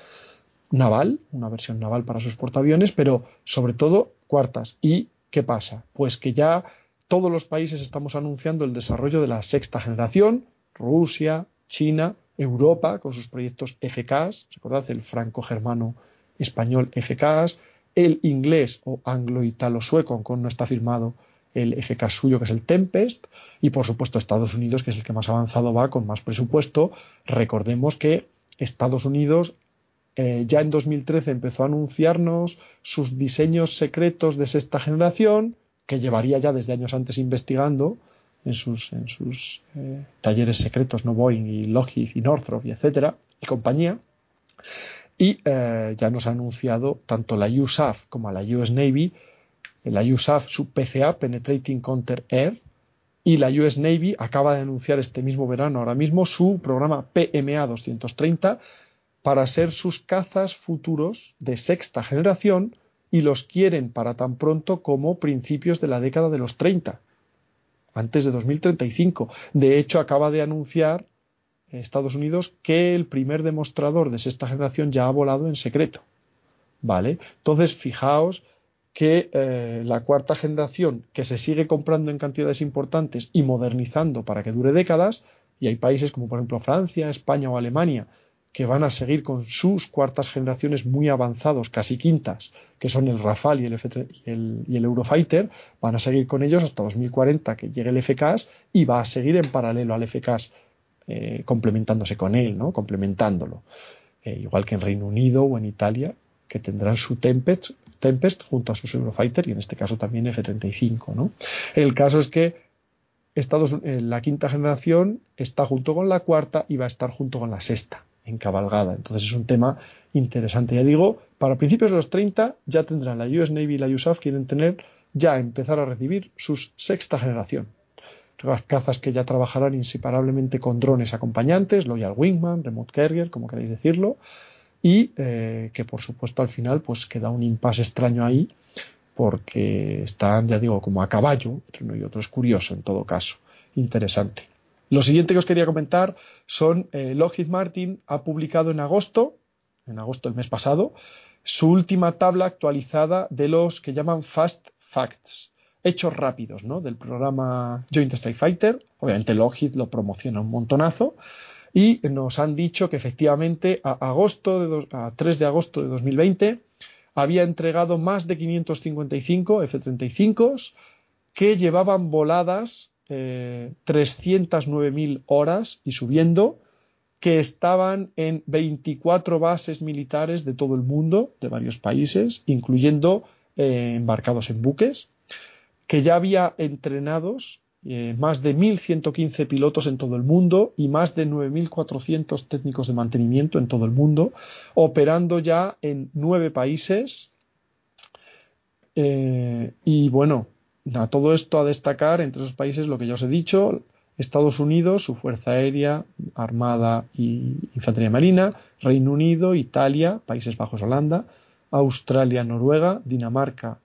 naval, una versión naval para sus portaaviones, pero sobre todo cuartas. ¿Y qué pasa? Pues que ya todos los países estamos anunciando el desarrollo de la sexta generación, Rusia, China, Europa con sus proyectos FKs, recordad el franco-germano español FKs, el inglés o anglo-italo-sueco, con no está firmado el FK suyo que es el Tempest, y por supuesto Estados Unidos, que es el que más avanzado va con más presupuesto. Recordemos que Estados Unidos eh, ya en 2013 empezó a anunciarnos sus diseños secretos de sexta generación, que llevaría ya desde años antes investigando, en sus, en sus eh, talleres secretos, no Boeing y Lockheed y Northrop y etcétera, y compañía. Y eh, ya nos ha anunciado tanto la USAF como la US Navy, la USAF su PCA, Penetrating Counter Air, y la US Navy acaba de anunciar este mismo verano ahora mismo su programa PMA 230 para ser sus cazas futuros de sexta generación y los quieren para tan pronto como principios de la década de los 30 antes de 2035. De hecho, acaba de anunciar Estados Unidos que el primer demostrador de sexta generación ya ha volado en secreto. ¿Vale? Entonces, fijaos que eh, la cuarta generación, que se sigue comprando en cantidades importantes y modernizando para que dure décadas, y hay países como por ejemplo Francia, España o Alemania, que van a seguir con sus cuartas generaciones muy avanzados, casi quintas, que son el Rafale y el, f y el, Eurofighter, van a seguir con ellos hasta 2040 que llegue el FCAS y va a seguir en paralelo al FCAS eh, complementándose con él, ¿no? complementándolo. Eh, igual que en Reino Unido o en Italia, que tendrán su Tempest, Tempest junto a sus Eurofighter y en este caso también F-35. ¿no? El caso es que Estados, eh, la quinta generación está junto con la cuarta y va a estar junto con la sexta en cabalgada. Entonces es un tema interesante. Ya digo, para principios de los 30 ya tendrán la US Navy y la USAF, quieren tener ya empezar a recibir sus sexta generación. Las cazas que ya trabajarán inseparablemente con drones acompañantes, Loyal Wingman, Remote Carrier, como queréis decirlo, y eh, que por supuesto al final pues queda un impasse extraño ahí porque están, ya digo, como a caballo, entre uno y otro. Es curioso en todo caso, interesante. Lo siguiente que os quería comentar son eh, Lockheed Martin ha publicado en agosto, en agosto del mes pasado, su última tabla actualizada de los que llaman Fast Facts, hechos rápidos, ¿no? Del programa Joint Strike Fighter. Obviamente Lockheed lo promociona un montonazo y nos han dicho que efectivamente a, agosto de a 3 de agosto de 2020 había entregado más de 555 F-35s que llevaban voladas eh, 309.000 horas y subiendo, que estaban en 24 bases militares de todo el mundo, de varios países, incluyendo eh, embarcados en buques, que ya había entrenados eh, más de 1.115 pilotos en todo el mundo y más de 9.400 técnicos de mantenimiento en todo el mundo, operando ya en nueve países. Eh, y bueno, a todo esto a destacar entre esos países lo que ya os he dicho, Estados Unidos, su Fuerza Aérea, Armada y Infantería Marina, Reino Unido, Italia, Países Bajos, Holanda, Australia, Noruega, Dinamarca,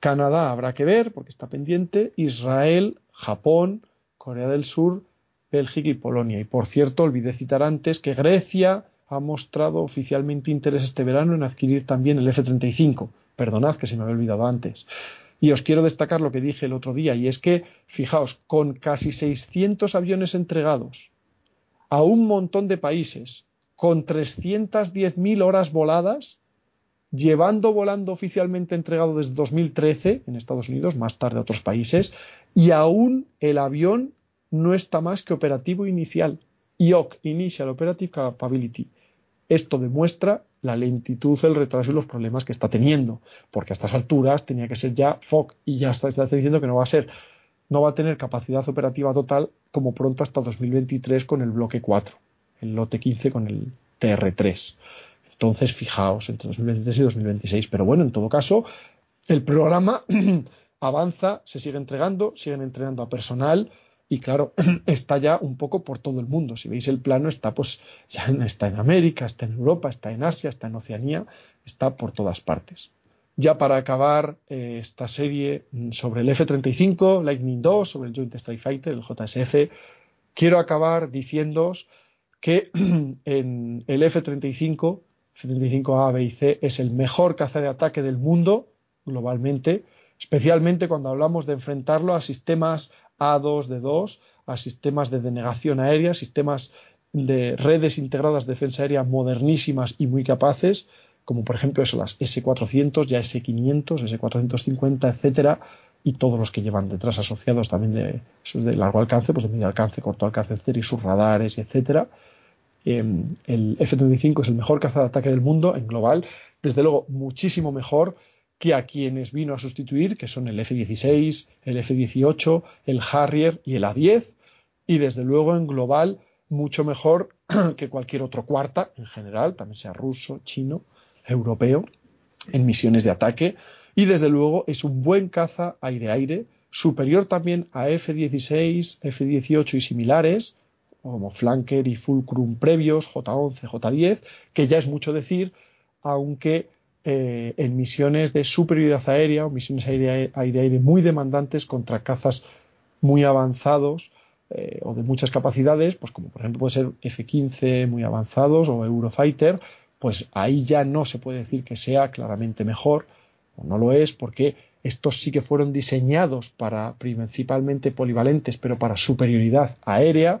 Canadá habrá que ver porque está pendiente, Israel, Japón, Corea del Sur, Bélgica y Polonia. Y por cierto, olvidé citar antes que Grecia ha mostrado oficialmente interés este verano en adquirir también el F-35. Perdonad que se me había olvidado antes. Y os quiero destacar lo que dije el otro día, y es que, fijaos, con casi 600 aviones entregados a un montón de países, con 310.000 horas voladas, llevando volando oficialmente entregado desde 2013 en Estados Unidos, más tarde a otros países, y aún el avión no está más que operativo inicial, IOC, Initial Operative Capability. Esto demuestra la lentitud, el retraso y los problemas que está teniendo, porque a estas alturas tenía que ser ya FOC y ya está, está diciendo que no va a ser, no va a tener capacidad operativa total como pronto hasta 2023 con el bloque 4, el lote 15 con el TR3. Entonces, fijaos, entre 2023 y 2026. Pero bueno, en todo caso, el programa avanza, se sigue entregando, siguen entregando a personal y claro, está ya un poco por todo el mundo. Si veis el plano, está pues ya está en América, está en Europa, está en Asia, está en Oceanía, está por todas partes. Ya para acabar eh, esta serie mm, sobre el F-35, Lightning II, sobre el Joint Strike Fighter, el JSF, quiero acabar diciéndoos que en el F-35, F-35A, B y C, es el mejor caza de ataque del mundo globalmente, especialmente cuando hablamos de enfrentarlo a sistemas A2 de 2, a sistemas de denegación aérea, sistemas de redes integradas de defensa aérea modernísimas y muy capaces, como por ejemplo eso, las S400, ya S500, S450, etcétera, y todos los que llevan detrás asociados también de, de largo alcance, pues de medio alcance, corto alcance, etcétera, y sus radares, etcétera. Em, el F-35 es el mejor caza de ataque del mundo en global, desde luego muchísimo mejor que a quienes vino a sustituir, que son el F-16, el F-18, el Harrier y el A-10, y desde luego en global mucho mejor que cualquier otro cuarta en general, también sea ruso, chino, europeo, en misiones de ataque, y desde luego es un buen caza aire-aire, superior también a F-16, F-18 y similares, como Flanker y Fulcrum previos, J-11, J-10, que ya es mucho decir, aunque eh, en misiones de superioridad aérea o misiones aire-aire muy demandantes contra cazas muy avanzados eh, o de muchas capacidades, pues como por ejemplo puede ser F-15 muy avanzados o Eurofighter, pues ahí ya no se puede decir que sea claramente mejor, o no lo es, porque estos sí que fueron diseñados para principalmente polivalentes, pero para superioridad aérea,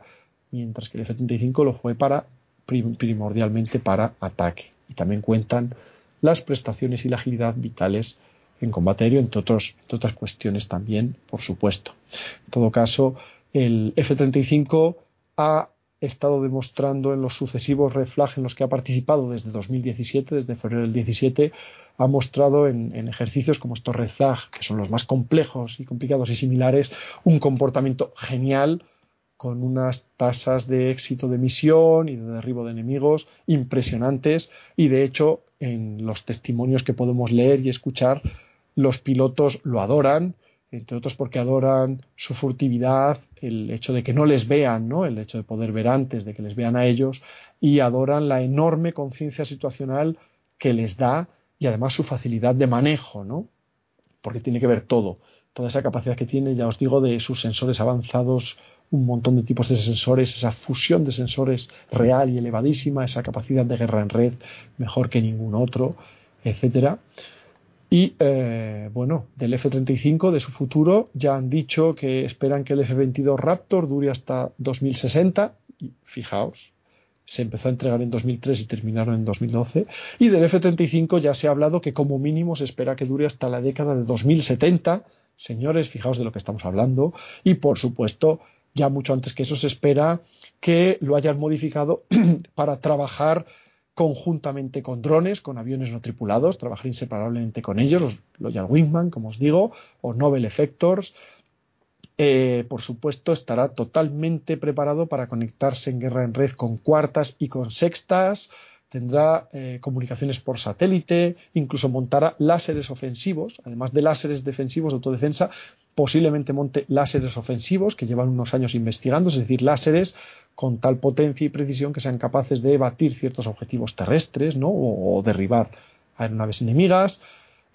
mientras que el F-35 lo fue para primordialmente para ataque. Y también cuentan las prestaciones y la agilidad vitales en combate aéreo, entre, otros, otras cuestiones también, por supuesto. En todo caso, el F-35 ha estado demostrando en los sucesivos red flag en los que ha participado desde 2017, desde febrero del 17, ha mostrado en, ejercicios como estos que son los más complejos y complicados y similares, un comportamiento genial con unas tasas de éxito de misión y de derribo de enemigos impresionantes y de hecho en los testimonios que podemos leer y escuchar, los pilotos lo adoran, entre otros porque adoran su furtividad, el hecho de que no les vean, ¿no? el hecho de poder ver antes de que les vean a ellos, y adoran la enorme conciencia situacional que les da y además su facilidad de manejo, ¿no? porque tiene que ver todo, toda esa capacidad que tiene, ya os digo, de sus sensores avanzados un montón de tipos de sensores, esa fusión de sensores real y elevadísima, esa capacidad de guerra en red mejor que ningún otro, etcétera. Y eh, bueno, del F-35, de su futuro, ya han dicho que esperan que el F-22 Raptor dure hasta 2060. Y fijaos, se empezó a entregar en 2003 y terminaron en 2012. Y del F-35 ya se ha hablado que como mínimo se espera que dure hasta la década de 2070. Señores, fijaos de lo que estamos hablando. Y por supuesto, ya mucho antes que eso se espera que lo hayan modificado para trabajar conjuntamente con drones, con aviones no tripulados, trabajar inseparablemente con ellos, los Loyal Wingman, como os digo, o Nobel Effectors. Eh, por supuesto, estará totalmente preparado para conectarse en guerra en red con cuartas y con sextas, tendrá eh, comunicaciones por satélite, incluso montará láseres ofensivos, además de láseres defensivos de autodefensa, posiblemente monte láseres ofensivos que llevan unos años investigando, es decir, láseres con tal potencia y precisión que sean capaces de batir ciertos objetivos terrestres ¿no? o, derribar aeronaves enemigas.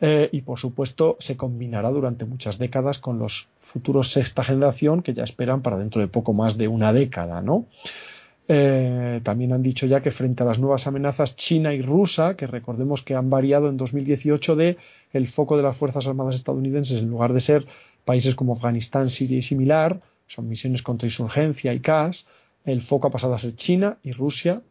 Eh, y por supuesto se combinará durante muchas décadas con los futuros sexta generación que ya esperan para dentro de poco más de una década, ¿no? Eh, también han dicho ya que frente a las nuevas amenazas china y rusa, que recordemos que han variado en 2018 de el foco de las Fuerzas Armadas estadounidenses, en lugar de ser países como Afganistán, Siria y similar, son misiones contra insurgencia y CAS, el foco ha pasado a ser China y Rusia.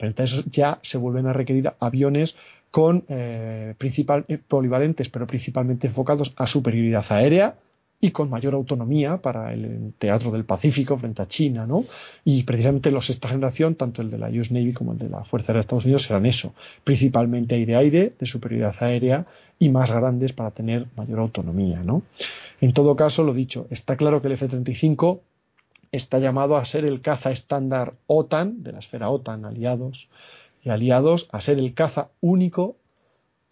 A eso ya se vuelven a requerir aviones con eh, eh, polivalentes, pero principalmente enfocados a superioridad aérea y con mayor autonomía para el teatro del Pacífico frente a China, ¿no? Y precisamente los esta generación, tanto el de la US Navy como el de la Fuerza de Estados Unidos, serán eso, principalmente aire-aire, de superioridad aérea y más grandes para tener mayor autonomía, ¿no? En todo caso, lo dicho, está claro que el F-35 está llamado a ser el caza estándar OTAN, de la esfera OTAN, aliados y aliados, a ser el caza único.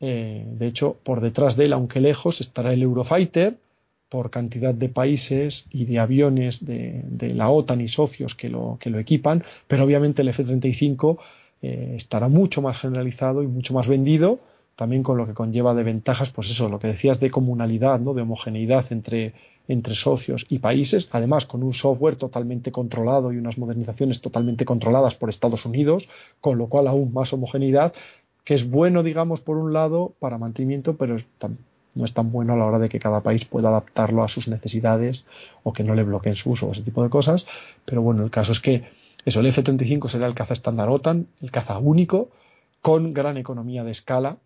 Eh, de hecho, por detrás de él, aunque lejos, estará el Eurofighter, por cantidad de países y de aviones de, la OTAN y socios que lo, que lo equipan, pero obviamente el F-35 eh, estará mucho más generalizado y mucho más vendido, también con lo que conlleva de ventajas, pues eso, lo que decías de comunalidad, ¿no? de homogeneidad entre, entre socios y países, además con un software totalmente controlado y unas modernizaciones totalmente controladas por Estados Unidos, con lo cual aún más homogeneidad, que es bueno, digamos, por un lado, para mantenimiento, pero no es tan bueno a la hora de que cada país pueda adaptarlo a sus necesidades o que no le bloqueen su uso, ese tipo de cosas. Pero bueno, el caso es que eso, el F-35 será el caza estándar OTAN, el caza único, con gran economía de escala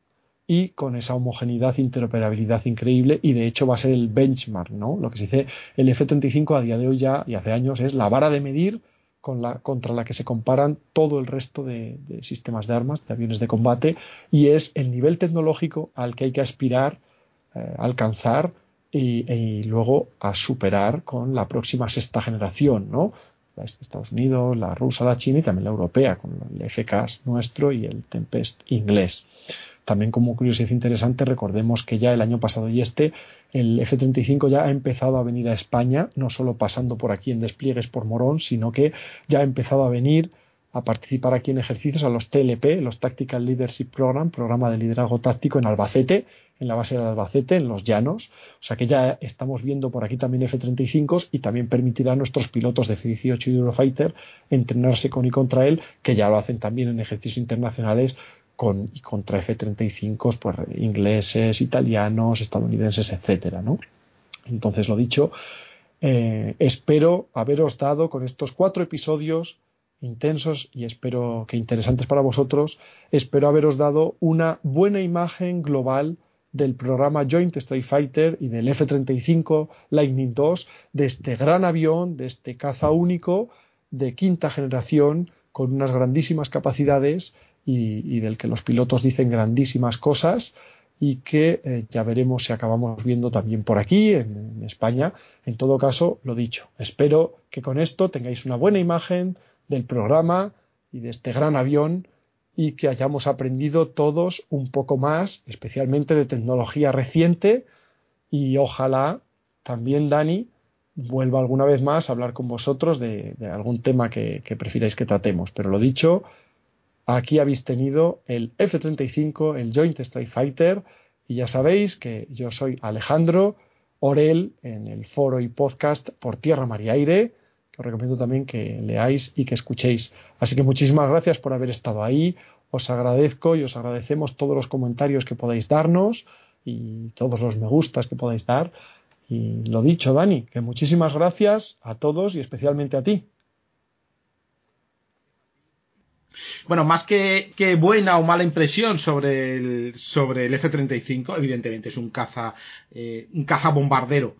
y con esa homogeneidad, interoperabilidad increíble y de hecho va a ser el benchmark, ¿no? Lo que se dice el F-35 a día de hoy ya y hace años es la vara de medir con la, contra la que se comparan todo el resto de, sistemas de armas, de aviones de combate y es el nivel tecnológico al que hay que aspirar, eh, alcanzar y, luego a superar con la próxima sexta generación, ¿no? Estados Unidos, la rusa, la china y también la europea, con el FCAS nuestro y el Tempest inglés. También como curiosidad interesante, recordemos que ya el año pasado y este, el F-35 ya ha empezado a venir a España, no solo pasando por aquí en despliegues por Morón, sino que ya ha empezado a venir a participar aquí en ejercicios a los TLP, los Tactical Leadership Program, programa de liderazgo táctico en Albacete, en la base de Albacete, en los llanos. O sea que ya estamos viendo por aquí también F-35 y también permitirá a nuestros pilotos de F-18 y Eurofighter entrenarse con y contra él, que ya lo hacen también en ejercicios internacionales con, contra F-35 pues, ingleses, italianos, estadounidenses, etcétera. Entonces, lo dicho, eh, espero haberos dado con estos cuatro episodios intensos y espero que interesantes para vosotros, espero haberos dado una buena imagen global del programa Joint Strike Fighter y del F-35 Lightning II, de este gran avión, de este caza único de quinta generación con unas grandísimas capacidades y, del que los pilotos dicen grandísimas cosas y que eh, ya veremos si acabamos viendo también por aquí, en, España. En todo caso, lo dicho, espero que con esto tengáis una buena imagen del programa y de este gran avión y que hayamos aprendido todos un poco más, especialmente de tecnología reciente y ojalá también Dani vuelva alguna vez más a hablar con vosotros de, algún tema que, que prefiráis que tratemos. Pero lo dicho, Aquí habéis tenido el F-35, el Joint Strike Fighter, y ya sabéis que yo soy Alejandro Orel en el foro y podcast por Tierra, Mar y Aire, os recomiendo también que leáis y que escuchéis. Así que muchísimas gracias por haber estado ahí, os agradezco y os agradecemos todos los comentarios que podáis darnos y todos los me gustas que podáis dar. Y lo dicho, Dani, que muchísimas gracias a todos y especialmente a ti. Bueno, más que, buena o mala impresión sobre el, sobre el F-35, evidentemente es un caza, eh, un caza bombardero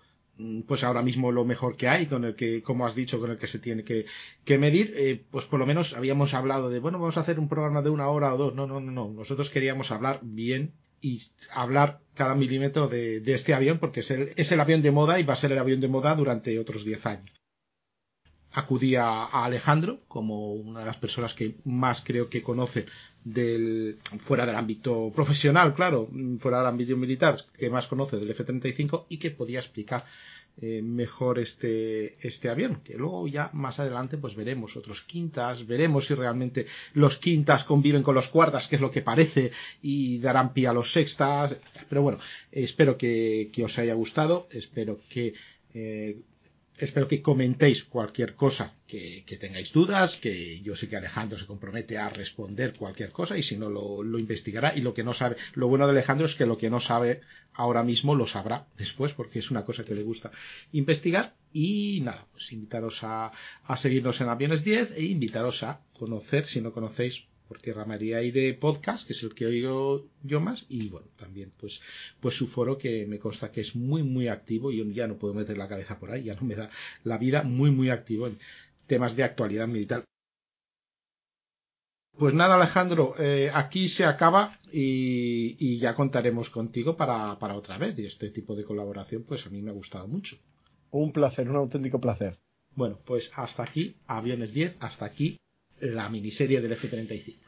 pues ahora mismo lo mejor que hay, con el que, como has dicho, con el que se tiene que, medir, eh, pues por lo menos habíamos hablado de, bueno, vamos a hacer un programa de una hora o dos. No, no, no, no. Nosotros queríamos hablar bien y hablar cada milímetro de, de este avión, porque es el, es el avión de moda y va a ser el avión de moda durante otros diez años acudí a, Alejandro como una de las personas que más creo que conoce del fuera del ámbito profesional, claro, fuera del ámbito militar, que más conoce del F-35 y que podía explicar eh, mejor este, este avión, que luego ya más adelante pues veremos otros quintas, veremos si realmente los quintas conviven con los cuartas, que es lo que parece, y darán pie a los sextas, pero bueno, espero que, os haya gustado, espero que eh, espero que comentéis cualquier cosa que, tengáis dudas, que yo sé que Alejandro se compromete a responder cualquier cosa y si no lo, investigará. Y lo que no sabe, lo bueno de Alejandro es que lo que no sabe ahora mismo lo sabrá después porque es una cosa que le gusta investigar. Y nada, pues invitaros a, a seguirnos en Aviones 10 e invitaros a conocer, si no conocéis por Tierra María y de podcast, que es el que oigo yo más, y bueno, también pues, pues su foro que me consta que es muy, muy activo, y ya no puedo meter la cabeza por ahí, ya no me da la vida muy, muy activo en temas de actualidad militar. Pues nada, Alejandro, eh, aquí se acaba y, ya contaremos contigo para, para otra vez. Y este tipo de colaboración, pues a mí me ha gustado mucho. Un placer, un auténtico placer. Bueno, pues hasta aquí, Aviones 10, hasta aquí la miniserie del F-35.